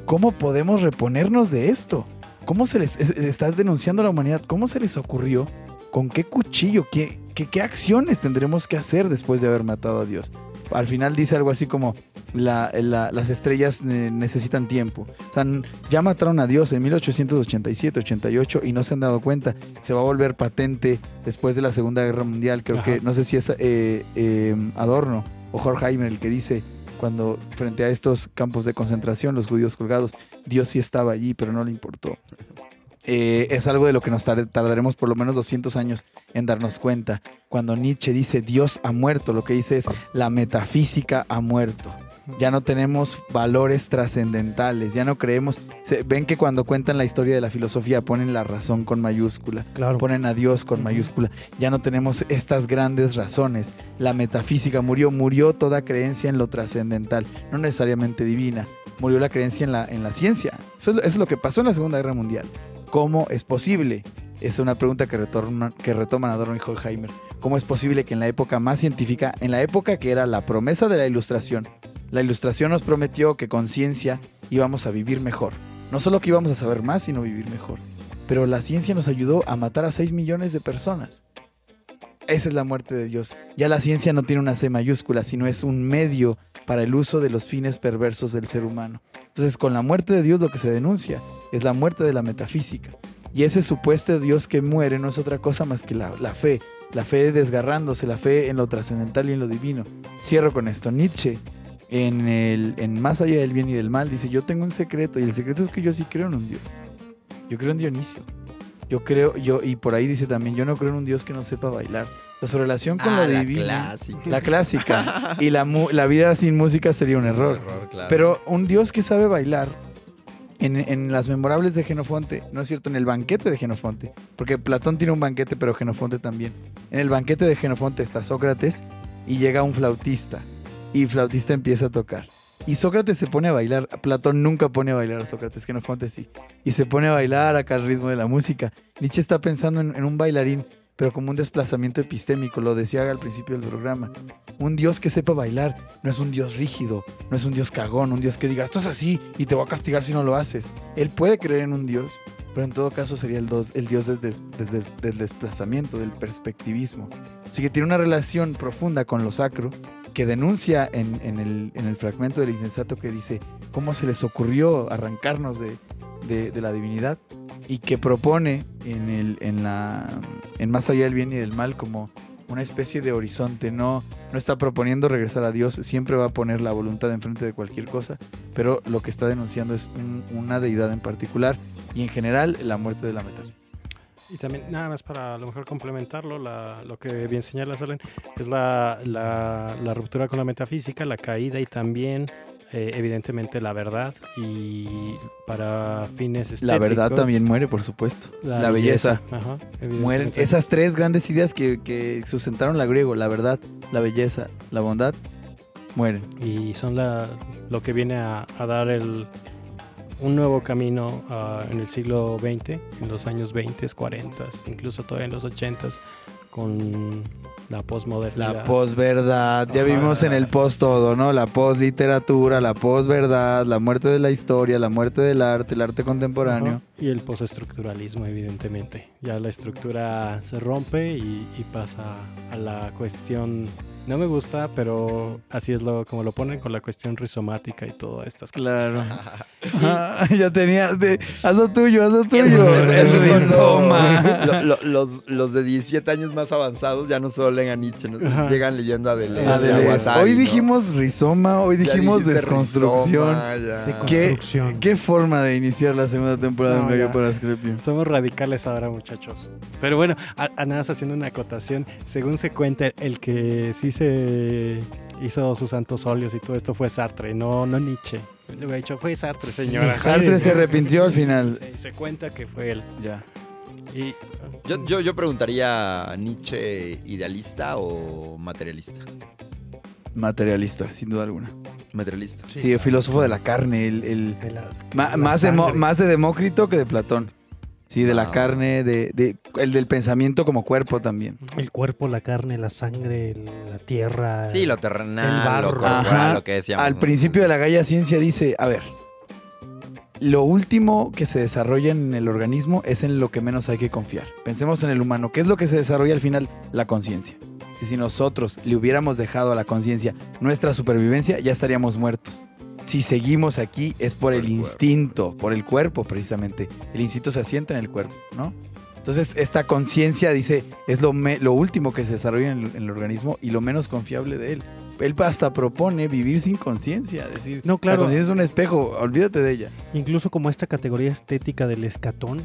¿Cómo podemos reponernos de esto? ¿Cómo se les es- está denunciando a la humanidad? ¿Cómo se les ocurrió? ¿Con qué cuchillo? ¿Qué, qué, qué acciones tendremos que hacer después de haber matado a Dios? Al final dice algo así como, la- la- las estrellas necesitan tiempo. O sea, ya mataron a Dios en 1887, 88 y no se han dado cuenta. Se va a volver patente después de la Segunda Guerra Mundial. Creo Ajá. que, no sé si es eh, eh, Adorno o Horkheimer el que dice, cuando frente a estos campos de concentración, los judíos colgados, Dios sí estaba allí, pero no le importó. Eh, es algo de lo que nos tar- tardaremos por lo menos 200 años en darnos cuenta. Cuando Nietzsche dice Dios ha muerto, lo que dice es la metafísica ha muerto. Ya no tenemos valores trascendentales, ya no creemos. se- ven que cuando cuentan la historia de la filosofía ponen la razón con mayúscula, Claro. ponen a Dios con mayúscula. Ya no tenemos estas grandes razones. La metafísica murió, murió toda creencia en lo trascendental, no necesariamente divina. Murió la creencia en la, en la ciencia. Eso eso es lo que pasó en la Segunda Guerra Mundial. ¿Cómo es posible? Es una pregunta que, retorna- que retoman Adorno y Horkheimer. ¿Cómo es posible que en la época más científica, en la época que era la promesa de la ilustración, la ilustración nos prometió que con ciencia íbamos a vivir mejor? No solo que íbamos a saber más, sino vivir mejor. Pero la ciencia nos ayudó a matar a 6 millones de personas. Esa es la muerte de Dios. Ya la ciencia no tiene una C mayúscula, sino es un medio para el uso de los fines perversos del ser humano. Entonces, con la muerte de Dios lo que se denuncia es la muerte de la metafísica. Y ese supuesto Dios que muere no es otra cosa más que la, la fe, la fe desgarrándose, la fe en lo trascendental y en lo divino. Cierro con esto. Nietzsche, en, el, en Más allá del bien y del mal, dice, yo tengo un secreto y el secreto es que yo sí creo en un Dios. Yo creo en Dionisio. Yo creo, yo, y por ahí dice también, yo no creo en un Dios que no sepa bailar. Su relación con Ah, lo la divino. clásica. La clásica. y la, la vida sin música sería un error. claro. Pero un Dios que sabe bailar en, las memorables de Genofonte, no es cierto, en el banquete de Genofonte, porque Platón tiene un banquete, pero Genofonte también. En el banquete de Genofonte está Sócrates y llega un flautista y flautista empieza a tocar. Y Sócrates se pone a bailar. Platón nunca pone a bailar a Sócrates, Genofonte sí. Y se pone a bailar acá al ritmo de la música. Nietzsche está pensando en, en un bailarín, pero como un desplazamiento epistémico, lo decía al principio del programa. Un Dios que sepa bailar no es un Dios rígido, no es un Dios cagón, un Dios que diga, esto es así y te voy a castigar si no lo haces. Él puede creer en un Dios, pero en todo caso sería el, Dios del, des- des- del desplazamiento, del perspectivismo. Así que tiene una relación profunda con lo sacro que denuncia en, el, en el fragmento del insensato que dice cómo se les ocurrió arrancarnos de la divinidad y que propone en, el, en, la, en Más allá del bien y del mal como una especie de horizonte, no, no está proponiendo regresar a Dios, siempre va a poner la voluntad enfrente de cualquier cosa, pero lo que está denunciando es un- una deidad en particular y en general la muerte de la metafísica. Y también, nada más para a lo mejor complementarlo, la- lo que bien señala Salen, es la, la- la ruptura con la metafísica, la caída y también, eh, evidentemente, la verdad. Y para fines estéticos. La verdad también muere, por supuesto. La, belleza. Ajá, Mueren esas tres grandes ideas que, que sustentaron la griego, la verdad, la belleza, la bondad, mueren. Y son la, lo que viene a, a dar el, un nuevo camino ah, en el siglo XX, en los años 20, 40, incluso todavía en los 80, con la posmodernidad. La posverdad, ya vimos en el post todo, ¿no? La posliteratura, la posverdad, la muerte de la historia, la muerte del arte, el arte contemporáneo. Y el postestructuralismo, evidentemente. Ya la estructura se rompe y, y pasa a la cuestión. No me gusta, pero así es lo como lo ponen con la cuestión rizomática y todas estas cosas. Claro. Ah, ya tenía. de- haz lo tuyo, haz lo tuyo. Esos son rizoma. lo- lo- los, los de 17 años más avanzados ya no solo leen a Nietzsche, ¿no? Llegan leyendo a Deleuze, a Deleuze. Guattari, Hoy ¿no? dijimos rizoma, hoy dijimos desconstrucción. rizoma, ¿Qué? Qué forma de iniciar la segunda temporada de No, Gallo para Asclepio. Somos radicales ahora, muchachos. Pero bueno, a, a nada más haciendo una acotación, según se cuenta, el que sí se hizo sus santos óleos y todo esto fue Sartre, no, no Nietzsche. Le hubiera dicho, fue Sartre, señora. Sartre se arrepintió al final. Se, se cuenta que fue él. Ya. Y, Yo, yo, yo preguntaría, ¿Nietzsche idealista o materialista? Materialista, sin duda alguna. Materialista. Sí, el filósofo de la carne, el, el- De la- ma- la más, de más de Demócrito que de Platón. Sí, de la Wow. carne, de, de- el del pensamiento como cuerpo también. El cuerpo, la carne, la sangre, la tierra. Sí, lo El terrenal, barro. lo corporal, Ajá. lo que decíamos. Al principio de la Gaia Ciencia dice, a ver, lo último que se desarrolla en el organismo es en lo que menos hay que confiar. Pensemos en el humano. ¿Qué es lo que se desarrolla al final? La conciencia. Si, si nosotros le hubiéramos dejado a la conciencia nuestra supervivencia, ya estaríamos muertos. Si seguimos aquí es por Por el, el cuerpo, instinto, por el cuerpo precisamente. El instinto se asienta en el cuerpo, ¿no? Entonces, esta conciencia, dice, es lo, me- lo último que se desarrolla en el, en el organismo y lo menos confiable de él. Él hasta propone vivir sin conciencia, decir, No, la claro. conciencia es un espejo, olvídate de ella. Incluso como esta categoría estética del escatón,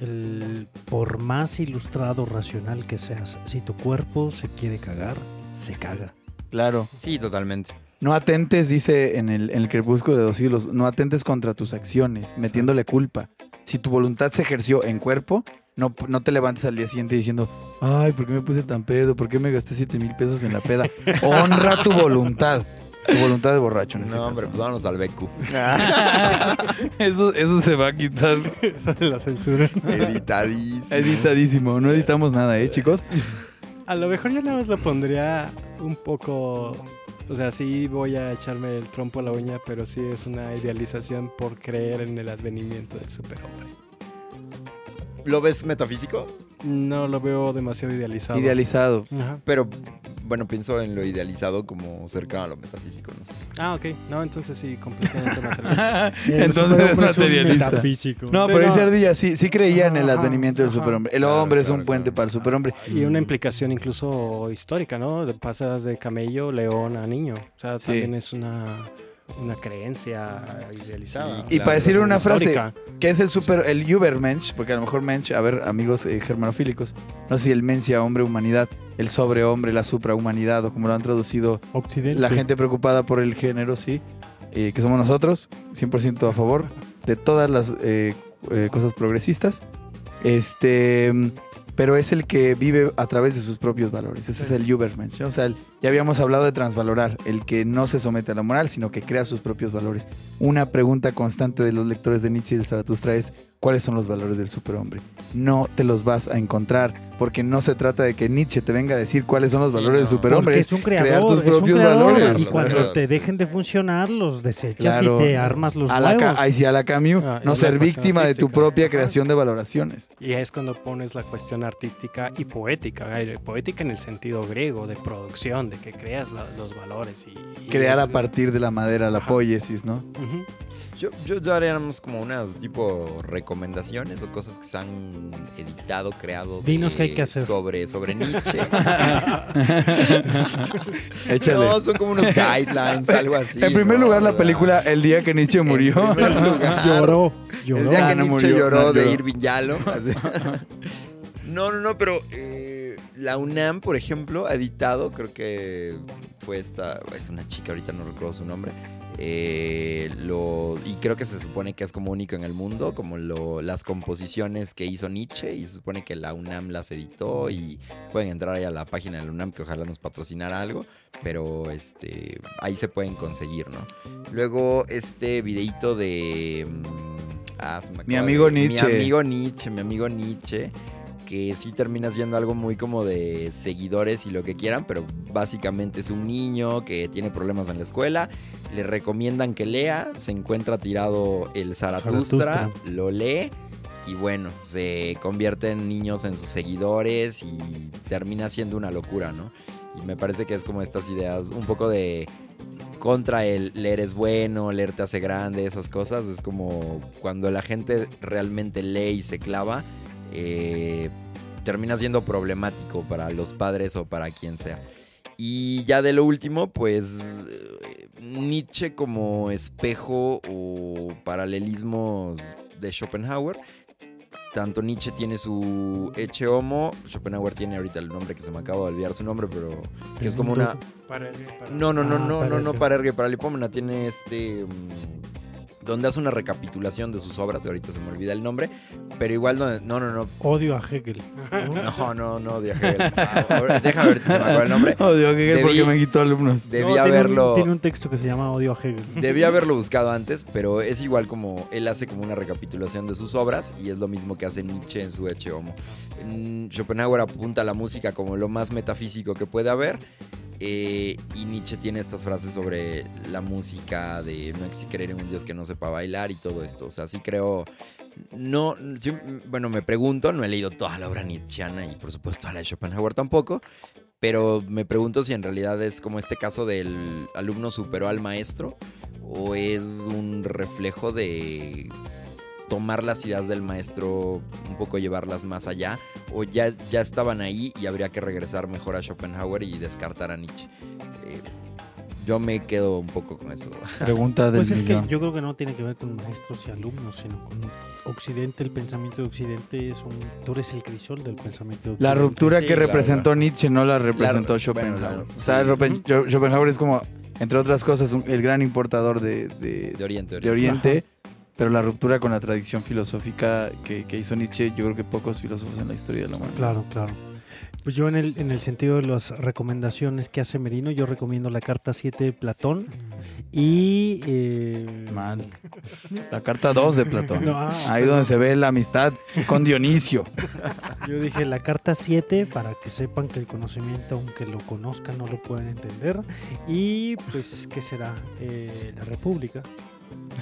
el, por más ilustrado, racional que seas, si tu cuerpo se quiere cagar, se caga. Claro. Sí, totalmente. No atentes, dice en el, en el crepúsculo de los siglos, no atentes contra tus acciones, metiéndole culpa. Si tu voluntad se ejerció en cuerpo, no, no te levantes al día siguiente diciendo, ay, ¿por qué me puse tan pedo? ¿Por qué me gasté 7 mil pesos en la peda? Honra tu voluntad. Tu voluntad de borracho en este No, hombre, caso. pues vámonos al BQ. eso, eso se va a quitar. esa de la censura. Editadísimo. Editadísimo. No editamos nada, ¿eh, chicos? A lo mejor yo nada más lo pondría un poco. O sea, sí voy a echarme el trompo a la uña, pero sí es una idealización por creer en el advenimiento del superhombre. ¿Lo ves metafísico? No lo veo demasiado idealizado. Idealizado. Ajá. Pero, bueno, pienso en lo idealizado como cercano a lo metafísico, no sé. Ah, ok. No, entonces sí, completamente materialista. Entonces es materialista. metafísico. No, Sí, pero no. dice Ardilla, sí, sí creía en el Ajá, advenimiento del superhombre. El Claro, hombre es un claro, puente claro. para el superhombre. Y una implicación incluso histórica, ¿no? De- Pasas de camello, león a niño. O sea, Sí. también es una, una creencia idealizada. Sí, Y para decir una frase. ¿qué es el super, el Übermensch? Porque a lo mejor Mensch, a ver, amigos eh, germanofílicos, no sé si el Mensch hombre humanidad, el sobrehombre, la suprahumanidad, o como lo han traducido Occidente. la gente preocupada por el género, sí, eh, que somos nosotros, 100% a favor de todas las eh, eh, cosas progresistas. Este, mm, pero es el que vive a través de sus propios valores. Ese es el Übermensch. ¿no? O sea, el- ya habíamos hablado de transvalorar, el que no se somete a la moral, sino que crea sus propios valores. Una pregunta constante de los lectores de Nietzsche y de Zaratustra es, ¿cuáles son los valores del superhombre? No te los vas a encontrar, porque no se trata de que Nietzsche te venga a decir cuáles son los Sí, valores del no. superhombre. Porque es un creador, crear tus es un propios creador, valores. Y cuando creadores, te sí. dejen de funcionar, los desechas Claro. y te armas los a la, nuevos. ahí sí, a la Camus, Ah, no ser víctima de tu propia creación de valoraciones. Y es cuando pones la cuestión artística y poética. eh, Poética en el sentido griego, de producción, de que creas la- los valores. Y, y Crear es- a partir de la madera la Ajá. poiesis, ¿no? Yo, yo, haríamos como unas tipo recomendaciones o cosas que se han editado, creado. Dinos de- qué hay que hacer. Sobre, sobre Nietzsche. Échale. no, son como unos guidelines, algo así. en primer ¿no? lugar, la película El día que Nietzsche murió. En primer lugar, Lloró, El lloró. día que Ah, no Nietzsche murió, lloró no, de lloró. Irving Yalom. No, no, no, pero eh, la UNAM, por ejemplo, ha editado, creo que fue esta, es una chica, ahorita no recuerdo su nombre. eh, lo, y creo que se supone que es como único en el mundo, como lo, las composiciones que hizo Nietzsche, y se supone que la UNAM las editó y pueden entrar ahí a la página de la UNAM que ojalá nos patrocinara algo, pero este, ahí se pueden conseguir, ¿no? Luego este videíto de... mm, ah, Mi amigo de- Nietzsche. Mi amigo Nietzsche, mi amigo Nietzsche, que sí termina siendo algo muy como de seguidores y lo que quieran, pero básicamente es un niño que tiene problemas en la escuela, le recomiendan que lea, se encuentra tirado el Zaratustra, Zaratustra. lo lee y bueno, se convierten niños en sus seguidores y termina siendo una locura, ¿no? Y me parece que es como estas ideas un poco de contra el leer es bueno, leer te hace grande, esas cosas. Es como cuando la gente realmente lee y se clava, eh, termina siendo problemático para los padres o para quien sea. Y ya de lo último, pues eh, Nietzsche como espejo o paralelismos de Schopenhauer. Tanto Nietzsche tiene su Eche Homo, Schopenhauer tiene ahorita el nombre que se me acaba de olvidar su nombre, pero que es como una... No, no, no, Ah, no, no, no, Parergue. Parergue, Paralipómena tiene este. Donde hace una recapitulación de sus obras, de ahorita se me olvida el nombre, pero igual no, no, no, no, Odio a Hegel. ¿no? no, no, no, de Hegel. Ah, déjame ver si se me acuerda el nombre. Odio que Debí- porque me quitó alumnos. Debí No, tiene un- haberlo, tiene un texto que se llama Odio a Hegel. debí haberlo buscado antes, pero es igual como él hace como una recapitulación de sus obras y es lo mismo que hace Nietzsche en su Eche Homo. En Schopenhauer apunta a la música como lo más metafísico que puede haber. Eh, y Nietzsche tiene estas frases sobre la música, de no existe creer en un Dios que no sepa bailar y todo esto. O sea, sí creo. No, bueno, me pregunto, no he leído toda la obra nietzscheana y por supuesto a la de Schopenhauer tampoco, pero me pregunto si en realidad es como este caso del alumno superó al maestro o es un reflejo de tomar las ideas del maestro, un poco llevarlas más allá, o ya, ya estaban ahí y habría que regresar mejor a Schopenhauer y descartar a Nietzsche. Eh, yo me quedo un poco con eso. Pregunta del Pues es que yo creo que no tiene que ver con maestros y alumnos, sino con Occidente. El pensamiento de Occidente es un. Tú eres el crisol del pensamiento de Occidente. La ruptura Sí, que claro, representó Nietzsche no la representó La- Schopenhauer. bueno, la- o sea, sí. Ropen- Scho- Schopenhauer es como, entre otras cosas, un- el gran importador de, de- De Oriente, de Oriente, pero la ruptura con la tradición filosófica que, que hizo Nietzsche, yo creo que pocos filósofos en la historia de la humanidad. Claro, claro. Pues yo en el, en el sentido de las recomendaciones que hace Merino, yo recomiendo la carta 7 de Platón y... eh, Mal. La carta 2 de Platón. No, ah, Ahí donde se ve la amistad con Dionisio. Yo dije la carta 7 para que sepan que el conocimiento, aunque lo conozcan, no lo pueden entender. Y pues, ¿qué será? Eh, la República.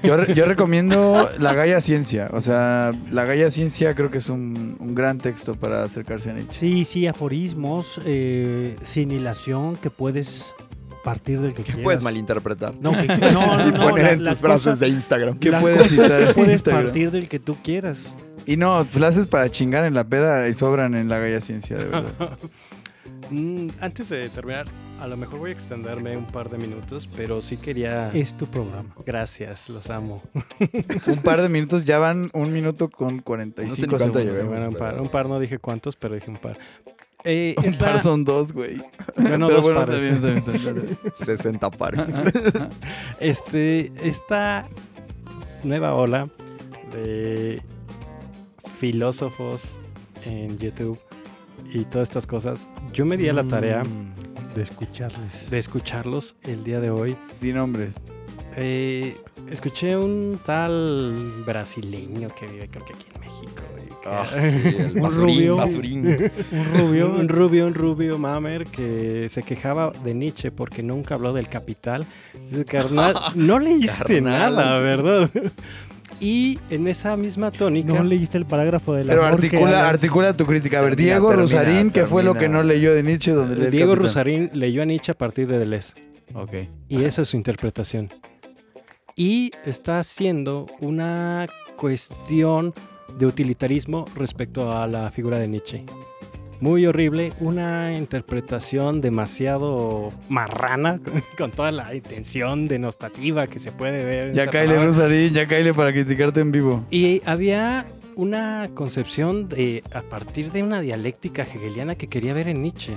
Yo, re- yo recomiendo la Gaia Ciencia. O sea, la Gaia Ciencia creo que es un, un gran texto para acercarse a Nietzsche. Sí, sí, aforismos, eh, sin hilación, que puedes partir del que Que quieras. puedes malinterpretar. No, que, no, no, y poner la- en la tus frases cosa- de Instagram. ¿Qué la puedes citar que puedes Instagram? partir del que tú quieras. Y no, la haces para chingar en la peda y sobran en la Gaia Ciencia, de verdad. Mm, antes de terminar, a lo mejor voy a extenderme un par de minutos, pero sí quería... Es tu programa. Gracias, los amo. un par de minutos, ya van un minuto con No sé 45 segundos. llevemos. Bueno, un, par, un par, no dije cuántos, pero dije un par. Eh, Un es par son dos, güey. Bueno, Pero dos bueno, pares. está bien, está bien, está bien. 60 pares. Este, esta nueva ola de filósofos en YouTube y todas estas cosas, yo me di a la tarea Mm, de escucharles. de escucharlos el día de hoy. Di nombres. Eh, escuché un tal brasileño que vive creo que aquí en México. Ah, sí, el Un basurín, rubio. basurín. Un rubio. un rubio, un rubio mamer que se quejaba de Nietzsche porque nunca habló del capital. Dice, carnal, no leíste Carnal. nada, ¿verdad? Y en esa misma tónica, No leíste el parágrafo del Pero amor que articula, articula tu crítica. A ver, Termina, Diego termina, Rosarín, ¿qué fue lo que no leyó de Nietzsche? Donde lee el Diego Capitán? Rosarín leyó a Nietzsche a partir de Deleuze. Ok. Y esa es su interpretación. y está haciendo una cuestión de utilitarismo respecto a la figura de Nietzsche. Muy horrible, una interpretación demasiado marrana, con toda la intención denostativa que se puede ver. Ya caile. Rosarín, ya caile para criticarte en vivo. Y había una concepción de a partir de una dialéctica hegeliana que quería ver en Nietzsche.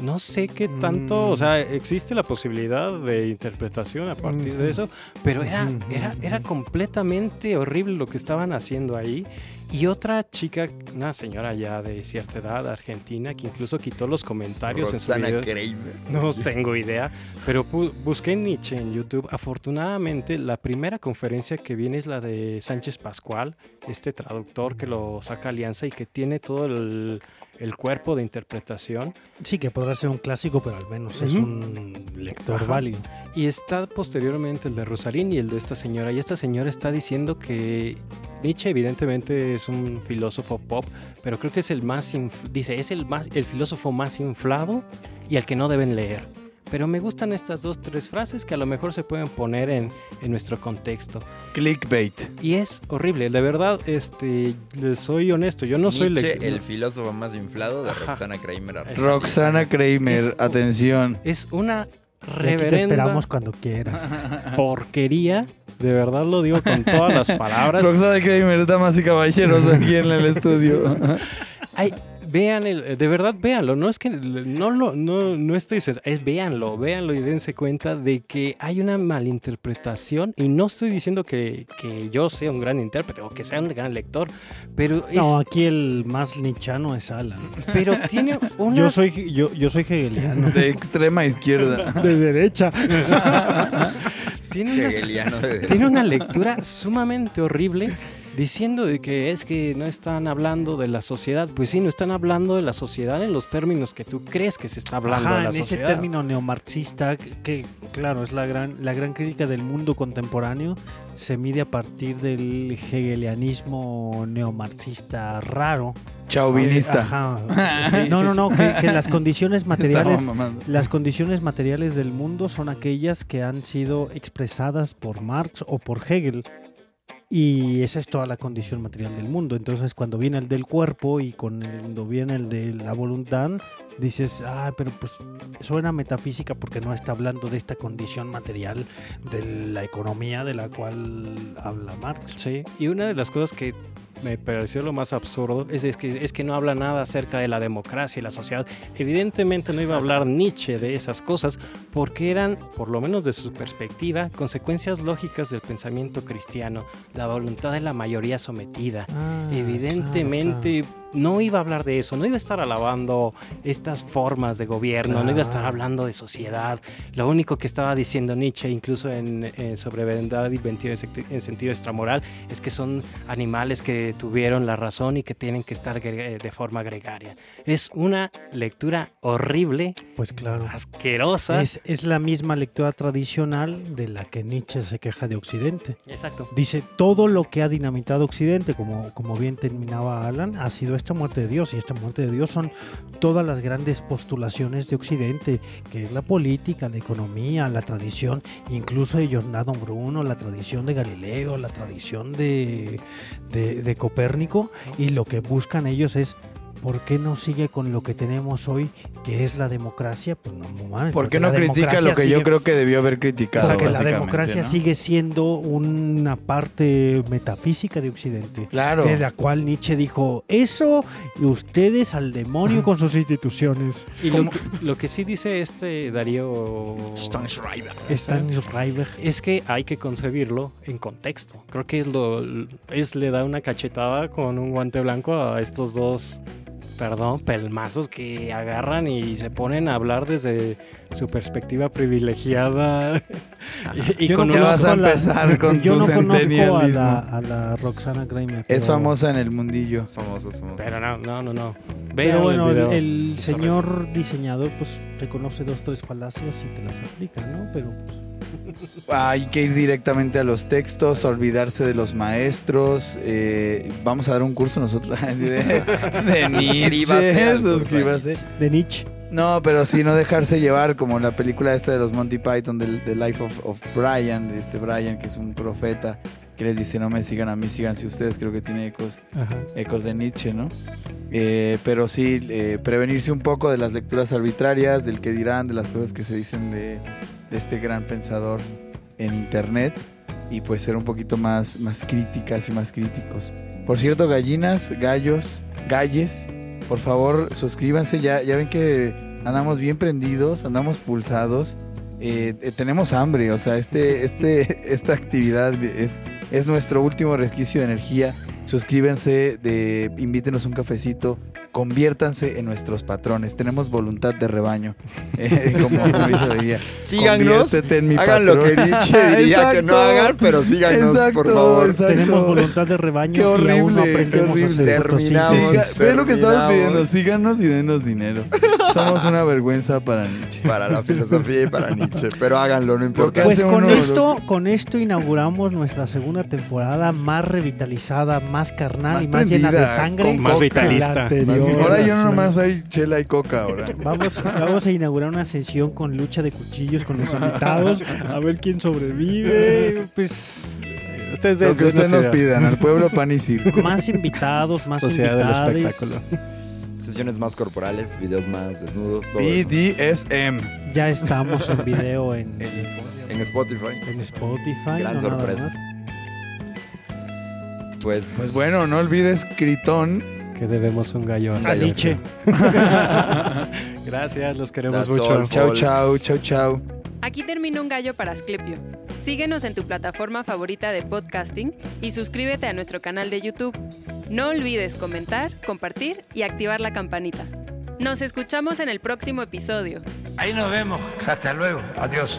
No sé qué tanto, Mm. o sea, existe la posibilidad de interpretación a partir de eso, pero era, era, era completamente horrible lo que estaban haciendo ahí. Y otra chica, una señora ya de cierta edad, argentina, que incluso quitó los comentarios en su video. Kramer. No tengo idea, pero busqué Nietzsche en YouTube. Afortunadamente, la primera conferencia que viene es la de Sánchez Pascual, este traductor que lo saca Alianza y que tiene todo el, el cuerpo de interpretación. Sí, que podrá ser un clásico, pero al menos es Ujú. un lector Ajá. válido. Y está posteriormente el de Rosalín y el de esta señora. Y esta señora está diciendo que Nietzsche evidentemente es un filósofo pop, pero creo que es el más, dice, es el, más, el filósofo más inflado y al que no deben leer. Pero me gustan estas dos, tres frases que a lo mejor se pueden poner en, en nuestro contexto. Clickbait. Y es horrible, de verdad, este, les soy honesto, yo no soy Nietzsche, lec- el filósofo más inflado de Ajá. Roxana Kramer. Roxana Kramer, Es- atención. Es una aquí te reverenda esperamos cuando quieras. porquería, de verdad lo digo con todas las palabras. Roxana Kramer, damas y caballeros, aquí en el estudio. Ay, vean el, de verdad véanlo, no es que no lo no, no estoy diciendo, es véanlo, véanlo y dense cuenta de que hay una malinterpretación y no estoy diciendo que, que yo sea un gran intérprete o que sea un gran lector, pero es, No, aquí el más nichano es Alan. pero tiene una Yo soy, yo, yo soy hegeliano. De extrema izquierda. De derecha. tiene una, de... tiene una lectura sumamente horrible diciendo de que es que no están hablando de la sociedad. Pues sí, no están hablando de la sociedad en los términos que tú crees que se está hablando Ajá, de la en ese sociedad. término neomarxista, que claro, es la gran, la gran crítica del mundo contemporáneo, se mide a partir del hegelianismo neomarxista raro. Chauvinista. Eh, ajá. Sí, no, no, no, que, que las condiciones materiales, las condiciones materiales del mundo son aquellas que han sido expresadas por Marx o por Hegel. Y esa es toda la condición material del mundo. Entonces, cuando viene el del cuerpo y cuando viene el de la voluntad, dices, ah, pero pues suena metafísica porque no está hablando de esta condición material de la economía de la cual habla Marx. Sí, y una de las cosas que me pareció lo más absurdo es, es que, es que no habla nada acerca de la democracia y la sociedad. Evidentemente no iba a hablar Nietzsche de esas cosas porque eran, por lo menos de su perspectiva, consecuencias lógicas del pensamiento cristiano, la voluntad de la mayoría sometida. Ah, Evidentemente no iba a hablar de eso, no iba a estar alabando estas formas de gobierno, no iba a estar Claro. hablando de sociedad. Lo único que estaba diciendo Nietzsche, incluso en, en sobre verdad y en sentido extramoral, es que son animales que tuvieron la razón y que tienen que estar de forma gregaria. Es una lectura horrible, Pues claro. asquerosa. Es, es la misma lectura tradicional de la que Nietzsche se queja de Occidente. Exacto. Dice, todo lo que ha dinamitado Occidente, como, como bien terminaba Alan, ha sido esta muerte de Dios. Y esta muerte de Dios son todas las grandes postulaciones de Occidente, que es la política, la economía, la tradición, incluso de Giordano Bruno, la tradición de Galileo, la tradición de, de, de Copérnico. Y lo que buscan ellos es... ¿Por qué no sigue con lo que tenemos hoy, que es la democracia? Pues no, no mames, ¿Por qué no critica lo que yo sigue- creo que debió haber o criticado? sea, que la democracia ¿no? sigue siendo una parte metafísica de Occidente. Claro. De la cual Nietzsche dijo, eso y ustedes al demonio con sus instituciones. Y lo que, lo que sí dice este Darío Stan Schreiber. es que hay que concebirlo en contexto. Creo que es lo es le da una cachetada con un guante blanco a estos dos perdón, pelmazos que agarran y se ponen a hablar desde su perspectiva privilegiada y, y Yo con no vas a la- empezar con yo tu no conozco a la, a la Roxana Kramer. Es famosa en el mundillo. Famosos, famosos. pero no, no, no, no. Pero bueno, el Es señor diseñador pues reconoce dos, tres falacias y te las aplica, ¿no? Pero pues, Hay que ir directamente a los textos, olvidarse de los maestros. eh, vamos a dar un curso nosotros de, de Nietzsche. Suscríbase de Nietzsche. No, pero sí, no dejarse llevar como la película esta de los Monty Python, del The Life of, of Brian, de este Brian que es un profeta, que les dice no me sigan a mí, síganse ustedes, creo que tiene ecos, Ajá. ecos de Nietzsche, ¿no? Eh, pero sí, eh, prevenirse un poco de las lecturas arbitrarias, del que dirán, de las cosas que se dicen de este gran pensador en internet y pues ser un poquito más, más críticas y más críticos. Por cierto, gallinas, gallos, galles, por favor suscríbanse, ya, ya ven que andamos bien prendidos, andamos pulsados. eh, eh, tenemos hambre, o sea, este, este, esta actividad es, es nuestro último resquicio de energía. Suscríbanse, de, invítenos un cafecito, conviértanse en nuestros patrones. Tenemos voluntad de rebaño, eh, como Mauricio diría. Síganos. Conviértete en mi Hagan lo que. Nietzsche diría que no hagan, pero síganos, Exacto, por favor. exacto. Tenemos voluntad de rebaño Qué y aún no horrible, qué aprendemos a horrible. Terminamos. ve lo que estamos pidiendo, síganos y denos dinero. Somos una vergüenza para Nietzsche. Para la filosofía y para Nietzsche. Pero háganlo, no importa. Pues con uno- esto, con esto inauguramos nuestra segunda temporada más revitalizada, más carnal Más y más llena de sangre. con Más vitalista. Más vitalista. Ahora ya no nomás hay chela y coca ahora. Vamos, vamos a inaugurar una sesión con lucha de cuchillos con los invitados. A ver quién sobrevive. Pues Ustedes Lo que ustedes nos pidan, al pueblo pan y circo. más invitados, más Sociedad del espectáculo. Sesiones más corporales, videos más desnudos, todo eso. BDSM. Ya estamos en video en, En Spotify. en Spotify. Gran no nada sorpresa. Pues, Pues bueno, no olvides Critón. Que debemos un gallo A. Nietzsche. Gracias, los queremos That's mucho. Chau, chau, chau, chau. Aquí termina un gallo para Asclepio. Síguenos en tu plataforma favorita de podcasting y suscríbete a nuestro canal de YouTube. No olvides comentar, compartir y activar la campanita. Nos escuchamos en el próximo episodio. Ahí nos vemos. Hasta luego. Adiós.